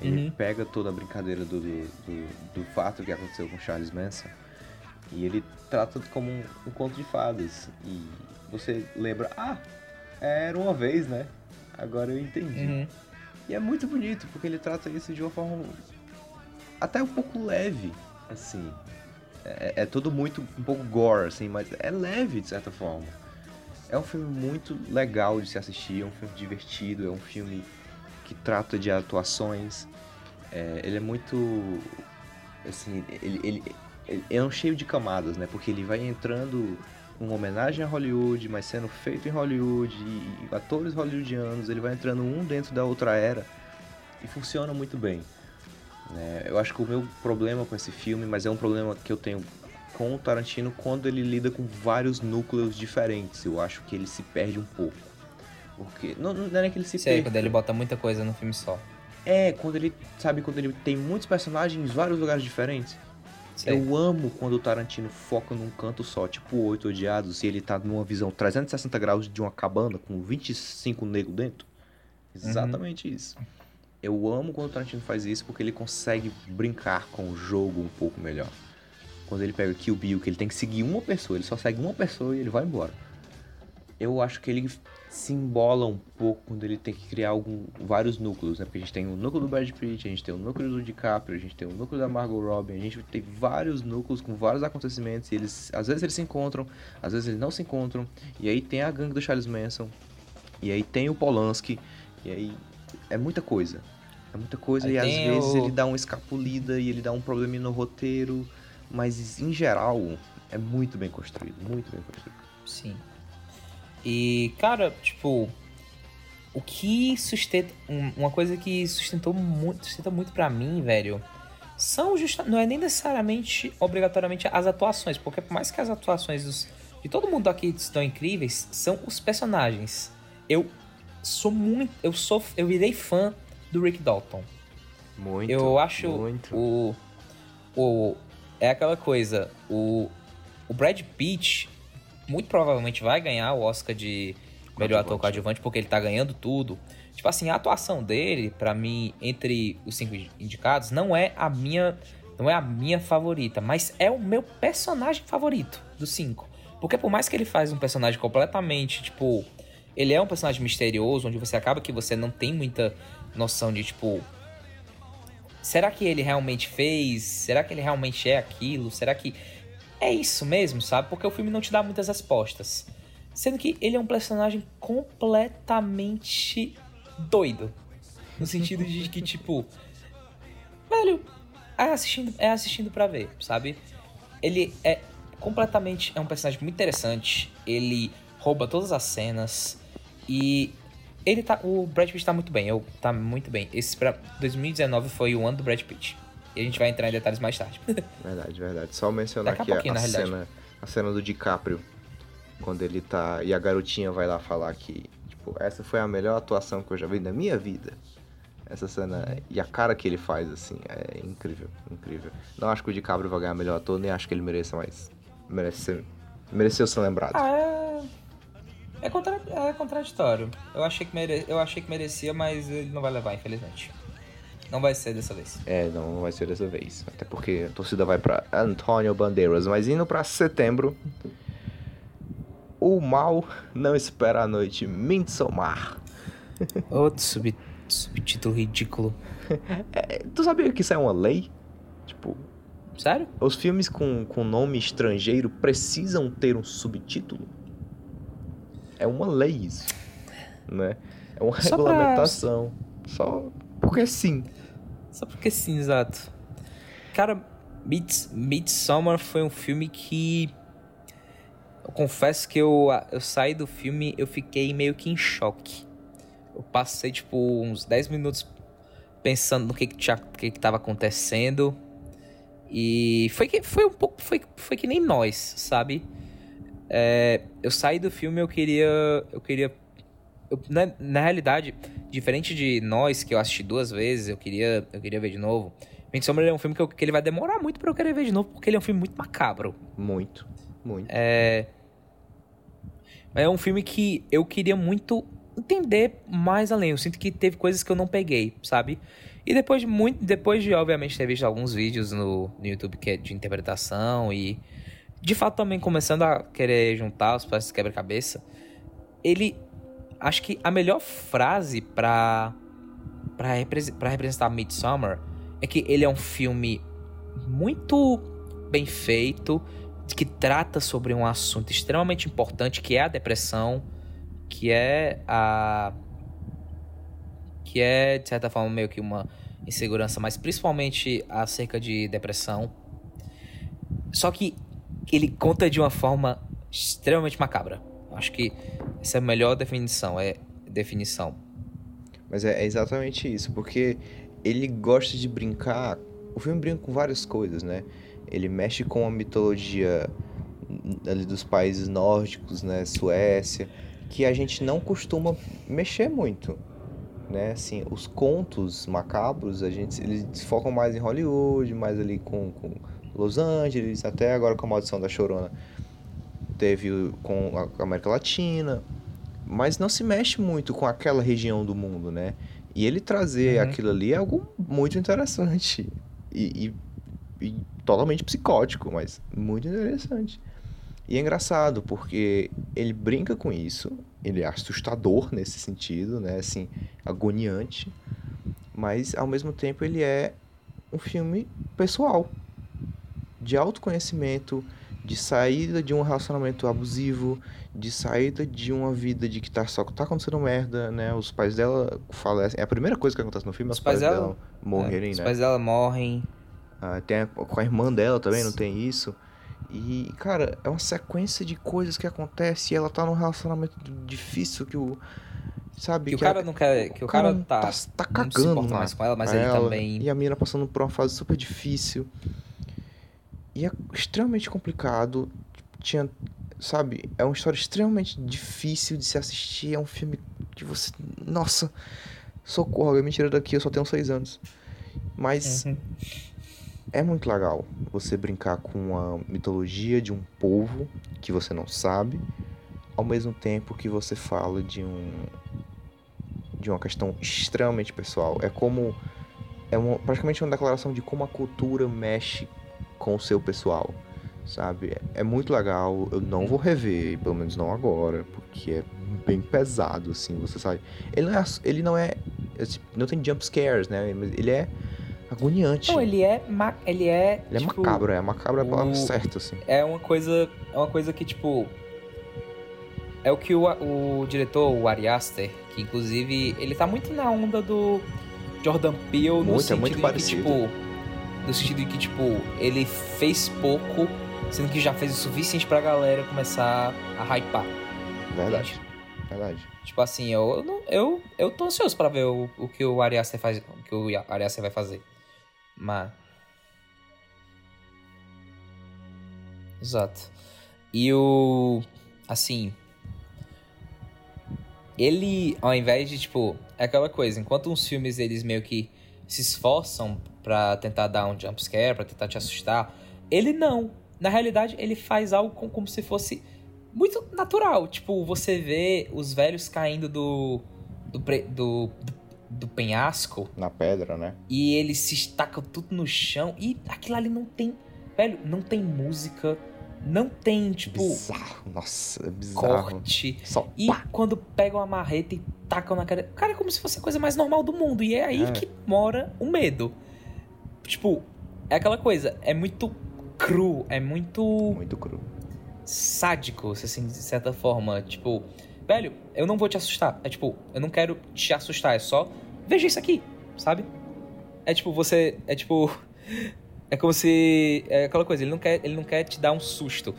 Speaker 2: Ele uhum. pega toda a brincadeira do, do, do, do, fato que aconteceu com Charles Manson e ele trata como um, um conto de fadas. E você lembra, ah, era uma vez, né? Agora eu entendi. Uhum. E é muito bonito, porque ele trata isso de uma forma até um pouco leve, assim. É, é tudo muito um pouco gore, assim, mas é leve de certa forma. É um filme muito legal de se assistir, é um filme divertido, é um filme que trata de atuações. É, ele é muito. Assim, ele, ele, ele é um cheio de camadas, né? Porque ele vai entrando uma homenagem a Hollywood, mas sendo feito em Hollywood, e, atores hollywoodianos, ele vai entrando um dentro da outra era e funciona muito bem. É, eu acho que o meu problema com esse filme, mas é um problema que eu tenho com o Tarantino quando ele lida com vários núcleos diferentes. Eu acho que ele se perde um pouco. Porque. Não, não é que ele se
Speaker 3: Sei, quando ele bota muita coisa no filme só.
Speaker 2: É, quando ele. Sabe, quando ele tem muitos personagens em vários lugares diferentes. Sei. Eu amo quando o Tarantino foca num canto só, tipo Oito Odiados, e ele tá numa visão 360 graus de uma cabana com 25 negros dentro. Exatamente uhum. isso. Eu amo quando o Tarantino faz isso porque ele consegue brincar com o jogo um pouco melhor. Quando ele pega Kill Bill, que ele tem que seguir uma pessoa, ele só segue uma pessoa e ele vai embora. Eu acho que ele se embola um pouco quando ele tem que criar algum, vários núcleos, né? Porque a gente tem o núcleo do Brad Pitt, a gente tem o núcleo do DiCaprio, a gente tem o núcleo da Margot Robbie, a gente tem vários núcleos com vários acontecimentos e eles, às vezes eles se encontram, às vezes eles não se encontram, e aí tem a gangue do Charles Manson, e aí tem o Polanski, e aí é muita coisa. É muita coisa
Speaker 3: Aí
Speaker 2: e às vezes
Speaker 3: o-
Speaker 2: ele dá uma escapulida e ele dá um probleminha no roteiro, mas em geral é muito bem construído, muito bem construído.
Speaker 3: Sim. E, cara, tipo, o que sustenta. um- uma coisa que sustentou muito, sustenta muito pra mim, velho, são justa, não é nem necessariamente, obrigatoriamente, as atuações, porque por mais que as atuações dos, de todo mundo aqui estão incríveis, são os personagens. Eu sou muito. Eu sou. Eu virei fã do Rick Dalton.
Speaker 2: Muito.
Speaker 3: Eu acho
Speaker 2: muito.
Speaker 3: o o é aquela coisa, o o Brad Pitt muito provavelmente vai ganhar o Oscar de melhor ator coadjuvante porque ele tá ganhando tudo. Tipo assim, a atuação dele, pra mim, entre os cinco indicados, não é a minha não é a minha favorita, mas é o meu personagem favorito dos cinco. Porque por mais que ele faz um personagem completamente, tipo, ele é um personagem misterioso, onde você acaba que você não tem muita noção de, tipo, será que ele realmente fez? Será que ele realmente é aquilo? Será que é isso mesmo, sabe? Porque o filme não te dá muitas respostas. Sendo que ele é um personagem completamente doido. No sentido de que, tipo, velho, é assistindo, é assistindo pra ver, sabe? Ele é completamente. É um personagem muito interessante. Ele rouba todas as cenas. E ele tá. O Brad Pitt tá muito bem. Eu, tá muito bem. Esse pra 2019 foi o ano do Brad Pitt. E a gente vai entrar em detalhes mais tarde.
Speaker 2: Verdade, verdade. Só mencionar aqui a, a cena, a cena do DiCaprio. Quando ele tá. E a garotinha vai lá falar que, tipo, essa foi a melhor atuação que eu já vi na minha vida. Essa cena. E a cara que ele faz, assim, é incrível, incrível. Não acho que o DiCaprio vai ganhar melhor ator, nem acho que ele mereça mais. Merece ser. Mereceu ser lembrado.
Speaker 3: ah, é. É, contra- é contraditório. Eu achei, que mere... eu achei que merecia, mas ele não vai levar, infelizmente. Não vai ser dessa vez.
Speaker 2: É, não vai ser dessa vez. Até porque a torcida vai pra Antônio Bandeiras. Mas indo pra setembro. O mal não espera a noite. Midsommar.
Speaker 3: Outro sub... subtítulo ridículo.
Speaker 2: É, tu sabia que isso é uma lei? Tipo,
Speaker 3: Sério?
Speaker 2: os filmes com, com nome estrangeiro precisam ter um subtítulo? É uma lei isso. Né? É uma
Speaker 3: Só pra-
Speaker 2: regulamentação. Só porque sim.
Speaker 3: Só porque sim, exato. Cara, Mids- foi um filme que. Eu confesso que eu, eu saí do filme, eu fiquei meio que em choque. Eu passei, tipo, uns 10 minutos pensando no que que, tinha, que que tava acontecendo. E foi que foi um pouco. Foi, foi que nem nós, sabe? É, eu saí do filme, eu queria. Eu queria. Eu- na, na realidade, diferente de nós, que eu assisti duas vezes, eu queria, eu queria ver de novo. Midsommar é um filme que, eu- que ele vai demorar muito pra eu querer ver de novo, porque ele é um filme muito macabro.
Speaker 2: Muito. Muito.
Speaker 3: É. É um filme que eu queria muito entender mais além. Eu sinto que teve coisas que eu não peguei, sabe? E depois de muito. Depois de, obviamente, ter visto alguns vídeos no, no YouTube que é de interpretação e. De fato, também começando a querer juntar os peças de quebra-cabeça. Ele. Acho que a melhor frase. Pra, repres- pra representar Midsommar é que ele é um filme muito bem feito, que trata sobre um assunto extremamente importante, que é a depressão, que é a que é de certa forma meio que uma insegurança, mas principalmente acerca de depressão. Só que ele conta de uma forma extremamente macabra. Acho que essa é a melhor definição, é definição.
Speaker 2: Mas é, é exatamente isso, porque ele gosta de brincar. O filme brinca com várias coisas, né? Ele mexe com a mitologia ali dos países nórdicos, né? Suécia, que a gente não costuma mexer muito, né? Assim, os contos macabros, a gente, eles focam mais em Hollywood, mais ali com, com Los Angeles, até agora com a Maldição da Chorona. Teve com a América Latina, mas não se mexe muito com aquela região do mundo, né? E ele trazer
Speaker 3: Uhum.
Speaker 2: aquilo ali é algo muito interessante. E, e- e totalmente psicótico, mas muito interessante. E é engraçado, porque ele brinca com isso, ele é assustador nesse sentido, né? Assim, agoniante. Mas, ao mesmo tempo, ele é um filme pessoal. De autoconhecimento, de saída de um relacionamento abusivo, de saída de uma vida de que tá só tá acontecendo merda, né? Os pais dela falecem. É a primeira coisa que acontece no filme, os,
Speaker 3: Os pais
Speaker 2: pais,
Speaker 3: dela-
Speaker 2: morrerem,
Speaker 3: É, Os
Speaker 2: né?
Speaker 3: pais dela morrem.
Speaker 2: Ah, tem a- com a irmã dela também, não tem isso. E, cara, é uma sequência de coisas que acontece e ela tá num relacionamento difícil que o. Sabe?
Speaker 3: Que o cara não quer. Que o cara, tá.
Speaker 2: tá
Speaker 3: não se
Speaker 2: cagando
Speaker 3: mais com ela, mas ele
Speaker 2: ela,
Speaker 3: também.
Speaker 2: E a mina passando por uma fase super difícil. E é extremamente complicado. Tinha. Sabe? É uma história extremamente difícil de se assistir. É um filme que você. Nossa! Socorro, alguém me tira daqui, eu só tenho seis anos. Mas
Speaker 3: Uhum.
Speaker 2: é muito legal você brincar com a mitologia de um povo que você não sabe, ao mesmo tempo que você fala de um de uma questão extremamente pessoal. É como é uma, praticamente uma declaração de como a cultura mexe com o seu pessoal, sabe? É, é muito legal. Eu não vou rever, pelo menos não agora, porque é bem pesado assim, você sabe. Ele não é ele não é é tipo, não tem jump scares, né? Mas ele é agoniante.
Speaker 3: Não, ele é. ma- Ele é.
Speaker 2: Ele é
Speaker 3: tipo,
Speaker 2: macabro, é macabro é a palavra
Speaker 3: o-
Speaker 2: certa, assim.
Speaker 3: É uma coisa. É uma coisa que, tipo. É o que o, o diretor, o Ari Aster, que inclusive ele tá muito na onda do Jordan Peele no
Speaker 2: Muito, é
Speaker 3: sentido
Speaker 2: muito
Speaker 3: de
Speaker 2: parecido.
Speaker 3: que, tipo. No sentido de que, tipo, ele fez pouco, sendo que já fez o suficiente pra galera começar a hypar.
Speaker 2: Verdade. Verdade.
Speaker 3: Tipo assim, eu, eu, não- eu, eu tô ansioso pra ver o, o que o Ari Aster faz, o que o Ari Aster vai fazer. Mas. Exato. E o. Assim. Ele, ao invés de, tipo, é aquela coisa, enquanto uns filmes eles meio que se esforçam pra tentar dar um jumpscare, pra tentar te assustar, ele não. Na realidade, ele faz algo com- como se fosse muito natural. Tipo, você vê os velhos caindo do. do, pre- do, do, do penhasco
Speaker 2: Na pedra, né?
Speaker 3: e eles se estacam tudo no chão e aquilo ali não tem. Velho, não tem música, não tem, tipo,
Speaker 2: Bizarro. Nossa, é bizarro.
Speaker 3: corte.
Speaker 2: Só
Speaker 3: E quando pegam a marreta e tacam na cara. Cara, é como se fosse a coisa mais normal do mundo. E é aí
Speaker 2: É.
Speaker 3: que mora o medo. Tipo, é aquela coisa, é muito cru, é muito
Speaker 2: muito cru.
Speaker 3: sádico, assim, de certa forma. Tipo, velho, eu não vou te assustar. É tipo, eu não quero te assustar, é só veja isso aqui, sabe? É tipo, você. É tipo. É como se. É aquela coisa, ele não quer, ele não quer te dar um susto.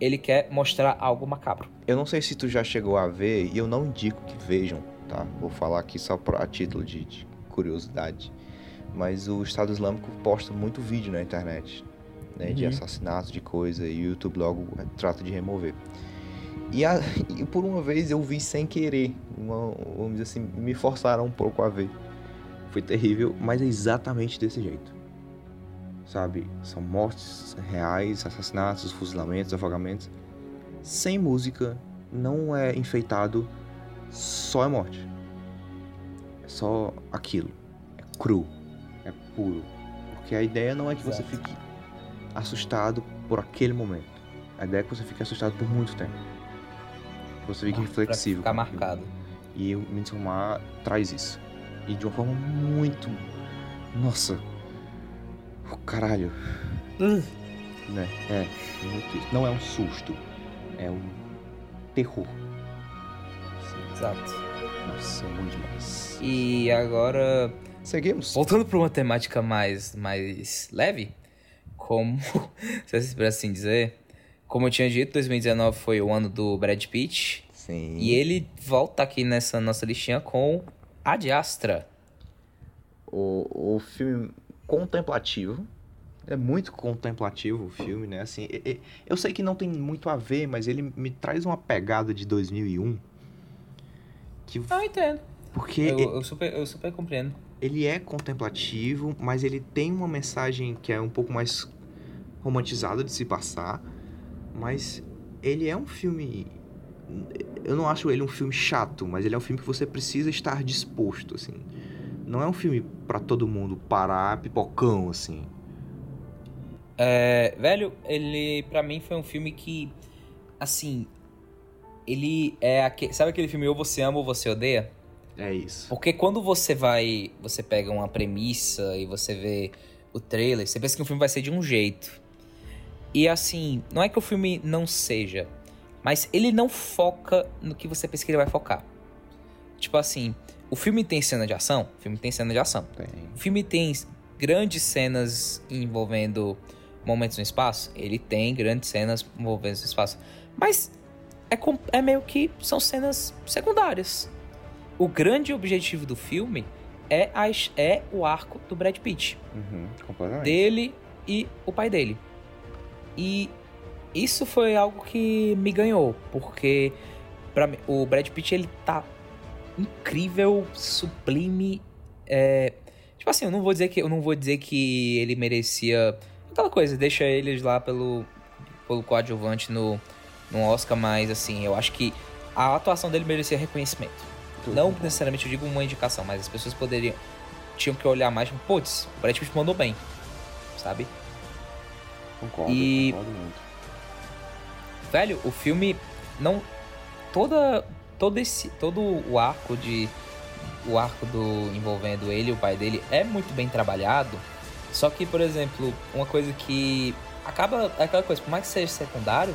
Speaker 3: Ele quer mostrar algo macabro.
Speaker 2: Eu não sei se tu já chegou a ver, e eu não indico que vejam, tá? Vou falar aqui só pra, a título de, de curiosidade. Mas o Estado Islâmico posta muito vídeo na internet, né? De
Speaker 3: Uhum.
Speaker 2: assassinatos, de coisa, e o YouTube logo trata de remover. E, a- e por uma vez eu vi sem querer, uma- vamos dizer assim, me forçaram um pouco a ver. Foi terrível, mas é exatamente desse jeito. Sabe? São mortes reais, assassinatos, fuzilamentos, afogamentos. Sem música, não é enfeitado, só é morte. É só aquilo. É cru. É puro. Porque a ideia não é que você fique assustado por aquele momento. A ideia é que você fique assustado por muito tempo. Que você fique
Speaker 3: Pra
Speaker 2: reflexivo.
Speaker 3: ficar marcado.
Speaker 2: E o Midsommar traz isso. E de uma forma muito. Nossa. Oh, caralho. Né? É, muito isso. Não é um susto. É um terror. Sim.
Speaker 3: Exato.
Speaker 2: Nossa, é muito demais.
Speaker 3: E agora,
Speaker 2: Seguimos.
Speaker 3: voltando pra uma temática mais, mais leve, como, se por assim dizer, como eu tinha dito, 2019 foi o ano do Brad Pitt.
Speaker 2: Sim.
Speaker 3: E ele volta aqui nessa nossa listinha com Ad Astra.
Speaker 2: o, o filme contemplativo. É muito contemplativo o filme, né? Assim, eu sei que não tem muito a ver, mas ele me traz uma pegada de 2001. Que,
Speaker 3: Ah, entendo.
Speaker 2: porque
Speaker 3: Eu,
Speaker 2: e-
Speaker 3: eu super, eu super compreendo.
Speaker 2: ele é contemplativo, mas ele tem uma mensagem que é um pouco mais romantizada de se passar. Mas ele é um filme. Eu não acho ele um filme chato, mas ele é um filme que você precisa estar disposto, assim. Não é um filme pra todo mundo parar pipocão, assim.
Speaker 3: É, velho, ele pra mim foi um filme que assim, ele é aquele, sabe aquele filme ou você ama ou você odeia?
Speaker 2: É isso.
Speaker 3: Porque quando você vai, você pega uma premissa e você vê o trailer, você pensa que o filme vai ser de um jeito. E assim, não é que o filme não seja, mas ele não foca no que você pensa que ele vai focar. Tipo assim, o filme tem cena de ação? O filme tem cena de ação.
Speaker 2: Tem.
Speaker 3: O filme tem grandes cenas envolvendo momentos no espaço? Ele tem grandes cenas envolvendo o espaço. Mas é, com- é meio que são cenas secundárias. O grande objetivo do filme é, a his- é o arco do Brad Pitt
Speaker 2: Uhum, completamente.
Speaker 3: dele e o pai dele. E isso foi algo que me ganhou, porque para mim o Brad Pitt ele tá incrível, sublime, é, tipo assim, eu não vou dizer que eu não vou dizer que ele merecia aquela coisa, deixa eles lá pelo pelo coadjuvante no no Oscar, mas assim, eu acho que a atuação dele merecia reconhecimento.
Speaker 2: Tudo
Speaker 3: Não
Speaker 2: bom.
Speaker 3: necessariamente eu digo uma indicação, mas as pessoas poderiam tinham que olhar mais, tipo, putz, o Brad Pitt mandou bem, sabe?
Speaker 2: Concordo,
Speaker 3: E-
Speaker 2: concordo muito.
Speaker 3: Velho, o filme não toda todo esse todo o arco de o arco do envolvendo ele e o pai dele é muito bem trabalhado. Só que, por exemplo, uma coisa que acaba é aquela coisa, por mais que seja secundário,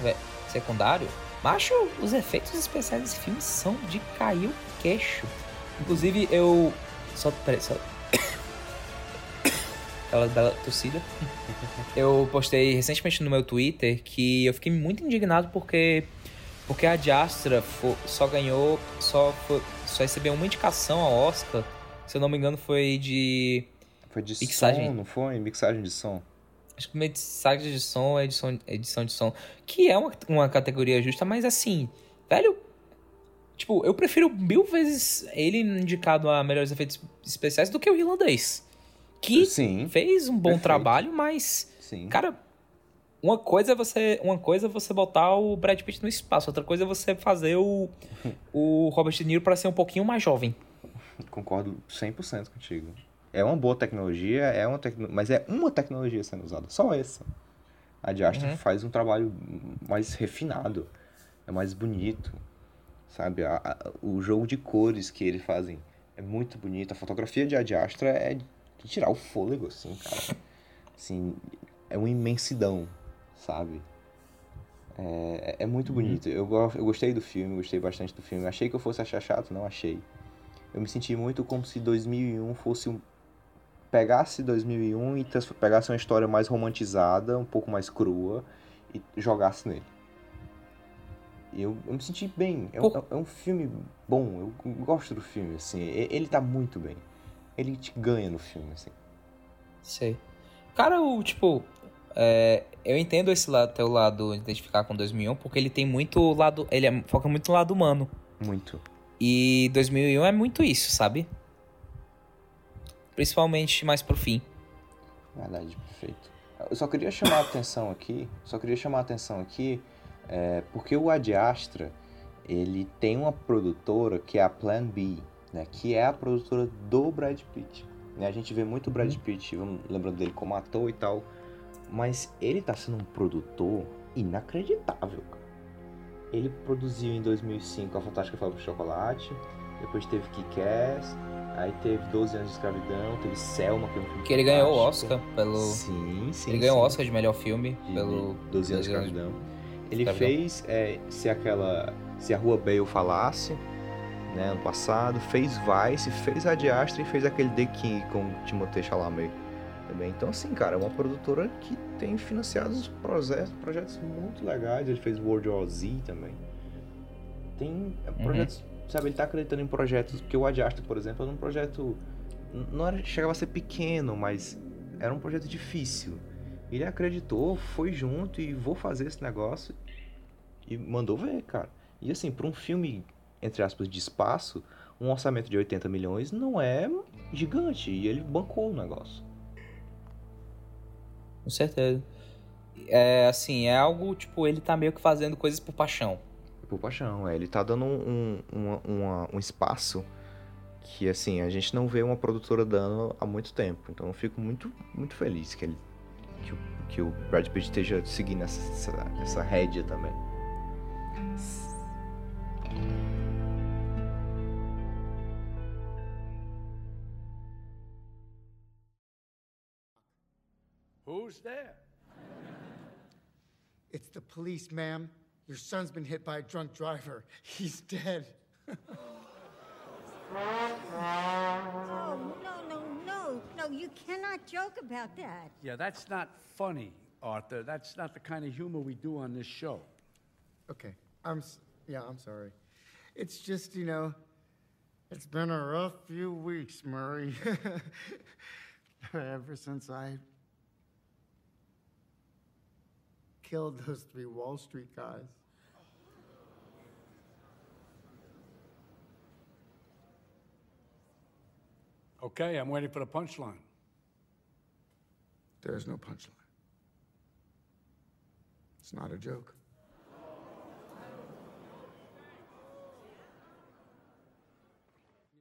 Speaker 3: secundário, macho, os efeitos especiais desse filme são de cair o queixo. Inclusive, eu só peraí, só aquela bela tossida. Eu postei recentemente no meu Twitter que eu fiquei muito indignado porque porque a Diastra só ganhou, só foi- só recebeu uma indicação ao Oscar. Se eu não me engano, foi de
Speaker 2: Foi de
Speaker 3: Mixagem.
Speaker 2: som, não foi? Mixagem de som.
Speaker 3: acho que mensagem de som, edição, edição de som, que é uma, uma categoria justa, mas assim, velho, tipo, eu prefiro mil vezes ele indicado a melhores efeitos especiais do que o irlandês, que
Speaker 2: Sim,
Speaker 3: fez um bom
Speaker 2: perfeito.
Speaker 3: trabalho, mas
Speaker 2: sim.
Speaker 3: Cara, uma coisa é você, uma coisa é você botar o Brad Pitt no espaço, outra coisa é você fazer o, o Robert De Niro para ser um pouquinho mais jovem.
Speaker 2: Concordo 100% contigo. É uma boa tecnologia, é uma tecno... mas é uma tecnologia sendo usada, só essa. A Diastra
Speaker 3: Uhum.
Speaker 2: faz um trabalho mais refinado, é mais bonito, sabe? A- a- o jogo de cores que eles fazem é muito bonito. A fotografia de Adiastra é de tirar o fôlego, assim, cara. Assim, é uma imensidão, sabe? É, é muito bonito. Eu, eu gostei do filme, gostei bastante do filme. Achei que eu fosse achar chato, não achei. Eu me senti muito como se 2001 fosse um. Pegasse 2001 e pegasse uma história mais romantizada, um pouco mais crua, e jogasse nele. E eu, eu me senti bem. É, um-
Speaker 3: Por-
Speaker 2: é um filme bom, eu gosto do filme, assim. Ele tá muito bem. Ele te ganha no filme, assim.
Speaker 3: Sei. Cara, o tipo, é, eu entendo esse lado, teu lado de identificar com 2001, porque ele tem muito lado, ele é- foca muito no lado humano.
Speaker 2: Muito.
Speaker 3: E 2001 é muito isso, sabe? Principalmente mais pro fim.
Speaker 2: Verdade, perfeito. Eu só queria chamar a atenção aqui, só queria chamar a atenção aqui, é, porque o Ad Astra, ele tem uma produtora que é a Plan B, né, que é a produtora do Brad Pitt. Né, a gente vê muito o Brad Pitt, vamos lembrando dele como ator e tal, mas ele tá sendo um produtor inacreditável, cara. Ele produziu em 2005 A Fantástica Fábrica de Chocolate, depois teve Kick-Ass, aí teve 12 anos de escravidão, teve Selma, que é um filme
Speaker 3: Que ele ganhou o. Oscar pelo.
Speaker 2: Sim, sim.
Speaker 3: ele ganhou o. Oscar de melhor filme
Speaker 2: De
Speaker 3: pelo.
Speaker 2: 12 anos de
Speaker 3: 12 anos
Speaker 2: escravidão. Ele
Speaker 3: escravidão.
Speaker 2: fez é, se aquela. Se a Rua Bale falasse, né, ano passado, fez Vice, fez a Astra e fez aquele The King com o Timothée Chalamet também. Então, assim, cara, é uma produtora que tem financiado os projetos, projetos muito legais. Ele fez World War Z também. Tem é, projetos, sabe, ele tá acreditando em projetos, porque o Ad Astra, por exemplo, era um projeto. Não era, chegava a ser pequeno, mas era um projeto difícil. Ele acreditou, foi junto e vou fazer esse negócio. E mandou ver, cara. E assim, para um filme, entre aspas, de espaço, um orçamento de 80 milhões não é gigante. E ele bancou o negócio.
Speaker 3: Com certeza. É assim, é algo, tipo, ele tá meio que fazendo coisas por paixão.
Speaker 2: Por paixão, é. Ele tá dando um, um, uma- um espaço que, assim, a gente não vê uma produtora dando há muito tempo. Então eu fico muito, muito feliz que, ele, que, o, que o Brad Pitt esteja seguindo essa, essa, rédea também.
Speaker 5: Who's there?
Speaker 9: It's the police, ma'am. Your son's been hit by a drunk driver. He's dead.
Speaker 10: Oh, no, no, no. No, you cannot joke about that.
Speaker 5: Yeah, that's not funny, Arthur. That's not the kind of humor we do on this show.
Speaker 9: Okay. I'm s- yeah, I'm sorry. It's just, you know, it's been a rough few weeks, Murray. Ever since I killed those three Wall Street guys.
Speaker 5: Okay, I'm waiting for the punchline.
Speaker 9: There's no punchline. It's not a joke.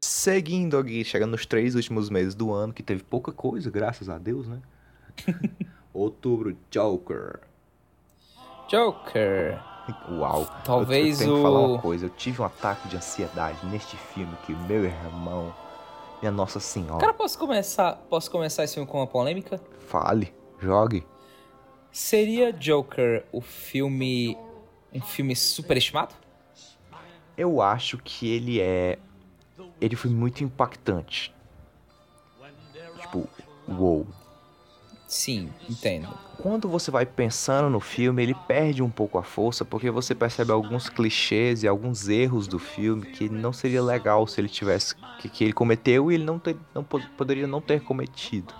Speaker 2: Seguindo aqui, chegando nos três últimos meses do ano, que teve pouca coisa, graças a Deus, né? Outubro, Joker.
Speaker 3: Joker.
Speaker 2: Uau.
Speaker 3: Talvez
Speaker 2: eu, eu tenho que falar
Speaker 3: o-
Speaker 2: uma coisa. Eu tive um ataque de ansiedade neste filme que meu irmão, minha Nossa Senhora,
Speaker 3: Cara, posso começar, posso começar esse filme com uma polêmica?
Speaker 2: fale, jogue.
Speaker 3: Seria Joker o filme um filme superestimado?
Speaker 2: Eu acho que ele é. Ele foi muito impactante. Tipo, uou.
Speaker 3: Sim, entendo.
Speaker 2: Quando você vai pensando no filme, ele perde um pouco a força, porque você percebe alguns clichês e alguns erros do filme que não seria legal se ele tivesse. que, que ele cometeu e ele não, ter, não po- poderia não ter cometido.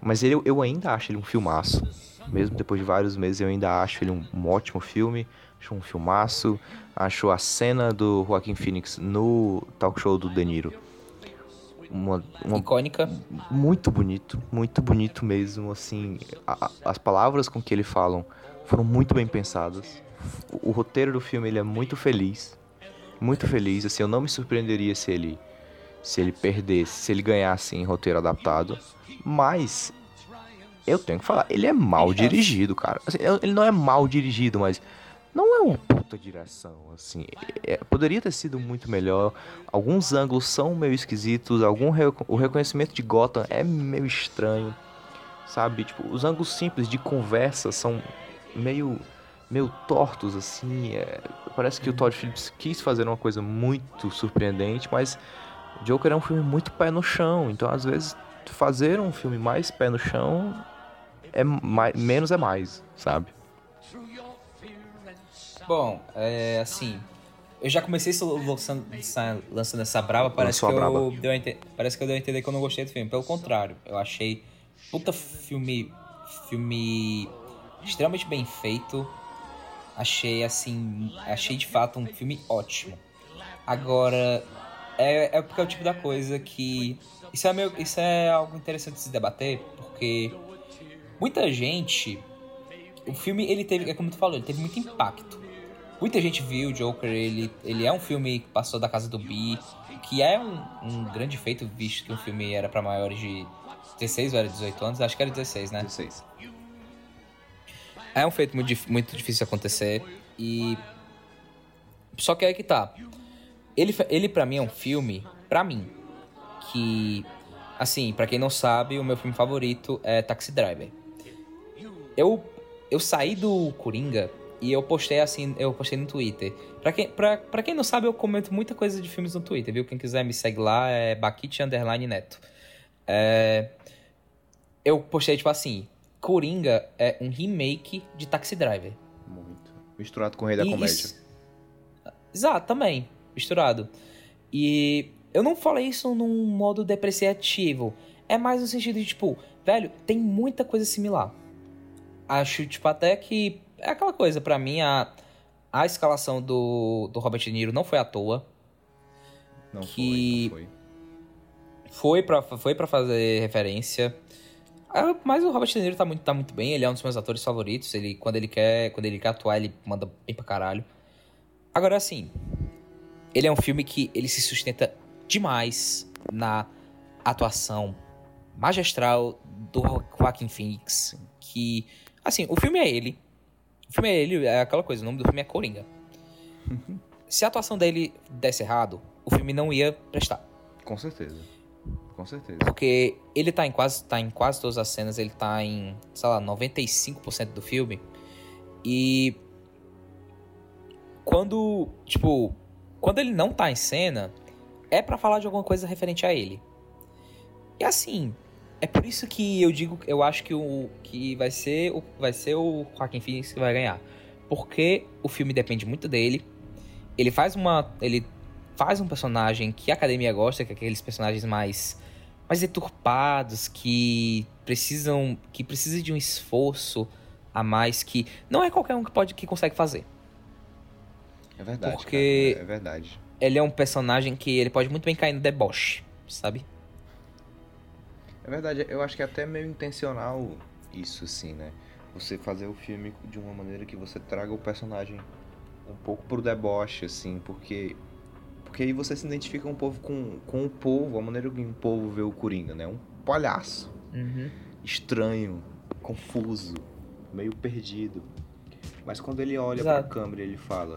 Speaker 2: Mas ele, eu ainda acho ele um filmaço. Mesmo depois de vários meses, eu ainda acho ele um, um ótimo filme. Acho um filmaço. Acho a cena do Joaquin Phoenix no talk show do De Niro uma, uma
Speaker 3: icônica,
Speaker 2: muito bonito, muito bonito mesmo, assim, a- as palavras com que ele falam foram muito bem pensadas. O, o roteiro do filme ele é muito feliz, muito feliz, assim, eu não me surpreenderia se ele se ele perdesse, se ele ganhasse em roteiro adaptado, mas eu tenho que falar, ele é mal dirigido, cara. Assim, ele não é mal dirigido, mas não é uma puta direção, assim. É- poderia ter sido muito melhor. Alguns ângulos são meio esquisitos, algum o reconhecimento de Gotham é meio estranho, sabe? Tipo, os ângulos simples de conversa são meio meio tortos assim. é, parece que o Todd Phillips quis fazer uma coisa muito surpreendente, mas Joker é um filme muito pé no chão, então às vezes fazer um filme mais pé no chão é mais, menos é mais, sabe?
Speaker 3: Bom, é assim. Eu já comecei lançando, essa- lançando essa brava, parece que,
Speaker 2: Lançou
Speaker 3: eu deu ente- parece que eu dei a entender que eu não gostei do filme. Pelo contrário, eu achei puta filme. Filme extremamente bem feito. Achei assim. Achei de fato um filme ótimo. Agora, é, é porque é o tipo da coisa que. Isso é, meio, isso é algo interessante de se debater, porque muita gente. O filme, ele teve, é como tu falou, ele teve muito impacto. Muita gente viu o Joker, ele, ele é um filme que passou da casa do Bi, que é um, um grande feito, visto que o filme era pra maiores de 16 ou era 18 anos, acho que era 16, né?
Speaker 2: 16.
Speaker 3: É um feito muito, muito difícil de acontecer e... Só que aí que tá. Ele, ele pra mim é um filme, pra mim, que... Assim, pra quem não sabe, o meu filme favorito é Taxi Driver. Eu, eu saí do Coringa e eu postei assim, eu postei no Twitter. Pra quem, pra, pra quem não sabe, eu comento muita coisa de filmes no Twitter, viu? Quem quiser me segue lá é Baquite Underline Neto. É, eu postei tipo assim, Coringa é um remake de Taxi Driver.
Speaker 2: Muito. Misturado com o Rei da
Speaker 3: E
Speaker 2: Comédia.
Speaker 3: isso- Exato, também. Misturado. E eu não falei isso num modo depreciativo. É mais no sentido de, tipo, velho, tem muita coisa similar. Acho, tipo, até que. É aquela coisa, pra mim, a, a escalação do, do Robert De Niro não foi à toa.
Speaker 2: Não
Speaker 3: que
Speaker 2: foi, não
Speaker 3: foi pra, foi pra fazer referência. Ah, Mas o Robert De Niro tá muito, tá muito bem, ele é um dos meus atores favoritos. Ele, quando ele quer, quando ele quer atuar, ele manda bem pra caralho. Agora, assim, ele é um filme que ele se sustenta demais na atuação magistral do Joaquin Phoenix. Que, assim, o filme é ele. O filme é ele, é aquela coisa, o nome do filme é Coringa. se a atuação dele desse errado, o filme não ia prestar.
Speaker 2: Com certeza. Com certeza.
Speaker 3: Porque ele tá em quase, tá em quase todas as cenas, ele tá em, sei lá, 95% do filme. E quando, tipo, quando ele não tá em cena, é para falar de alguma coisa referente a ele. E assim, é por isso que eu digo, eu acho que o que vai ser o vai ser o Joaquin Phoenix que vai ganhar, porque o filme depende muito dele. Ele faz uma ele faz um personagem que a academia gosta, que é aqueles personagens mais mais deturpados, que precisam que precisa de um esforço a mais que não é qualquer um que pode que consegue fazer.
Speaker 2: É verdade.
Speaker 3: Porque
Speaker 2: cara, é verdade.
Speaker 3: Ele é um personagem que ele pode muito bem cair no deboche, sabe?
Speaker 2: É verdade, eu acho que é até meio intencional isso, assim, né? Você fazer o filme de uma maneira que você traga o personagem um pouco pro deboche, assim, porque. Porque aí você se identifica um pouco com, com o povo, a maneira que o povo vê o Coringa, né? Um palhaço.
Speaker 3: Uhum.
Speaker 2: Estranho, confuso, meio perdido. Mas quando ele olha
Speaker 3: Exato.
Speaker 2: pra câmera e ele fala.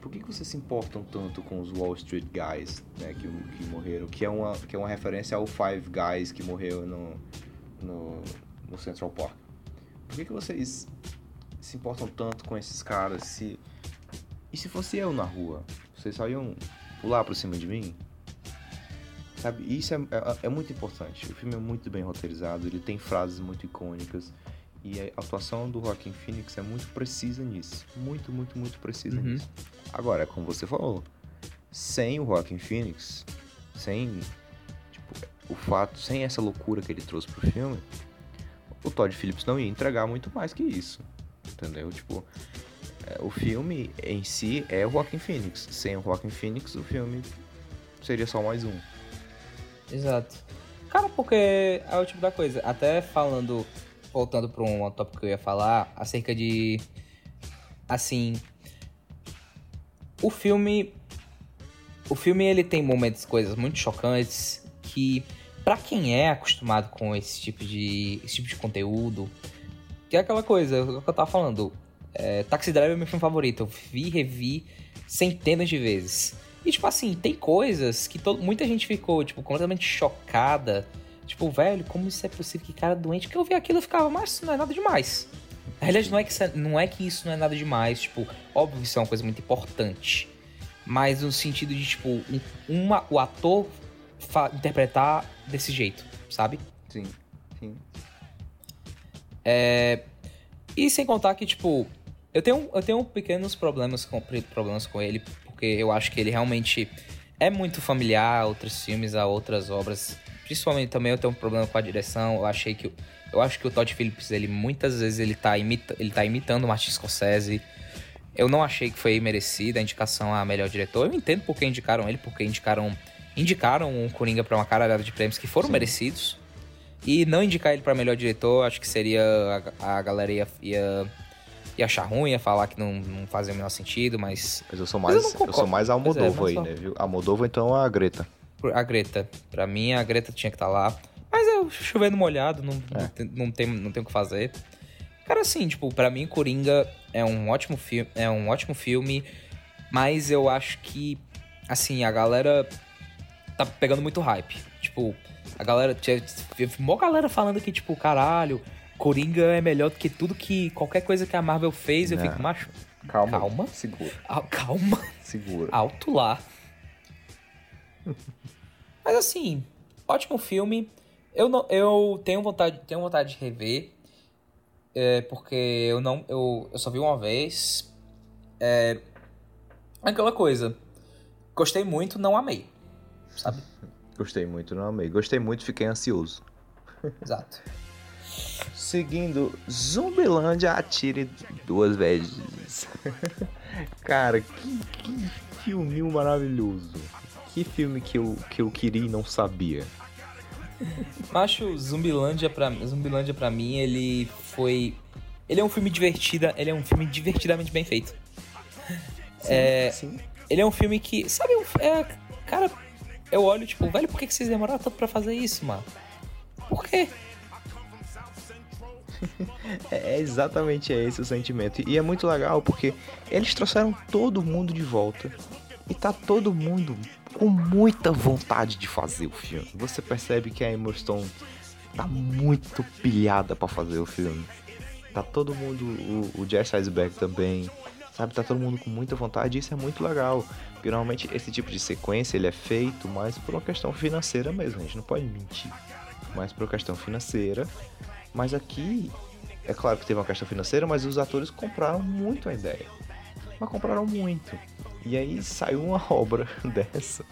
Speaker 2: Por que, que vocês se importam tanto com os Wall Street Guys, né, que, que morreram? Que é, uma, que é uma referência ao Five Guys que morreu no, no, no Central Park. Por que, que vocês se importam tanto com esses caras? Se, e se fosse eu na rua? Vocês só iam pular por cima de mim? Sabe, isso é, é, é muito importante. O filme é muito bem roteirizado, ele tem frases muito icônicas. E a atuação do Joaquin Phoenix é muito precisa nisso. Muito, muito, muito precisa
Speaker 3: Uhum.
Speaker 2: nisso. Agora, como você falou, sem o Joaquin Phoenix, sem tipo, o fato, sem essa loucura que ele trouxe pro filme, o Todd Phillips não ia entregar muito mais que isso. Entendeu? Tipo, é, o filme em si é o Joaquin Phoenix. Sem o Joaquin Phoenix, o filme seria só mais um.
Speaker 3: Exato. Cara, porque é o tipo da coisa. Até falando, voltando para um tópico que eu ia falar, acerca de. Assim. O filme. O filme ele tem momentos, coisas muito chocantes que, pra quem é acostumado com esse tipo de, esse tipo de conteúdo, que é aquela coisa, o que eu tava falando. É, Taxi Driver é meu filme favorito. Eu vi revi centenas de vezes. E, tipo assim, tem coisas que todo, muita gente ficou, tipo, completamente chocada. Tipo, velho, como isso é possível? Que cara doente. Que eu vi aquilo e ficava, mas não é nada demais. Aliás, não é, que, é- não é que isso não é nada demais. Tipo, óbvio que isso é uma coisa muito importante. Mas no sentido de, tipo, um- uma, o ator interpretar desse jeito, sabe?
Speaker 2: Sim, sim.
Speaker 3: É, E sem contar que, tipo, eu tenho, eu tenho pequenos problemas com, problemas com ele, porque eu acho que ele realmente é muito familiar a outros filmes, a outras obras. Principalmente também eu tenho um problema com a direção. Eu achei que. Eu acho que o Todd Phillips, ele muitas vezes ele tá, imita, ele tá imitando o Martin Scorsese. Eu não achei que foi merecida a indicação a melhor diretor. Eu entendo por que indicaram ele, porque indicaram. Indicaram o Coringa pra uma caralhada de prêmios que foram
Speaker 2: Sim.
Speaker 3: merecidos. E não indicar ele pra melhor diretor, acho que seria. A, a galera ia, ia, ia achar ruim, ia falar que não, não fazia o menor sentido, mas.
Speaker 2: Mas eu sou mais,
Speaker 3: eu
Speaker 2: eu, sou mais
Speaker 3: é,
Speaker 2: Almodóvar
Speaker 3: mas
Speaker 2: aí,
Speaker 3: só-
Speaker 2: né, viu? Almodóvar, então a Greta.
Speaker 3: A Greta. Pra mim, a Greta tinha que estar lá. Eu chovendo molhado, não,
Speaker 2: É.
Speaker 3: não, tem, não, tem, o que fazer. Cara, assim, tipo, pra mim, Coringa é um ótimo filme. É um ótimo filme. Mas eu acho que, assim, a galera tá pegando muito hype. Tipo, a galera. Tinha mó galera falando que, tipo, caralho, Coringa é melhor do que tudo que. qualquer coisa que a Marvel fez. Eu
Speaker 2: Não.
Speaker 3: fico, macho.
Speaker 2: Calma.
Speaker 3: Calma.
Speaker 2: Segura.
Speaker 3: Ah, calma.
Speaker 2: Segura.
Speaker 3: Alto lá. Mas assim, ótimo filme. Eu não, eu tenho vontade, tenho vontade de rever, é, porque eu não, eu, eu só vi uma vez. É, aquela coisa. Gostei muito, não amei, sabe?
Speaker 2: Gostei muito, não amei. Gostei muito, fiquei ansioso.
Speaker 3: Exato.
Speaker 2: Seguindo, Zumbilândia atire duas vezes. Cara, que, que filminho maravilhoso. Que filme que eu, que eu queria e não sabia.
Speaker 3: Macho, Zumbilândia pra, Zumbilândia pra mim, ele foi. Ele é um filme divertida, ele é um filme divertidamente bem feito. é,
Speaker 2: sim.
Speaker 3: Ele é um filme que. Sabe, é, cara, eu olho, tipo, velho, por que que vocês demoraram tanto pra fazer isso, mano? Por quê?
Speaker 2: É exatamente esse o sentimento. E é muito legal porque eles trouxeram todo mundo de volta. E tá todo mundo com muita vontade de fazer o filme. Você percebe que a Emma Stone tá muito pilhada para fazer o filme. Tá todo mundo, o, o Jesse Eisenberg também, sabe? Tá todo mundo com muita vontade e isso é muito legal. Porque normalmente esse tipo de sequência ele é feito mais por uma questão financeira mesmo, a gente não pode mentir. Mais por uma questão financeira. Mas aqui, é claro que teve uma questão financeira, mas os atores compraram muito a ideia. Mas compraram muito. E aí saiu uma obra dessa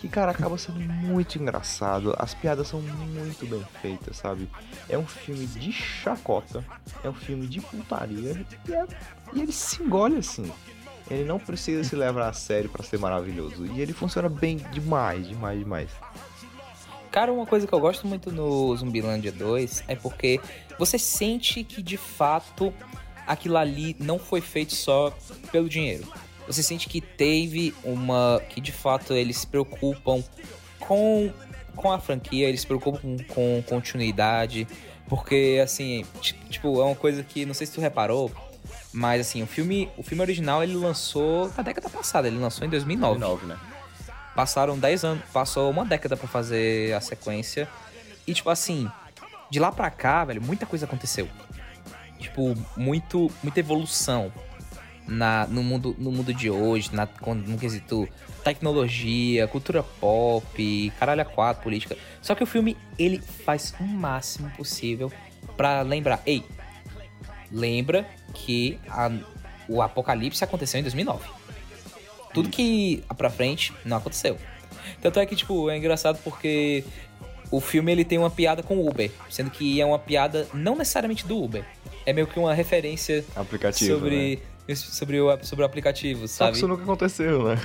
Speaker 2: que, cara, acaba sendo muito engraçado. As piadas são muito bem feitas, sabe? É um filme de chacota, é um filme de putaria e, é, e ele se engole assim. Ele não precisa se levar a sério para ser maravilhoso. E ele funciona bem demais, demais, demais.
Speaker 3: Cara, uma coisa que eu gosto muito no Zumbilândia 2 é porque você sente que de fato aquilo ali não foi feito só pelo dinheiro. Você sente que teve uma. que de fato eles se preocupam com, com a franquia, eles se preocupam com continuidade. Porque, assim, tipo, é uma coisa que não sei se tu reparou, mas assim, o filme, o filme original ele lançou na década passada, ele lançou em 2009.
Speaker 2: 2009, né?
Speaker 3: Passaram 10 anos, passou uma década para fazer a sequência. E tipo assim, de lá pra cá, velho, muita coisa aconteceu. Tipo, muito, muita evolução na, no, mundo, no mundo de hoje, na, no quesito tecnologia, cultura pop, caralho a quatro, política. Só que o filme, ele faz o máximo possível para lembrar. Ei, lembra que a, o apocalipse aconteceu em 2009. Tudo que pra frente não aconteceu. Tanto é que, tipo, é engraçado porque o filme ele tem uma piada com o Uber, sendo que é uma piada não necessariamente do Uber. É meio que uma referência
Speaker 2: aplicativo,
Speaker 3: sobre,
Speaker 2: né?
Speaker 3: Sobre, o, sobre o aplicativo, sabe? Só que
Speaker 2: isso nunca aconteceu, né?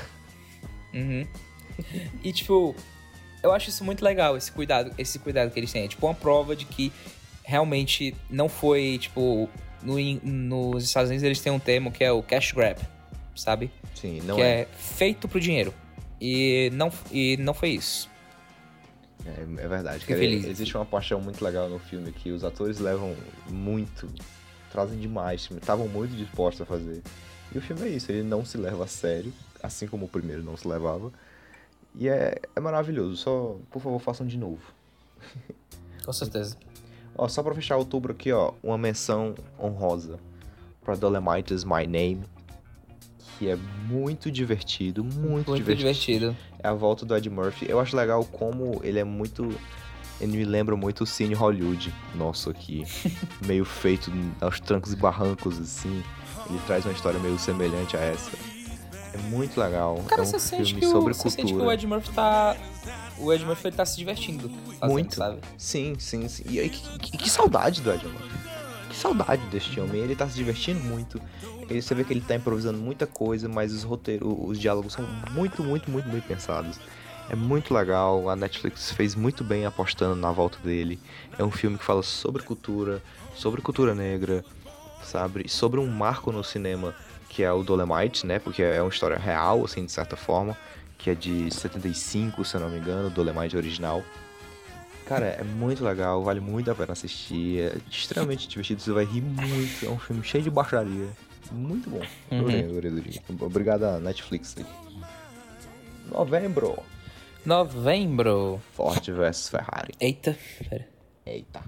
Speaker 3: Uhum. E tipo, eu acho isso muito legal, esse cuidado, esse cuidado que eles têm. É tipo uma prova de que realmente não foi, tipo, no, nos Estados Unidos eles têm um termo que é o cash grab, sabe?
Speaker 2: Sim, não
Speaker 3: que
Speaker 2: é.
Speaker 3: é feito pro dinheiro. E não, e não foi isso.
Speaker 2: É, é verdade. Cara, existe uma paixão muito legal no filme que os atores levam muito trazem demais, estavam muito dispostos a fazer. E o filme é isso, ele não se leva a sério, assim como o primeiro não se levava. E é, é maravilhoso, só, por favor, façam de novo.
Speaker 3: Com certeza.
Speaker 2: ó, só pra fechar outubro aqui, ó, uma menção honrosa pra Dolomite's My Name, que é muito divertido, muito,
Speaker 3: muito
Speaker 2: divertido.
Speaker 3: divertido.
Speaker 2: É a volta do Ed Murphy. Eu acho legal como ele é muito ele me lembra muito o Cine Hollywood nosso aqui. meio feito aos trancos e barrancos, assim. Ele traz uma história meio semelhante a essa. É muito legal.
Speaker 3: Cara,
Speaker 2: é um
Speaker 3: você
Speaker 2: filme
Speaker 3: sente que
Speaker 2: sobre
Speaker 3: o,
Speaker 2: cultura.
Speaker 3: Você sente que o Ed Murphy tá. O Ed Murphy tá se divertindo. Fazendo,
Speaker 2: muito.
Speaker 3: Sabe?
Speaker 2: Sim, sim, sim. E, que, que, que, saudade do Ed Murphy. Que saudade deste homem. Ele tá se divertindo muito. Ele, você vê que ele tá improvisando muita coisa, mas os roteiros, os diálogos são muito, muito, muito, muito pensados. É muito legal, a Netflix fez muito bem apostando na volta dele. É um filme que fala sobre cultura, sobre cultura negra, sabe? Sobre um marco no cinema que é o Dolemite, né? Porque é uma história real, assim, de certa forma, que é de 75, se eu não me engano, Dolemite original. Cara, é muito legal, vale muito a pena assistir, é extremamente divertido, você vai rir muito, é um filme cheio de baixaria, muito bom. Uhum. Obrigado a Netflix aí. Novembro.
Speaker 3: Novembro.
Speaker 2: Ford vs Ferrari.
Speaker 3: Eita, pera.
Speaker 2: Eita.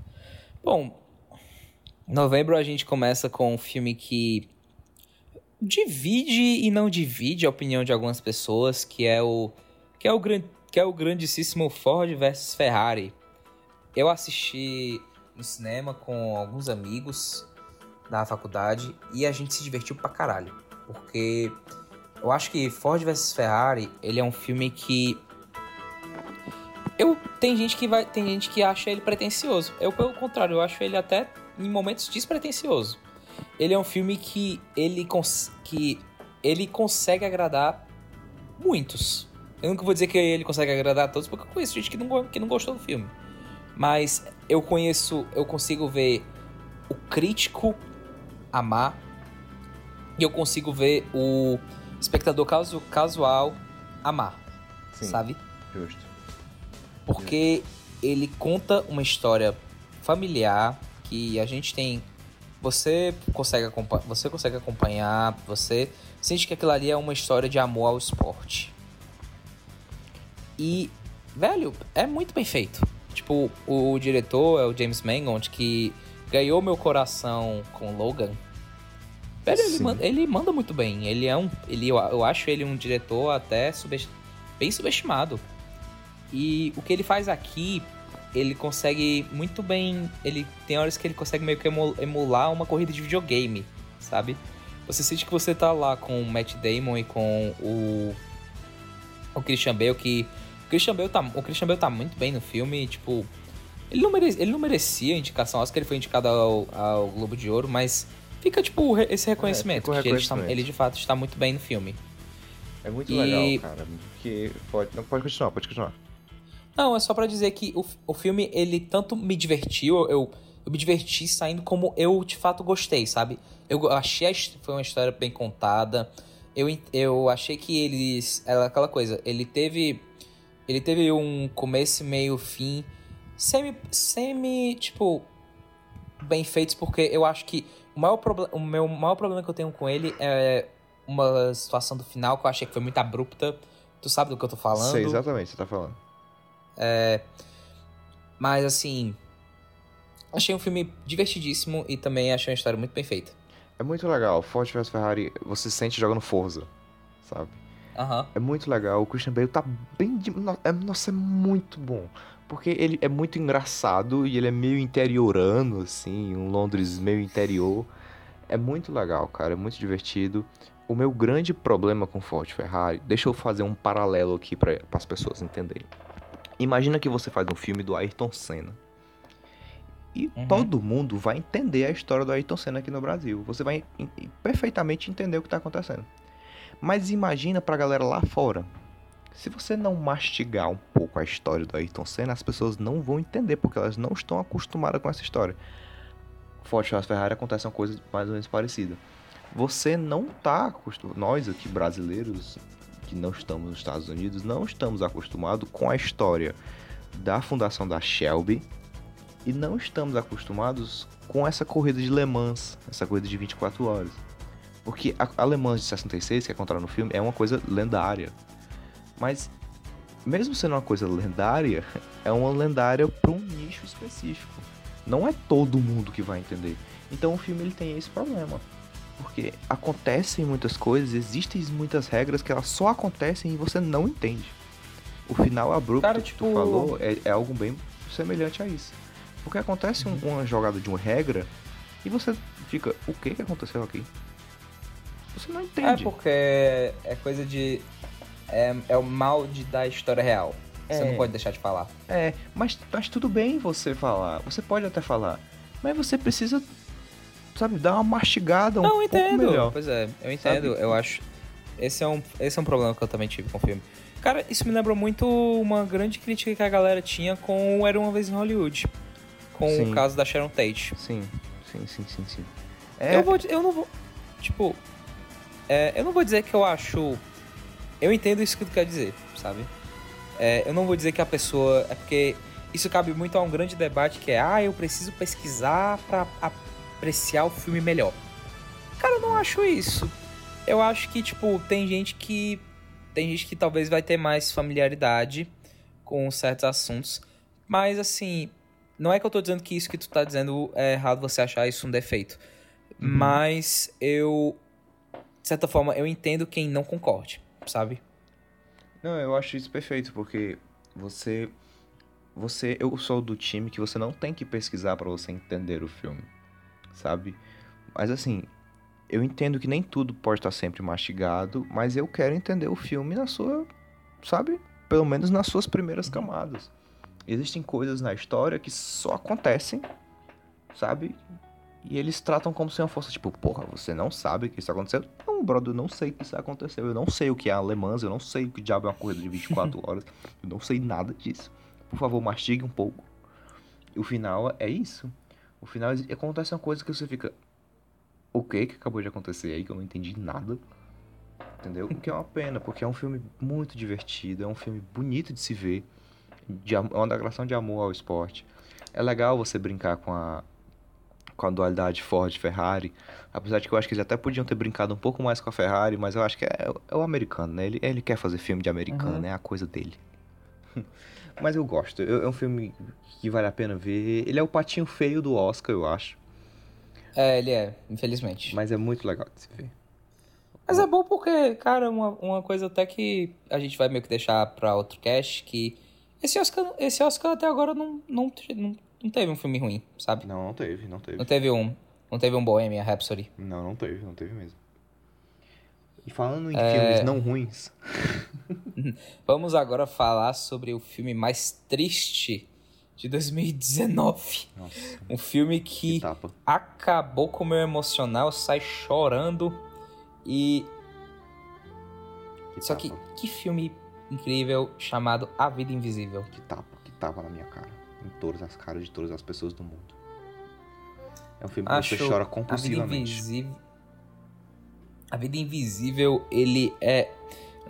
Speaker 3: Bom, novembro a gente começa com um filme que divide e não divide a opinião de algumas pessoas, que é o que é o, que é o grandíssimo Ford vs Ferrari. Eu assisti no cinema com alguns amigos da faculdade e a gente se divertiu pra caralho, porque eu acho que Ford vs Ferrari, ele é um filme que eu tem gente que vai, tem gente que acha ele pretencioso. Eu pelo contrário, eu acho ele até em momentos despretensioso. Ele é um filme que ele cons que ele consegue agradar muitos. Eu nunca vou dizer que ele consegue agradar a todos, porque eu conheço gente que não, que não gostou do filme. Mas eu conheço, eu consigo ver o crítico amar e eu consigo ver o espectador casu casual amar,
Speaker 2: Sim,
Speaker 3: sabe?
Speaker 2: Justo
Speaker 3: porque ele conta uma história familiar que a gente tem. Você consegue, você consegue acompanhar, você sente que aquilo ali é uma história de amor ao esporte. E, velho, é muito bem feito. Tipo, o diretor é o James Mangold, que ganhou meu coração com Logan. Velho, ele manda, ele manda muito bem. Ele é um. Ele, eu, eu acho ele um diretor até subest- bem subestimado. E o que ele faz aqui, ele consegue muito bem. Ele tem horas que ele consegue meio que emu- emular uma corrida de videogame, sabe? Você sente que você tá lá com o Matt Damon e com o. O Christian Bale, que. O Christian Bale tá, o Christian Bale tá muito bem no filme, tipo. Ele não, mere, ele não merecia a indicação, acho que ele foi indicado ao, ao Globo de Ouro, mas fica, tipo, esse reconhecimento,
Speaker 2: fica o
Speaker 3: que ele,
Speaker 2: reconhecimento.
Speaker 3: ele de fato está muito bem no filme.
Speaker 2: É muito
Speaker 3: E-
Speaker 2: legal, cara. Porque pode, não, pode continuar, pode continuar.
Speaker 3: Não, é só pra dizer que o, o filme, ele tanto me divertiu, eu, eu me diverti saindo como eu de fato gostei, sabe? Eu achei his- foi uma história bem contada. Eu, eu achei que eles. Era aquela coisa, ele teve. Ele teve um começo, meio, fim. Semi. Semi, tipo. Bem feitos, porque eu acho que o, maior o meu maior problema que eu tenho com ele é uma situação do final que eu achei que foi muito abrupta. Tu sabe do que eu tô falando?
Speaker 2: Sei exatamente o que você tá falando.
Speaker 3: É, mas assim, achei um filme divertidíssimo e também achei uma história muito bem feita.
Speaker 2: É muito legal. Ford vs Ferrari, você se sente jogando Forza, sabe?
Speaker 3: Aham.
Speaker 2: É muito legal. O Christian Bale tá bem. De... é- Nossa, é muito bom. Porque ele é muito engraçado e ele é meio interiorano, assim, um Londres meio interior. É muito legal, cara. É muito divertido. O meu grande problema com Ford Ferrari, deixa eu fazer um paralelo aqui para as pessoas entenderem. Imagina que você faz um filme do Ayrton Senna. E
Speaker 3: Uhum.
Speaker 2: todo mundo vai entender a história do Ayrton Senna aqui no Brasil. Você vai perfeitamente entender o que está acontecendo. Mas imagina pra galera lá fora. Se você não mastigar um pouco a história do Ayrton Senna, as pessoas não vão entender, porque elas não estão acostumadas com essa história. Ford vs Ferrari acontece uma coisa mais ou menos parecida. Você não tá acostumado, nós aqui brasileiros que não estamos nos Estados Unidos, não estamos acostumados com a história da fundação da Shelby e não estamos acostumados com essa corrida de Le Mans, essa corrida de 24 horas. Porque a, a Le Mans de 66, que é contada no filme, é uma coisa lendária. Mas, mesmo sendo uma coisa lendária, é uma lendária para um nicho específico. Não é todo mundo que vai entender. Então o filme ele tem esse problema. Porque acontecem muitas coisas, existem muitas regras que elas só acontecem e você não entende. O final abrupto
Speaker 3: Cara,
Speaker 2: que
Speaker 3: tipo-
Speaker 2: tu falou é, é algo bem semelhante a isso. Porque acontece um- uma jogada de uma regra e você fica, o que que aconteceu aqui? Você não
Speaker 3: É
Speaker 2: entende.
Speaker 3: porque é coisa de. É, é o mal de, da história real. Você
Speaker 2: É.
Speaker 3: não pode deixar de falar.
Speaker 2: É, mas, mas tudo bem você falar. Você pode até falar. Mas você precisa, sabe, dar uma mastigada um
Speaker 3: não, eu
Speaker 2: pouco
Speaker 3: entendo.
Speaker 2: melhor.
Speaker 3: Pois é, eu entendo. Eu acho. Esse é, um, esse é um problema que eu também tive com o filme. Cara, isso me lembrou muito uma grande crítica que a galera tinha com o Era Uma Vez em Hollywood. Com
Speaker 2: Sim.
Speaker 3: o caso da Sharon Tate.
Speaker 2: Sim, sim, sim, sim, sim. É,
Speaker 3: Eu, vou, eu não vou. Tipo. é, eu não vou dizer que eu acho. Eu entendo isso que tu quer dizer, sabe? É, eu não vou dizer que a pessoa. É porque isso cabe muito a um grande debate que é: ah, eu preciso pesquisar pra apreciar o filme melhor. Cara, eu não acho isso. Eu acho que, tipo, tem gente que. Tem gente que talvez vai ter mais familiaridade com certos assuntos. Mas, assim, não é que eu tô dizendo que isso que tu tá dizendo é errado você achar isso um defeito. Mas eu. De certa forma, eu entendo quem não concorde, sabe?
Speaker 2: Não, eu acho isso perfeito, porque você. Você. Eu sou do time que você não tem que pesquisar pra você entender o filme. Sabe? Mas assim, eu entendo que nem tudo pode estar sempre mastigado, mas eu quero entender o filme na sua. Sabe? Pelo menos nas suas primeiras camadas. Existem coisas na história que só acontecem, sabe? E eles tratam como se uma fosse tipo, porra, você não sabe que isso aconteceu? Não, brother, eu não sei que isso aconteceu. Eu não sei o que é alemãs, eu não sei o que diabo é uma corrida de 24 horas. Eu não sei nada disso. Por favor, mastigue um pouco. E o final é isso. O final acontece uma coisa que você fica. O que que acabou de acontecer aí que eu não entendi nada? Entendeu? O que é uma pena, porque é um filme muito divertido, é um filme bonito de se ver. De, é uma declaração de amor ao esporte. É legal você brincar com a, com a dualidade Ford-Ferrari. Apesar de que eu acho que eles até podiam ter brincado um pouco mais com a Ferrari, mas eu acho que é, é o americano, né? Ele, ele quer fazer filme de americano,
Speaker 3: Uhum.
Speaker 2: É a coisa dele. mas eu gosto. É um filme que vale a pena ver. Ele é o patinho feio do Oscar, eu acho.
Speaker 3: É, ele é, infelizmente.
Speaker 2: Mas é muito legal de se ver.
Speaker 3: Mas é bom porque, cara, uma, uma coisa até que a gente vai meio que deixar pra outro cast, que esse Oscar, esse Oscar até agora não, não, não, não teve um filme ruim, sabe?
Speaker 2: Não, não teve, não teve.
Speaker 3: Não teve um, não teve um Bohemian Rhapsody.
Speaker 2: Não, não teve, não teve mesmo. E falando em
Speaker 3: É.
Speaker 2: filmes não ruins,
Speaker 3: Vamos agora falar sobre o filme mais triste de 2019.
Speaker 2: Nossa,
Speaker 3: Um filme que
Speaker 2: tapa.
Speaker 3: acabou com o meu emocional, sai chorando e
Speaker 2: Que
Speaker 3: Só
Speaker 2: tapa,
Speaker 3: que que filme incrível chamado A Vida Invisível.
Speaker 2: que tapa, que tapa na minha cara. Em todas as caras de todas as pessoas do mundo. É um filme que
Speaker 3: Acho
Speaker 2: você chora
Speaker 3: A Vida
Speaker 2: compulsivamente.
Speaker 3: Invisível. A Vida Invisível, ele é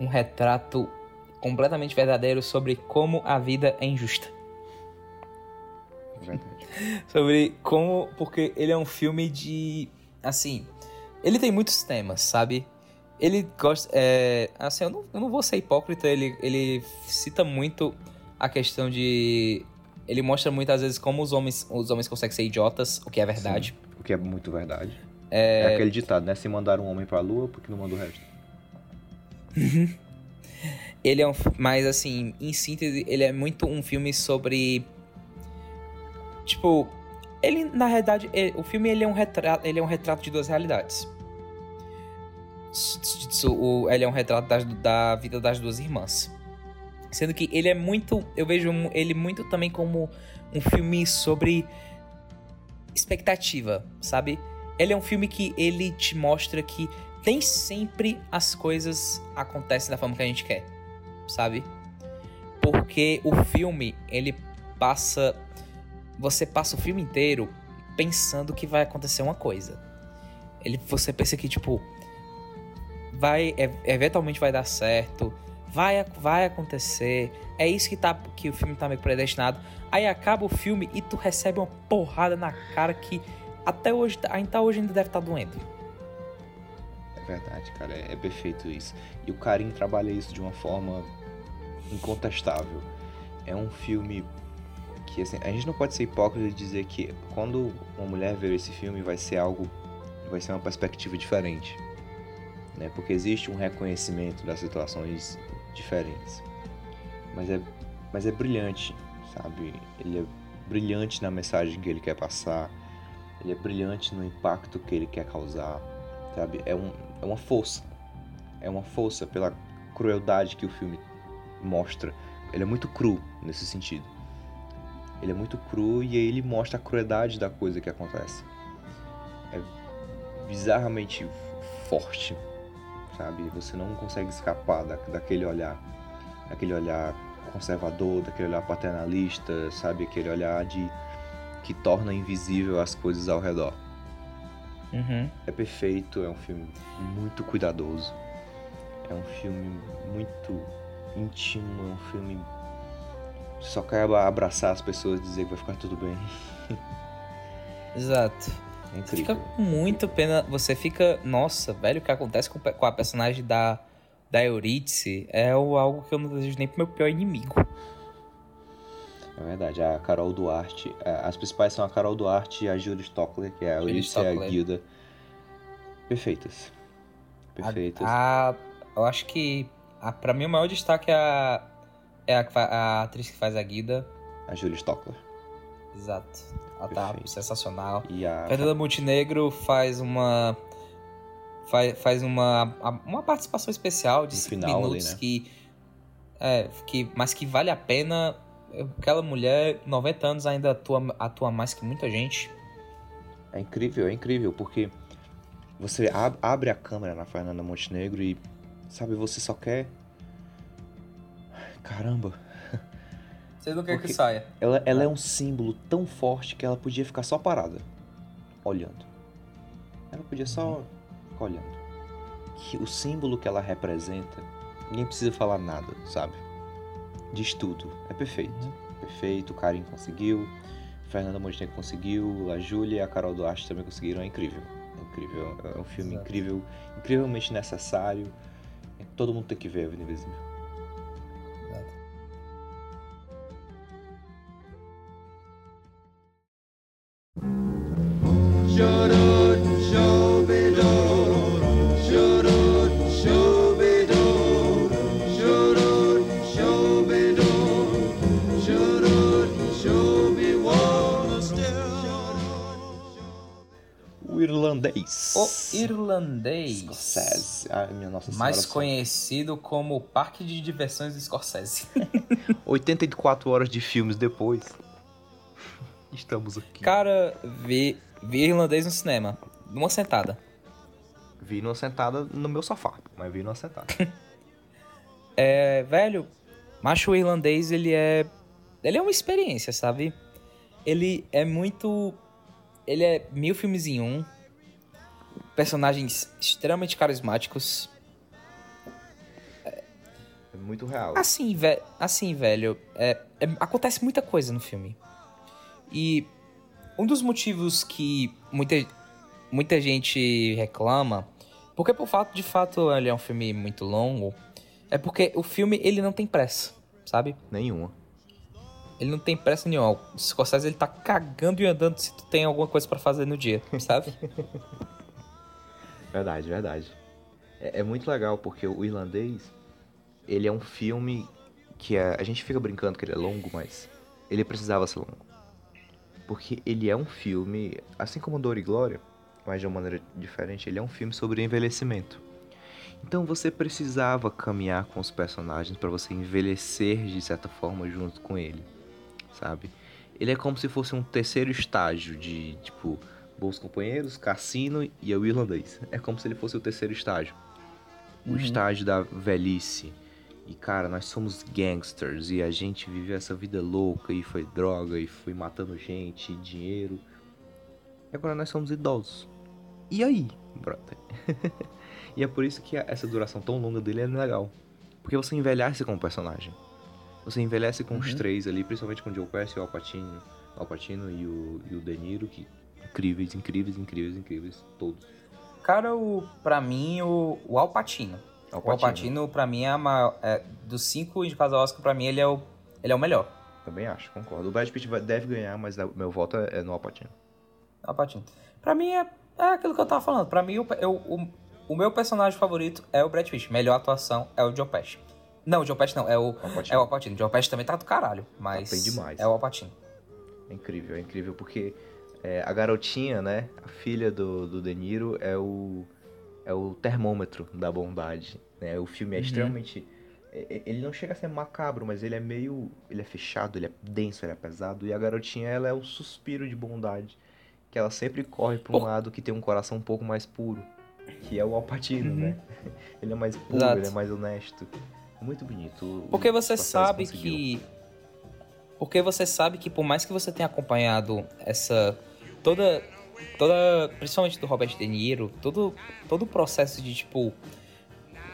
Speaker 3: um retrato completamente verdadeiro sobre como a vida é injusta.
Speaker 2: Verdade.
Speaker 3: Sobre como. Porque ele é um filme de. Assim. Ele tem muitos temas, sabe? Ele gosta. É, assim, eu não, eu não vou ser hipócrita, ele, ele cita muito a questão de. Ele mostra muitas vezes como os homens, os homens conseguem ser idiotas, o que é verdade.
Speaker 2: O que é muito verdade. É... aquele ditado, né? Se mandar um homem pra lua, por que não manda o resto?
Speaker 3: Ele é um. Mas assim, em síntese, ele é muito um filme sobre. Tipo. Ele, na realidade, ele- o filme ele é, um retrato, ele é um retrato de duas realidades. Ele é um retrato das- da vida das duas irmãs. Sendo que ele é muito. Eu vejo ele muito também como um filme sobre expectativa, sabe? Ele é um filme que ele te mostra que nem sempre as coisas acontecem da forma que a gente quer, sabe? Porque o filme, ele passa. Você passa o filme inteiro pensando que vai acontecer uma coisa. Ele, você pensa que, tipo, vai. é- eventualmente vai dar certo. Vai, vai acontecer. É isso que, tá, que o filme tá meio predestinado. Aí acaba o filme e tu recebe uma porrada na cara que até hoje, ainda hoje ainda deve estar doendo.
Speaker 2: É verdade, cara. É, é perfeito isso. E o Karim trabalha isso de uma forma incontestável. É um filme que, assim, a gente não pode ser hipócrita e dizer que quando uma mulher ver esse filme vai ser algo, vai ser uma perspectiva diferente. Né? Porque existe um reconhecimento das situações diferentes. Mas é, mas é brilhante, sabe? Ele é brilhante na mensagem que ele quer passar. Ele é brilhante no impacto que ele quer causar, sabe? É, um, é uma força. É uma força pela crueldade que o filme mostra. Ele é muito cru nesse sentido. Ele é muito cru e aí ele mostra a crueldade da coisa que acontece. É bizarramente forte, sabe? Você não consegue escapar da, daquele olhar, daquele olhar conservador, daquele olhar paternalista, sabe? Aquele olhar de que torna invisível as coisas ao redor.
Speaker 3: Uhum.
Speaker 2: É perfeito, é um filme muito cuidadoso. É um filme muito íntimo, é um filme só quer abraçar as pessoas e dizer que vai ficar tudo bem.
Speaker 3: Exato.
Speaker 2: É
Speaker 3: Você
Speaker 2: incrível.
Speaker 3: fica com muita pena. Você fica. Nossa, velho, o que acontece com, com a personagem da, da Eurídice é algo que eu não desejo nem pro meu pior inimigo.
Speaker 2: É verdade, a Carol Duarte. a- As principais são a Carol Duarte e a Julie Stockler, que é a Euridice e a. Guilda. Perfeitas. Perfeitas.
Speaker 3: A, a- eu acho que. A, pra mim, o maior destaque é a, é a, a atriz que faz a Guida.
Speaker 2: A Julie Stockler.
Speaker 3: Exato. Ela tá sensacional.
Speaker 2: E a.
Speaker 3: Fernanda Montenegro faz uma. Faz, faz uma, uma participação especial de
Speaker 2: No
Speaker 3: 5
Speaker 2: final ali,
Speaker 3: minutos
Speaker 2: né?
Speaker 3: que. É, que, mas que vale a pena. Aquela mulher, 90 anos, ainda atua, atua mais que muita gente.
Speaker 2: É incrível, é incrível, porque você ab- abre a câmera na Fernanda Montenegro e, sabe, você só quer. Caramba!
Speaker 3: Vocês não querem que
Speaker 2: Porque-
Speaker 3: saia.
Speaker 2: Ela, ela é um símbolo tão forte que ela podia ficar só parada, olhando. Ela podia só ficar olhando. Que o símbolo que ela representa, ninguém precisa falar nada, sabe? Diz tudo. É perfeito. Perfeito, o Karim conseguiu. Fernanda Montenegro conseguiu, a Júlia e a Carol Duarte também conseguiram. É incrível. É incrível. É um filme
Speaker 3: Exato.
Speaker 2: incrível, incrivelmente necessário. Todo mundo tem que ver a Vida Invisível. Irlandês.
Speaker 3: O.
Speaker 2: Scorsese. Ai, minha nossa senhora.
Speaker 3: Mais conhecido como Parque de Diversões do Scorsese.
Speaker 2: 84 horas de filmes depois. Estamos aqui.
Speaker 3: Cara, vi, vi irlandês no cinema. Numa sentada.
Speaker 2: Vi numa sentada no meu sofá, mas vi numa sentada.
Speaker 3: É, velho, macho irlandês, ele é. Ele é uma experiência, sabe? Ele é muito. Ele é mil filmes em um. Personagens extremamente carismáticos.
Speaker 2: É muito real.
Speaker 3: Assim, ve assim velho, é, é- acontece muita coisa no filme. E um dos motivos que muita, muita gente reclama, porque por fato de fato ele é um filme muito longo, é porque o filme ele não tem pressa, sabe?
Speaker 2: Nenhuma.
Speaker 3: Ele não tem pressa nenhuma. O Scorsese ele tá cagando e andando se tu tem alguma coisa pra fazer no dia, sabe?
Speaker 2: Verdade, verdade. É, é muito legal porque o irlandês, ele é um filme que é, a gente fica brincando que ele é longo, mas ele precisava ser longo. Porque ele é um filme, assim como Dor e Glória, mas de uma maneira diferente, ele é um filme sobre envelhecimento. Então você precisava caminhar com os personagens para você envelhecer de certa forma junto com ele, sabe? Ele é como se fosse um terceiro estágio de, tipo, Bons Companheiros, Cassino e o Irlandês. É como se ele fosse o terceiro estágio. O
Speaker 3: Uhum.
Speaker 2: estágio da velhice. E cara, nós somos gangsters e a gente viveu essa vida louca e foi droga e foi matando gente, e dinheiro. E agora nós somos idosos. E aí, brother? e é por isso que essa duração tão longa dele é legal. Porque você envelhece com o personagem. Você envelhece com os
Speaker 3: Uhum.
Speaker 2: três ali, principalmente com o Joe Pesci, o Al Pacino, o Al Pacino e, o, e o De Niro, que incríveis, incríveis, incríveis, incríveis, todos.
Speaker 3: Cara, o, pra mim, o, o Al Pacino.
Speaker 2: Al
Speaker 3: O Al
Speaker 2: Pacino.
Speaker 3: Pacino, pra mim, é, a maior, é dos cinco indicados ao Oscar, pra mim, ele é o, ele é o melhor.
Speaker 2: Também acho, concordo. O Brad Pitt deve ganhar, mas meu voto é é no Al Pacino.
Speaker 3: Al Pacino. Pra mim, é, é aquilo que eu tava falando. Pra mim, o, eu- o, o meu personagem favorito é o Brad Pitt. Melhor atuação é o Joe Pesci. Não, o Joe Pesci não, é o,
Speaker 2: Pacino.
Speaker 3: é o Al Pacino. O Joe Pesci também tá do caralho, mas
Speaker 2: Tá bem demais.
Speaker 3: é o Al Pacino.
Speaker 2: É incrível, é incrível, porque é, a garotinha, né, a filha do, do De Niro é o, é o termômetro da bondade, né? O filme é
Speaker 3: Uhum.
Speaker 2: extremamente... é- é- Ele não chega a ser macabro, mas ele é meio... Ele é fechado, ele é denso, ele é pesado. E a garotinha, ela é o suspiro de bondade. Que ela sempre corre pra um
Speaker 3: Por-
Speaker 2: lado que tem um coração um pouco mais puro. Que é o Alpatino,
Speaker 3: Uhum.
Speaker 2: né? Ele é mais puro,
Speaker 3: Exato.
Speaker 2: ele é mais honesto. Muito bonito.
Speaker 3: Porque você sabe
Speaker 2: conseguiu.
Speaker 3: que. Porque você sabe que por mais que você tenha acompanhado essa. Toda. toda. principalmente do Robert De Niro, todo, todo o processo de tipo.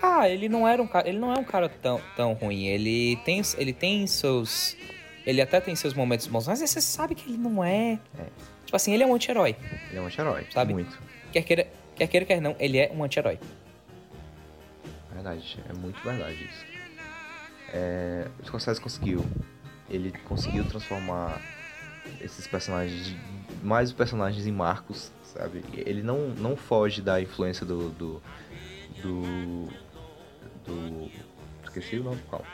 Speaker 3: Ah, ele não era um cara. Ele não é um cara tão, tão ruim. Ele tem, ele tem seus. Ele até tem seus momentos bons, mas você sabe que ele não é. Tipo assim, ele é um anti-herói.
Speaker 2: Ele é um anti-herói,
Speaker 3: Sabe?
Speaker 2: muito.
Speaker 3: Quer queira, quer queira, quer não, ele é um anti-herói.
Speaker 2: Verdade, é muito verdade isso. É, o Scorsese conseguiu. Ele conseguiu transformar esses personagens, de- mais os personagens em marcos, sabe? Ele não, não foge da influência do. do. do. do- esqueci o nome qual?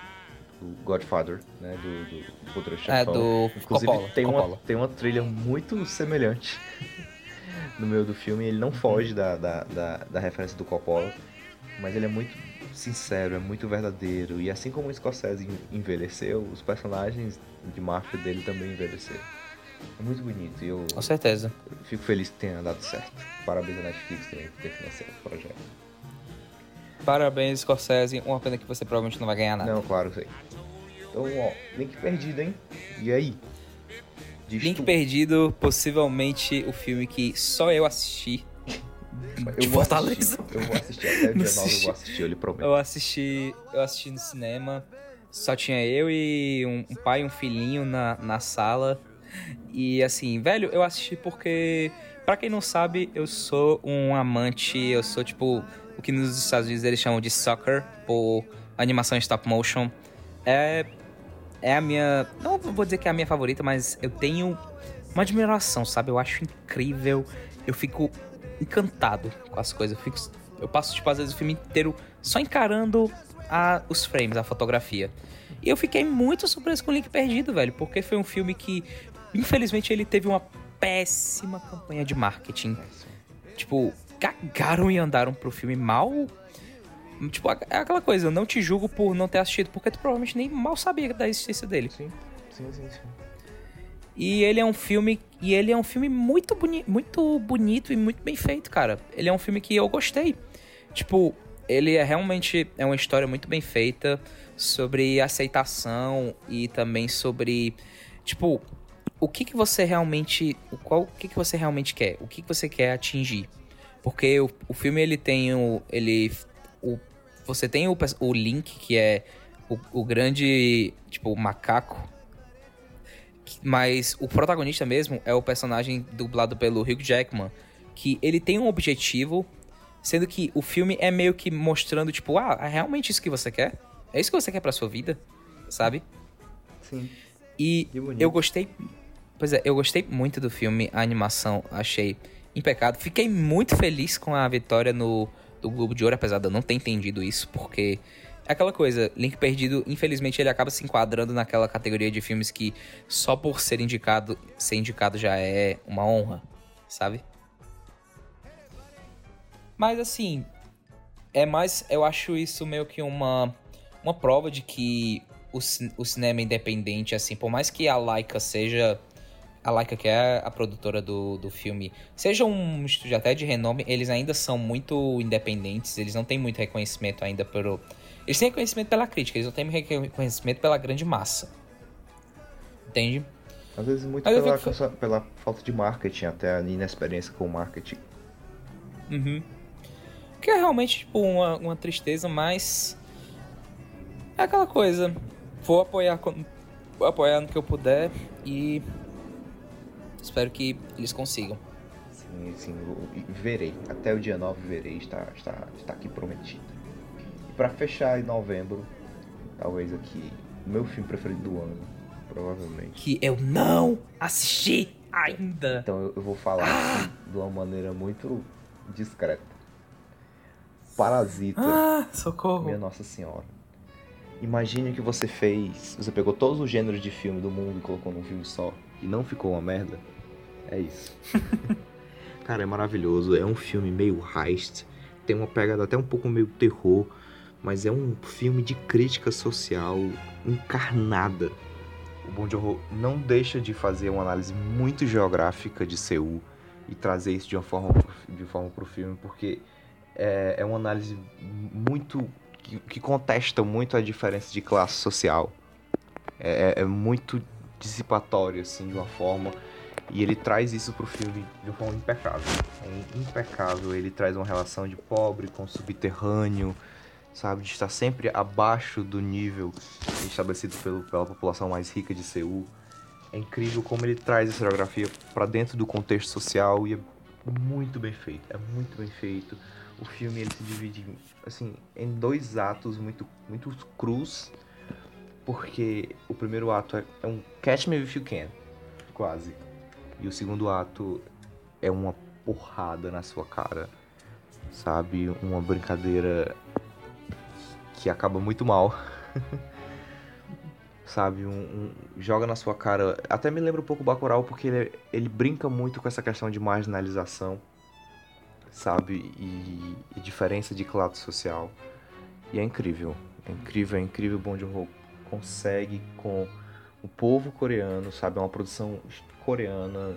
Speaker 2: Do Godfather, né? Do, do, Poderoso
Speaker 3: É, do
Speaker 2: Inclusive,
Speaker 3: Coppola,
Speaker 2: tem, Uma,
Speaker 3: Coppola.
Speaker 2: tem uma trilha muito semelhante no meio do filme. Ele não foge da, da, da, da referência do Coppola, mas ele é muito sincero, é muito verdadeiro. E assim como o Scorsese en- envelheceu, os personagens de máfia dele também envelheceram. É muito bonito e eu
Speaker 3: Com certeza.
Speaker 2: fico feliz que tenha dado certo. Parabéns à Netflix também por ter financiado o projeto.
Speaker 3: Parabéns, Scorsese. Uma pena que você provavelmente não vai ganhar nada.
Speaker 2: Não, claro, sei. Então, ó, link perdido, hein? E aí? Diz
Speaker 3: Link
Speaker 2: tu.
Speaker 3: Perdido, possivelmente o filme que só eu assisti.
Speaker 2: Eu
Speaker 3: de
Speaker 2: vou
Speaker 3: Fortaleza.
Speaker 2: assistir, Eu vou assistir, até o dia 9 eu vou assistir, eu lhe prometo.
Speaker 3: Eu assisti, eu assisti no cinema. Só tinha eu e um, um pai e um filhinho na, na sala. E assim, velho, eu assisti porque, pra quem não sabe, eu sou um amante, eu sou tipo o que nos Estados Unidos eles chamam de soccer, por animação stop motion. É, é a minha. Não vou dizer que é a minha favorita, mas eu tenho uma admiração, sabe? Eu acho incrível. Eu fico encantado com as coisas. Eu, fico, eu passo, tipo, às vezes o filme inteiro só encarando a, os frames, a fotografia. E eu fiquei muito surpreso com o Link Perdido, velho, porque foi um filme que, infelizmente, ele teve uma péssima campanha de marketing. Tipo, cagaram e andaram pro filme mal. Tipo, é aquela coisa, eu não te julgo por não ter assistido, porque tu provavelmente nem mal sabia da existência dele.
Speaker 2: Sim, sim, sim. sim.
Speaker 3: E ele é um filme. E ele é um filme muito, boni muito bonito e muito bem feito, cara. Ele é um filme que eu gostei. Tipo, ele é realmente é uma história muito bem feita sobre aceitação e também sobre tipo o que que você realmente o qual o que que você realmente quer o que que você quer atingir porque o, o filme ele tem o ele o você tem o, o Link que é o, o grande tipo macaco mas o protagonista mesmo é o personagem dublado pelo Hugh Jackman que ele tem um objetivo Sendo que o filme é meio que mostrando, tipo, ah, é realmente isso que você quer? É isso que você quer pra sua vida? Sabe?
Speaker 2: Sim.
Speaker 3: E eu gostei. Pois é, eu gostei muito do filme, a animação achei impecável. Fiquei muito feliz com a vitória no do Globo de Ouro, apesar de eu não ter entendido isso, porque é aquela coisa, Link Perdido, infelizmente ele acaba se enquadrando naquela categoria de filmes que só por ser indicado, ser indicado já é uma honra, sabe? Mas assim, é mais. Eu acho isso meio que uma, uma prova de que o, o cinema independente, assim, por mais que a Laika seja. A Laika, que é a produtora do, do filme, seja um estúdio até de renome, eles ainda são muito independentes, eles não têm muito reconhecimento ainda pelo. Eles têm reconhecimento pela crítica, eles não têm reconhecimento pela grande massa. Entende?
Speaker 2: Às vezes muito pela, fico... pela falta de marketing, até a inexperiência com o marketing.
Speaker 3: Uhum. Que é realmente, tipo, uma, uma tristeza, mas. É aquela coisa. Vou apoiar, vou apoiar no que eu puder e. Espero que eles consigam.
Speaker 2: Sim, sim, verei. Até o dia 9 verei, está, está, está aqui prometido. E pra fechar em novembro, talvez aqui, meu filme preferido do ano, provavelmente.
Speaker 3: Que eu não assisti ainda.
Speaker 2: Então eu, eu vou falar assim, de uma maneira muito discreta. Parasita.
Speaker 3: Ah, socorro.
Speaker 2: Minha Nossa Senhora. Imagine que você fez. Você pegou todos os gêneros de filme do mundo e colocou num filme só. E não ficou uma merda. É isso. Cara, é maravilhoso. É um filme meio heist. Tem uma pegada até um pouco meio terror. Mas é um filme de crítica social encarnada. O Bom Joon-ho não deixa de fazer uma análise muito geográfica de Seul e trazer isso de uma forma de forma pro filme, porque é, é uma análise muito. Que, que, contesta muito a diferença de classe social. É, é, é muito dissipatório, assim, de uma forma. E ele traz isso pro filme de uma forma impecável. É impecável. Ele traz uma relação de pobre com subterrâneo, sabe? De estar sempre abaixo do nível estabelecido pelo, pela população mais rica de Seul. É incrível como ele traz essa geografia para dentro do contexto social e é muito bem feito. É muito bem feito o filme ele se divide assim em dois atos muito muito crus porque o primeiro ato é, é um Catch Me If You Can. Quase. E o segundo ato é uma porrada na sua cara sabe? Uma brincadeira que acaba muito mal. Sabe? Um, um, joga na sua cara. Até me lembra um pouco o Bacurau porque ele, ele brinca muito com essa questão de marginalização sabe? E, e, diferença de classe social. E é incrível. É incrível, é incrível o Bong Joon-ho consegue com o povo coreano, sabe? É uma produção coreana,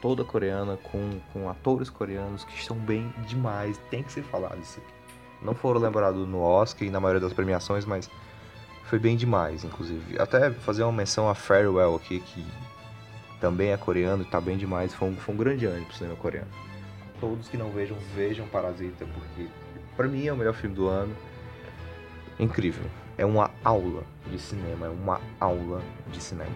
Speaker 2: toda coreana, com, com atores coreanos que estão bem demais. Tem que ser falado isso aqui. Não foram lembrados no Oscar e na maioria das premiações, mas foi bem demais, inclusive. Até fazer uma menção a Farewell aqui, que também é coreano e tá bem demais. Foi um, foi um grande ano pro cinema coreano todos que não vejam, vejam Parasita, porque para mim é o melhor filme do ano. Incrível. É uma aula de cinema, é uma aula de cinema.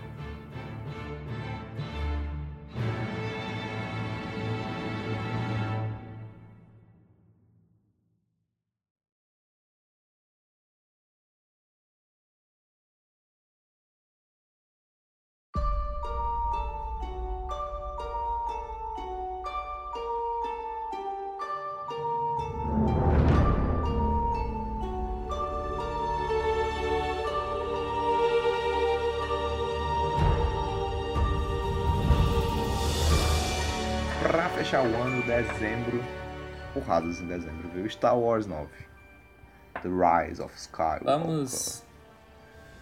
Speaker 2: Porradas em dezembro, viu? Star Wars 9. The Rise of Skywalker.
Speaker 3: Vamos.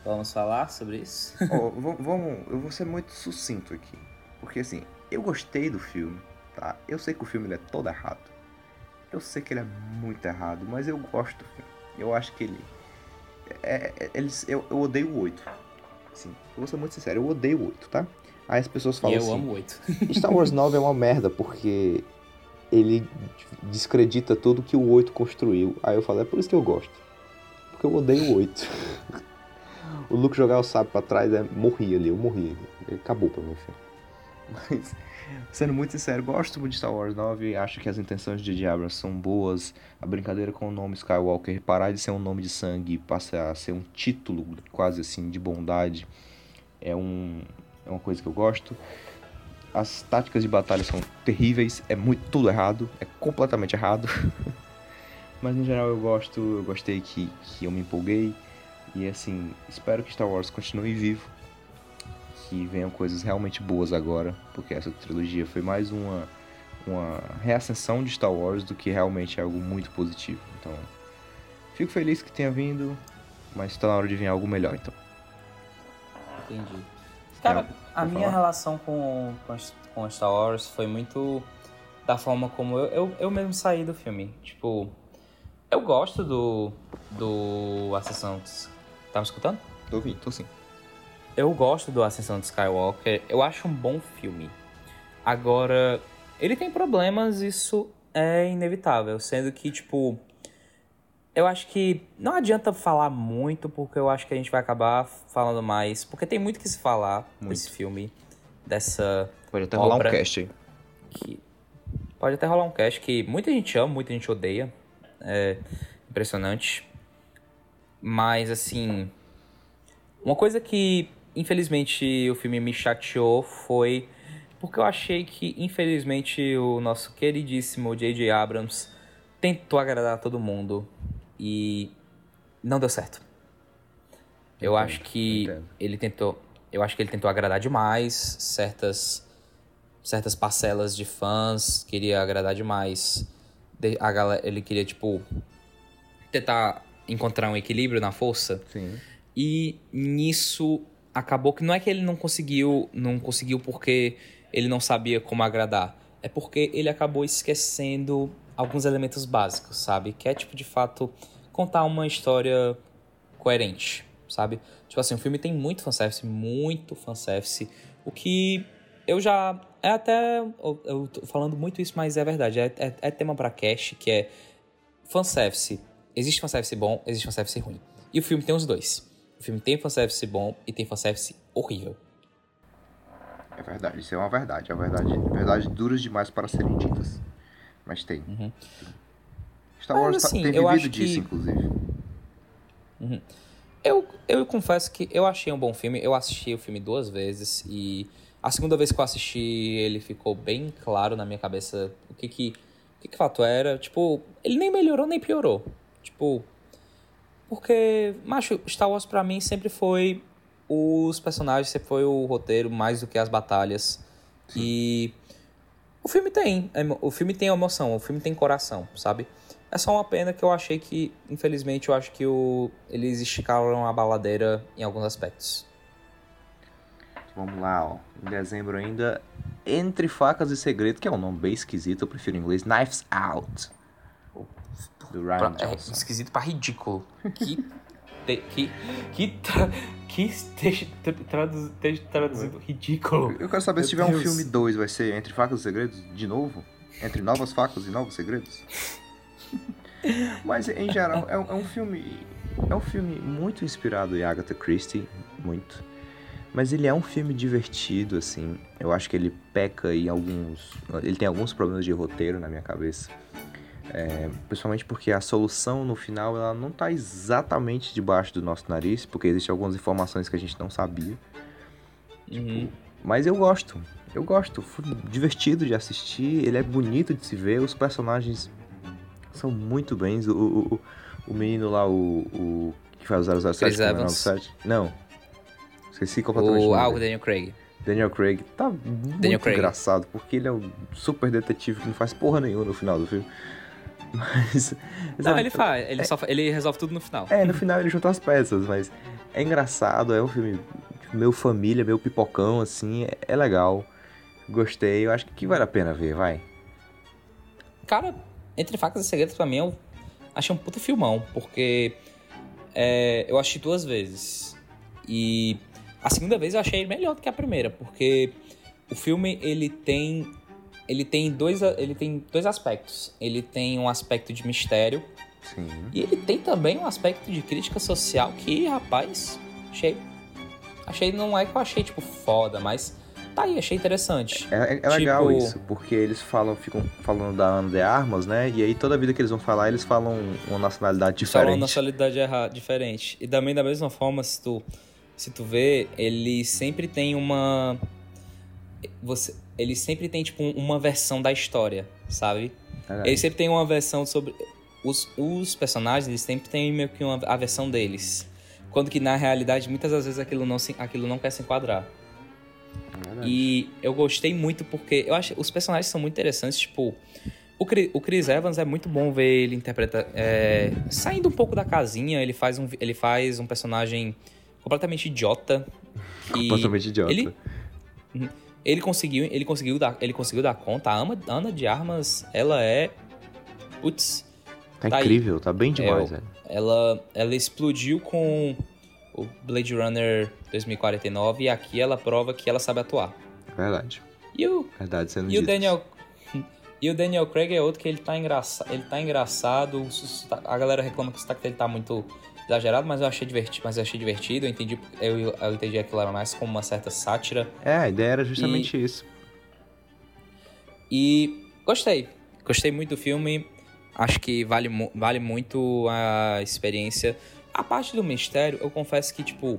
Speaker 3: Vamos falar sobre isso?
Speaker 2: Va- vamos, eu vou ser muito sucinto aqui. Porque assim, eu gostei do filme, tá? Eu sei que o filme é todo errado. Eu sei que ele é muito errado, mas eu gosto do filme. Eu acho que ele. É, é- eles, eu, eu odeio o 8. Sim, eu vou ser muito sincero, eu odeio o 8, tá? Aí as pessoas falam
Speaker 3: eu
Speaker 2: assim.
Speaker 3: amo oito.
Speaker 2: Star Wars 9 é uma merda porque ele descredita tudo que o 8 construiu. Aí eu falo, é por isso que eu gosto. Porque eu odeio o 8. o Luke jogar o sábio pra trás, é, morri ali, eu morri. Ele Acabou pra mim o filme. Mas, sendo muito sincero, gosto muito de Star Wars 9, acho que as intenções de. Abrams são boas. A brincadeira com o nome Skywalker, parar de ser um nome de sangue e passar a ser um título quase assim de bondade, é, um, é uma coisa que eu gosto. As táticas de batalha são terríveis, é muito tudo errado, é completamente errado. Mas no geral eu gosto, eu gostei que, que eu me empolguei. E assim, espero que Star Wars continue vivo. Que venham coisas realmente boas agora, porque essa trilogia foi mais uma, uma reascensão de Star Wars do que realmente algo muito positivo. Então, fico feliz que tenha vindo, mas está na hora de vir algo melhor, então.
Speaker 3: Entendi. Cara,
Speaker 2: Não,
Speaker 3: a minha
Speaker 2: falar.
Speaker 3: relação com, com, com Star Wars foi muito da forma como eu, eu, eu mesmo saí do filme. Tipo, eu gosto do. do Ascensão. dos- Tá me escutando?
Speaker 2: Tô ouvindo, tô sim.
Speaker 3: Eu gosto do Ascensão de Skywalker. Eu acho um bom filme. Agora, ele tem problemas, isso é inevitável. Sendo que, tipo. Eu acho que não adianta falar muito, porque eu acho que a gente vai acabar falando mais. Porque tem muito que se falar desse filme, dessa.
Speaker 2: Pode até rolar um cast
Speaker 3: que- Pode até rolar um cast que muita gente ama, muita gente odeia. É impressionante. Mas, assim. Uma coisa que, infelizmente, o filme me chateou foi porque eu achei que, infelizmente, o nosso queridíssimo J.J. Abrams tentou agradar todo mundo e não deu certo. Eu
Speaker 2: Entendo,
Speaker 3: acho que
Speaker 2: entendo.
Speaker 3: ele tentou, eu acho que ele tentou agradar demais certas certas parcelas de fãs, queria agradar demais. De- A galera, ele queria tipo tentar encontrar um equilíbrio na força.
Speaker 2: Sim.
Speaker 3: E nisso acabou que não é que ele não conseguiu, não conseguiu porque ele não sabia como agradar. É porque ele acabou esquecendo alguns elementos básicos, sabe? Que é tipo de fato contar uma história coerente, sabe? Tipo assim, o filme tem muito fanservice, muito fanservice, o que eu já é até eu, eu tô falando muito isso, mas é verdade, é, é, é tema pra cast que é fanservice. Existe fanservice bom, existe fanservice ruim. E o filme tem os dois. O filme tem fanservice bom e tem fanservice horrível.
Speaker 2: É verdade, isso é uma verdade. É verdade, verdade duras demais para serem ditas. Mas tem. Star
Speaker 3: Mas,
Speaker 2: Wars tá-
Speaker 3: assim,
Speaker 2: tem
Speaker 3: eu
Speaker 2: vivido disso,
Speaker 3: que-
Speaker 2: inclusive.
Speaker 3: Eu, eu confesso que eu achei um bom filme. Eu assisti o filme duas vezes e a segunda vez que eu assisti ele ficou bem claro na minha cabeça o que que, o que, que fato era. Tipo, ele nem melhorou nem piorou. Tipo, porque, macho, Star Wars pra mim sempre foi os personagens, sempre foi o roteiro mais do que as batalhas. E o filme tem, o filme tem emoção, o filme tem coração, sabe? É só uma pena que eu achei que, infelizmente, eu acho que o, eles esticaram a baladeira em alguns aspectos.
Speaker 2: Vamos lá, ó. Em dezembro ainda, Entre Facas e Segredo, que é um nome bem esquisito, eu prefiro em inglês, Knives Out. Do Ryan
Speaker 3: Pra- é
Speaker 2: Johnson.
Speaker 3: esquisito pra ridículo. Que. te- que. Que. Tra, que esteja tra- traduz- esteja traduzido ridículo.
Speaker 2: Eu quero saber se
Speaker 3: Meu
Speaker 2: tiver um
Speaker 3: Deus.
Speaker 2: filme 2, vai ser Entre Facas e Segredos de novo? Entre Novas Facas e Novos Segredos? Mas em geral, é, um- é um filme. É um filme muito inspirado em Agatha Christie, muito. Mas ele é um filme divertido, assim. Eu acho que ele peca em alguns. Ele tem alguns problemas de roteiro na minha cabeça. É, principalmente porque a solução no final ela não tá exatamente debaixo do nosso nariz, porque existem algumas informações que a gente não sabia.
Speaker 3: Uhum.
Speaker 2: Mas eu gosto. Eu gosto. Foi divertido de assistir. Ele é bonito de se ver. Os personagens são muito bens. O, o, o- menino lá, o, o que faz o 007
Speaker 3: Chris
Speaker 2: é
Speaker 3: Evans.
Speaker 2: 97. Não. Esqueci completamente o
Speaker 3: ah, o. Daniel Craig.
Speaker 2: Daniel Craig tá muito
Speaker 3: Daniel Craig.
Speaker 2: engraçado, porque ele é um super detetive que não faz porra nenhuma no final do filme. Mas.
Speaker 3: Não, ele faz, ele, só, fa- ele resolve tudo no final.
Speaker 2: É, no final ele junta as peças, mas é engraçado, é um filme tipo, meu família, meu pipocão, assim, é, é legal. Gostei, eu acho que vale a pena ver, vai.
Speaker 3: Cara, Entre Facas e Segredos, pra mim, eu achei um puta filmão, porque é, eu assisti duas vezes. E a segunda vez eu achei melhor do que a primeira, porque o filme, ele tem... Ele tem dois, ele tem dois aspectos. Ele tem um aspecto de mistério,
Speaker 2: Sim.
Speaker 3: e ele tem também um aspecto de crítica social que, rapaz, achei. Achei, não é que eu achei, tipo, foda, mas tá aí, achei interessante.
Speaker 2: É, é- é legal
Speaker 3: Tipo-
Speaker 2: isso, porque eles falam, ficam falando da Ana de Armas, né? E aí toda vida que eles vão falar, eles falam uma nacionalidade
Speaker 3: Só uma
Speaker 2: diferente.
Speaker 3: nacionalidade errada, diferente. E também da mesma forma, se tu, se tu vê, ele sempre tem uma. Você, ele sempre tem, tipo, uma versão da história, sabe?
Speaker 2: Verdade.
Speaker 3: Ele sempre tem uma versão sobre. Os, os personagens, eles sempre têm meio que uma, a versão deles. Quando que na realidade, muitas das vezes aquilo não, se, aquilo não quer se enquadrar.
Speaker 2: Verdade.
Speaker 3: E eu gostei muito porque eu acho os personagens são muito interessantes, tipo, o, Chris Evans é muito bom ver ele interpretar é, saindo um pouco da casinha, ele faz um ele faz um personagem completamente idiota
Speaker 2: Completamente idiota.
Speaker 3: Ele ele conseguiu, ele conseguiu dar, ele conseguiu dar conta. A Ana de Armas, ela é putz,
Speaker 2: Tá,
Speaker 3: tá aí.
Speaker 2: incrível, tá bem demais,
Speaker 3: É,
Speaker 2: velho.
Speaker 3: ela, ela explodiu com o Blade Runner 2049 e aqui ela prova que ela sabe atuar.
Speaker 2: Verdade.
Speaker 3: E o,
Speaker 2: Verdade sendo
Speaker 3: e o. Daniel e o Daniel Craig é outro que ele tá engraçado, ele tá engraçado, sota- a galera reclama que o sotaque dele tá muito exagerado, mas eu achei divertido, mas eu achei divertido, eu entendi, eu, eu entendi aquilo era mais como uma certa sátira
Speaker 2: É, a ideia era justamente isso.
Speaker 3: e gostei. Gostei muito do filme. Acho que vale, vale muito a experiência. A parte do mistério, eu confesso que, tipo,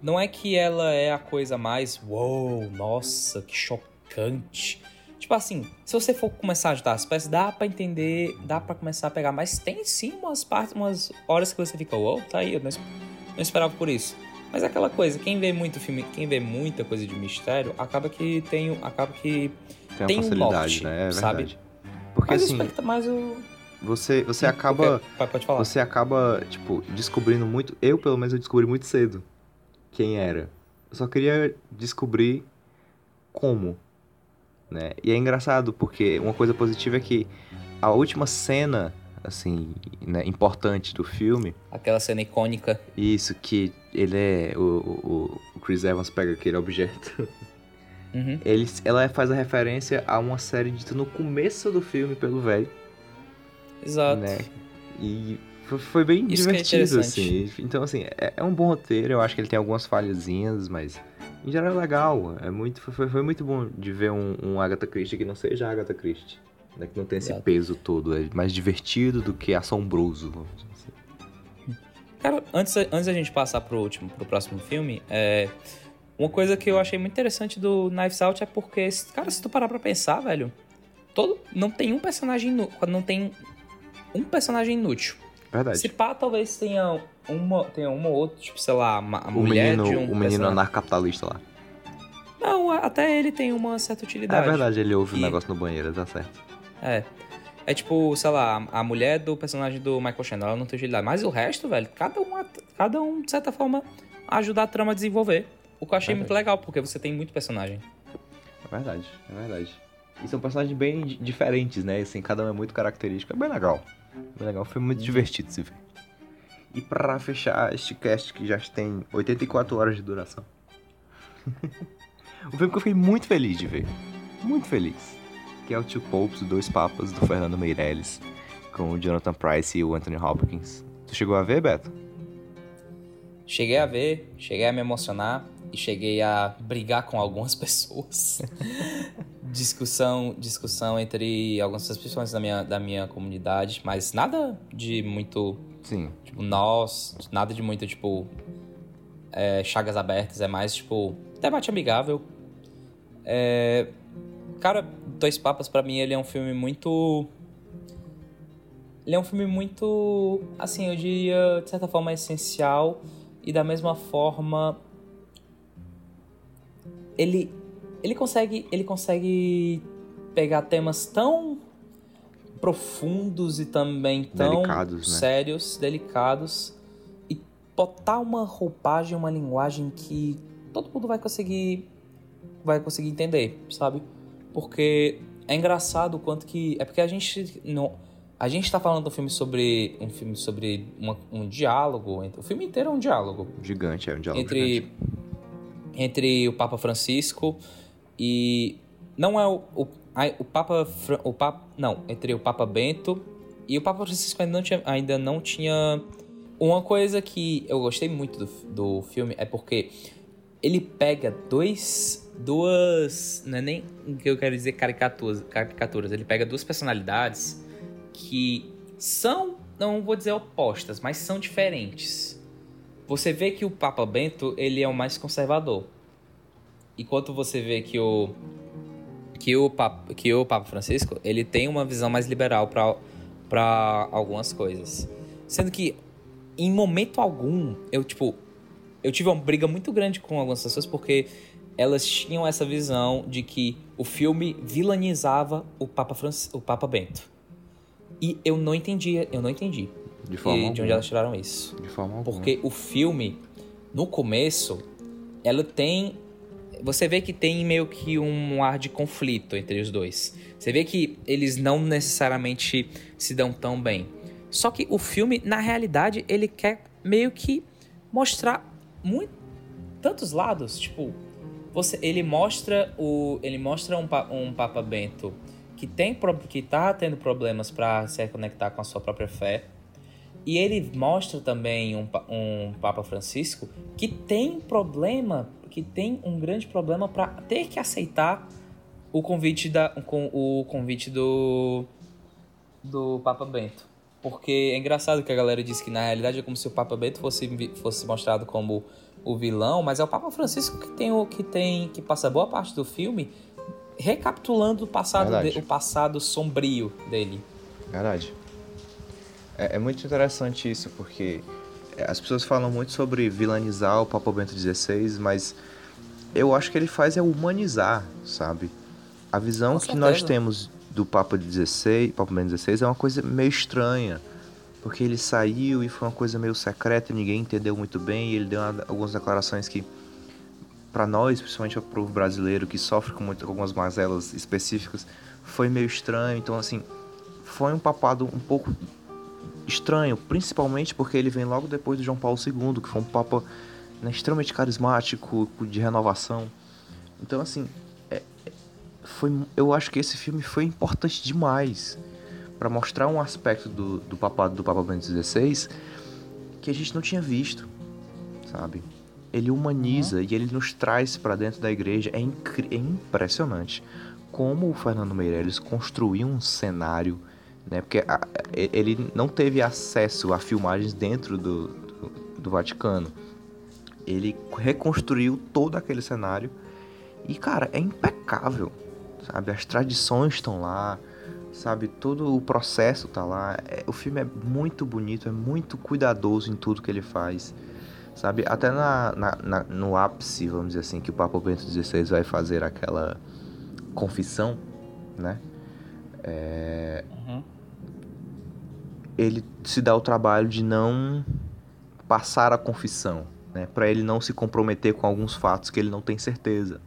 Speaker 3: não é que ela é a coisa mais. Uou, nossa, que chocante. Tipo assim, se você for começar a ajudar as peças, dá pra entender, dá pra começar a pegar, mas tem sim umas partes, umas horas que você fica, uou, tá aí, eu não, es- não esperava por isso. Mas é aquela coisa, quem vê muito filme, quem vê muita coisa de mistério, acaba que tem, acaba que
Speaker 2: Tem
Speaker 3: tem um
Speaker 2: facilidade,
Speaker 3: norte,
Speaker 2: né? É
Speaker 3: sabe?
Speaker 2: verdade. Porque
Speaker 3: mas
Speaker 2: assim,
Speaker 3: mas o
Speaker 2: você, você
Speaker 3: Hum,
Speaker 2: acaba.
Speaker 3: porque- pode falar.
Speaker 2: Você acaba, tipo, descobrindo muito. Eu, pelo menos, eu descobri muito cedo quem era. Eu só queria descobrir como. Né? E é engraçado, porque uma coisa positiva é que a última cena, assim, né, importante do filme,
Speaker 3: aquela cena icônica.
Speaker 2: isso que ele é. O, o, o Chris Evans pega aquele objeto.
Speaker 3: Uhum.
Speaker 2: Ele, ela faz a referência a uma série dita no começo do filme pelo velho.
Speaker 3: Exato.
Speaker 2: né? E foi, foi bem
Speaker 3: Isso é
Speaker 2: divertido,
Speaker 3: interessante.
Speaker 2: assim. Então, assim, é, é um bom roteiro. Eu acho que ele tem algumas falhazinhas, mas em geral é legal. É muito, foi, foi muito bom de ver um, um Agatha Christie que não seja Agatha Christie. Né? Que não tem esse
Speaker 3: Exato.
Speaker 2: peso todo. É mais divertido do que assombroso, vamos dizer assim.
Speaker 3: Cara, antes, antes da gente passar pro último, pro próximo filme, é, uma coisa que eu achei muito interessante do Knives Out é porque, cara, se tu parar pra pensar, velho, todo, não tem um personagem não tem um personagem inútil.
Speaker 2: Verdade.
Speaker 3: Se pá, talvez tenha uma, tenha uma ou outra, tipo, sei lá, a, a
Speaker 2: o
Speaker 3: mulher
Speaker 2: menino,
Speaker 3: de um
Speaker 2: o menino anarcapitalista lá.
Speaker 3: Não, até ele tem uma certa
Speaker 2: É
Speaker 3: utilidade.
Speaker 2: verdade, ele ouve o
Speaker 3: E-
Speaker 2: negócio no banheiro, tá certo.
Speaker 3: É. É tipo, sei lá, a mulher do personagem do Michael Shannon, ela não tem utilidade. Mas o resto, velho, cada um, cada um de certa forma, ajuda a trama a desenvolver. O que eu achei
Speaker 2: Verdade.
Speaker 3: muito legal, porque você tem muito personagem.
Speaker 2: É verdade, é verdade. E são personagens bem di- diferentes, né? Assim, cada um é muito característico. É bem legal. Bem legal, foi muito divertido se ver. E pra fechar este cast que já tem 84 horas de duração. o filme que eu fiquei muito feliz de ver. Muito feliz. Que é o Two Popes, Dois Papas, do Fernando Meirelles. Com o Jonathan Price e o Anthony Hopkins. Tu chegou a ver, Beto?
Speaker 3: Cheguei a ver, cheguei a me emocionar e cheguei a brigar com algumas pessoas. discussão, discussão entre algumas pessoas da minha, da minha comunidade, mas nada de muito
Speaker 2: Sim.
Speaker 3: tipo, nós, nada de muito, tipo, é, chagas abertas, é mais, tipo, debate amigável. É, cara, Dois Papas, pra mim, ele é um filme muito... Ele é um filme muito, assim, eu diria, de certa forma, essencial e da mesma forma... Ele, ele consegue, ele consegue pegar temas tão profundos e também tão
Speaker 2: Delicados, né?
Speaker 3: sérios, delicados e botar uma roupagem, uma linguagem que todo mundo vai conseguir vai conseguir entender, sabe? Porque é engraçado o quanto que é porque a gente não a gente tá falando de um filme sobre um filme sobre uma- um diálogo, entre- o filme inteiro é um diálogo
Speaker 2: Gigante, é um diálogo
Speaker 3: entre
Speaker 2: gigante.
Speaker 3: Entre o Papa Francisco e não é o, o, o Papa o Papa não entre o Papa Bento e o Papa Francisco ainda não tinha, ainda não tinha. Uma coisa que eu gostei muito do, do filme é porque ele pega dois duas não é nem o que eu quero dizer caricaturas caricaturas ele pega duas personalidades que são não vou dizer opostas mas são diferentes você vê que o Papa Bento ele é o mais conservador. Enquanto você vê que o que o Papa, que o Papa Francisco ele tem uma visão mais liberal para algumas coisas. Sendo que em momento algum eu tipo eu tive uma briga muito grande com algumas pessoas porque elas tinham essa visão de que o filme vilanizava o Papa Francis, o Papa Bento. E eu não entendia, eu não entendi.
Speaker 2: De forma
Speaker 3: e de onde elas tiraram isso.
Speaker 2: De forma alguma.
Speaker 3: Porque o filme, no começo, ela tem. Você vê que tem meio que um ar de conflito entre os dois. Você vê que eles não necessariamente se dão tão bem. Só que o filme, na realidade, ele quer meio que mostrar muito, tantos lados. Tipo, você, ele mostra o, ele mostra um, um Papa Bento que tem que tá tendo problemas para se reconectar com a sua própria fé. E ele mostra também um, um Papa Francisco que tem problema, que tem um grande problema para ter que aceitar o convite da com o convite do do Papa Bento. Porque é engraçado que a galera diz que na realidade é como se o Papa Bento fosse fosse mostrado como o vilão, mas é o Papa Francisco que tem o que tem que passa boa parte do filme recapitulando o passado de- o passado sombrio dele.
Speaker 2: Verdade. É, é muito interessante isso, porque é, as pessoas falam muito sobre vilanizar o Papa Bento XVI, mas eu acho que ele faz é humanizar, sabe? A visão que nós temos do Papa XVI, Papa Bento XVI é uma coisa meio estranha, porque ele saiu e foi uma coisa meio secreta, ninguém entendeu muito bem, e ele deu uma- algumas declarações que para nós, principalmente o povo brasileiro que sofre com, muito, com algumas mazelas específicas, foi meio estranho. Então, assim, foi um papado um pouco estranho, principalmente porque ele vem logo depois do João Paulo II, que foi um papa né, extremamente carismático, de renovação. Então, assim, é- é- foi, eu acho que esse filme foi importante demais para mostrar um aspecto do, do papado do Papa Bento XVI que a gente não tinha visto, sabe? Ele humaniza e ele nos traz para dentro da igreja. É, é impressionante como o Fernando Meirelles construiu um cenário, né? Porque a- ele não teve acesso a filmagens dentro do, do, do Vaticano. Ele reconstruiu todo aquele cenário e, cara, é impecável, sabe? As tradições estão lá, sabe? Todo o processo tá lá. É- o filme é muito bonito, é muito cuidadoso em tudo que ele faz, sabe? Até na, na- na- no ápice, vamos dizer assim, que o Papa Bento XVI vai fazer aquela confissão, né? É, ele se dá o trabalho de não passar a confissão, né? Para ele não se comprometer com alguns fatos que ele não tem certeza.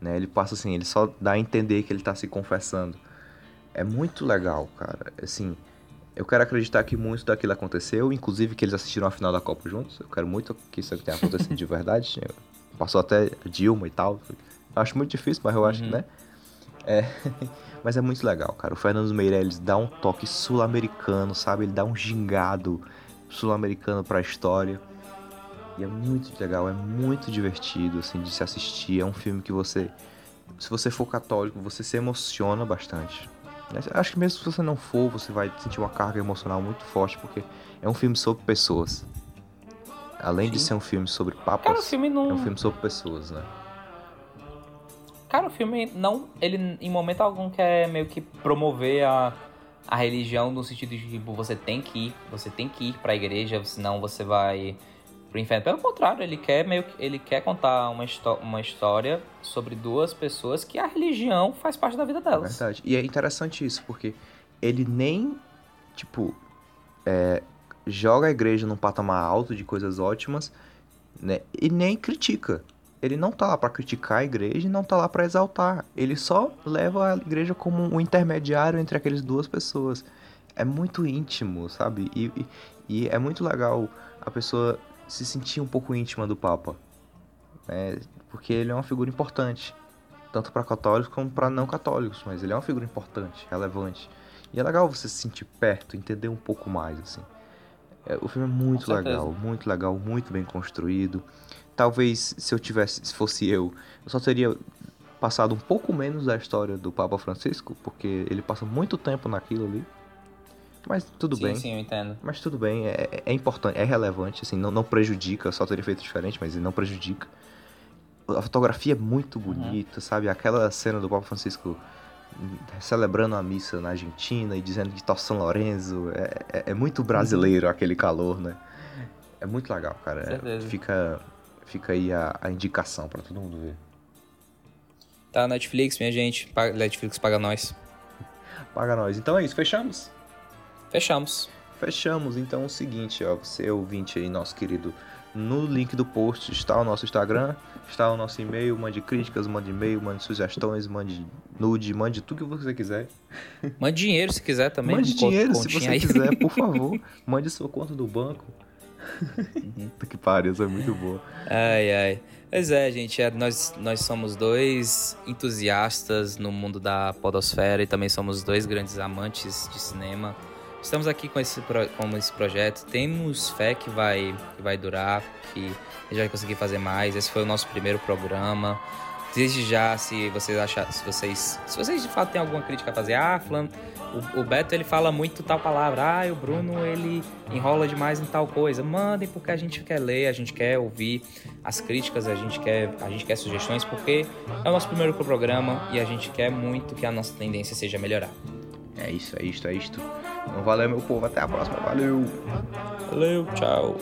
Speaker 2: Né? Ele passa assim, ele só dá a entender que ele tá se confessando. É muito legal, cara. Assim, eu quero acreditar que muito daquilo aconteceu, inclusive que eles assistiram a final da Copa juntos. Eu quero muito que isso tenha acontecido de verdade. Passou até Dilma e tal. Eu acho muito difícil, mas eu acho, né? É, mas é muito legal, cara. O Fernando Meirelles dá um toque sul-americano, sabe? Ele dá um gingado sul-americano pra história. E é muito legal, é muito divertido, assim, de se assistir. É um filme que você, se você for católico, você se emociona bastante. Acho que mesmo se você não for, você vai sentir uma carga emocional muito forte, porque é um filme sobre pessoas. Além de
Speaker 3: Sim.
Speaker 2: ser um filme sobre papas,
Speaker 3: Cara, filme não-
Speaker 2: é um filme sobre pessoas, né?
Speaker 3: Cara, o filme não. Ele em momento algum quer meio que promover a, a religião no sentido de tipo, você tem que ir, você tem que ir pra igreja, senão você vai. pro inferno. Pelo contrário, ele quer meio que, ele quer contar uma, uma história sobre duas pessoas que a religião faz parte da vida delas.
Speaker 2: É verdade. E é interessante isso, porque ele nem, tipo, é, joga a igreja num patamar alto de coisas ótimas, né? E nem critica. Ele não tá lá para criticar a igreja e não tá lá para exaltar. Ele só leva a igreja como um intermediário entre aquelas duas pessoas. É muito íntimo, sabe? E, e, e é muito legal a pessoa se sentir um pouco íntima do Papa. Né? Porque ele é uma figura importante. Tanto para católicos como para não católicos. Mas ele é uma figura importante, relevante. E é legal você se sentir perto, entender um pouco mais, assim. É, o filme é muito legal, muito legal, muito bem construído. Talvez se eu tivesse, se fosse eu, eu só teria passado um pouco menos da história do Papa Francisco, porque ele passa muito tempo naquilo ali. Mas tudo
Speaker 3: sim,
Speaker 2: bem.
Speaker 3: Sim, eu entendo.
Speaker 2: Mas tudo bem, é, é importante, é relevante, assim, não, não prejudica, só teria feito diferente, mas não prejudica. A fotografia é muito uhum. bonita, uhum. sabe? Aquela cena do Papa Francisco celebrando a missa na Argentina e dizendo que tá São Lourenço. É, é, é muito brasileiro uhum. aquele calor, né? É muito legal, cara. É, fica, fica aí a, a indicação para todo mundo ver.
Speaker 3: Tá, Netflix, minha gente. Netflix paga nós.
Speaker 2: Paga nós. Então é isso, fechamos?
Speaker 3: Fechamos.
Speaker 2: Fechamos. Então é o seguinte, ó. Você ouvinte aí, nosso querido no link do post está o nosso Instagram, está o nosso e-mail, mande críticas, mande e-mail, mande sugestões, mande nude, mande tudo que você quiser.
Speaker 3: Mande dinheiro se quiser também.
Speaker 2: Mande dinheiro se você aí. quiser, por favor. Mande sua conta do banco. Uhum. que pariu, isso é muito boa.
Speaker 3: Ai, ai. Pois é, gente, é, nós, nós somos dois entusiastas no mundo da podosfera e também somos dois grandes amantes de cinema. Estamos aqui com esse, com esse projeto, temos fé que vai, que vai durar, que a gente vai conseguir fazer mais. Esse foi o nosso primeiro programa. Desde já, se vocês achar, se vocês, se vocês de fato têm alguma crítica a fazer, ah, Flan, o, o, Beto ele fala muito tal palavra, ah, o Bruno ele enrola demais em tal coisa. Mandem porque a gente quer ler, a gente quer ouvir as críticas, a gente quer, a gente quer sugestões porque é o nosso primeiro programa e a gente quer muito que a nossa tendência seja melhorar.
Speaker 2: É isso, é isto, é isto. Então valeu, meu povo. Até a próxima. Valeu.
Speaker 3: Valeu, tchau.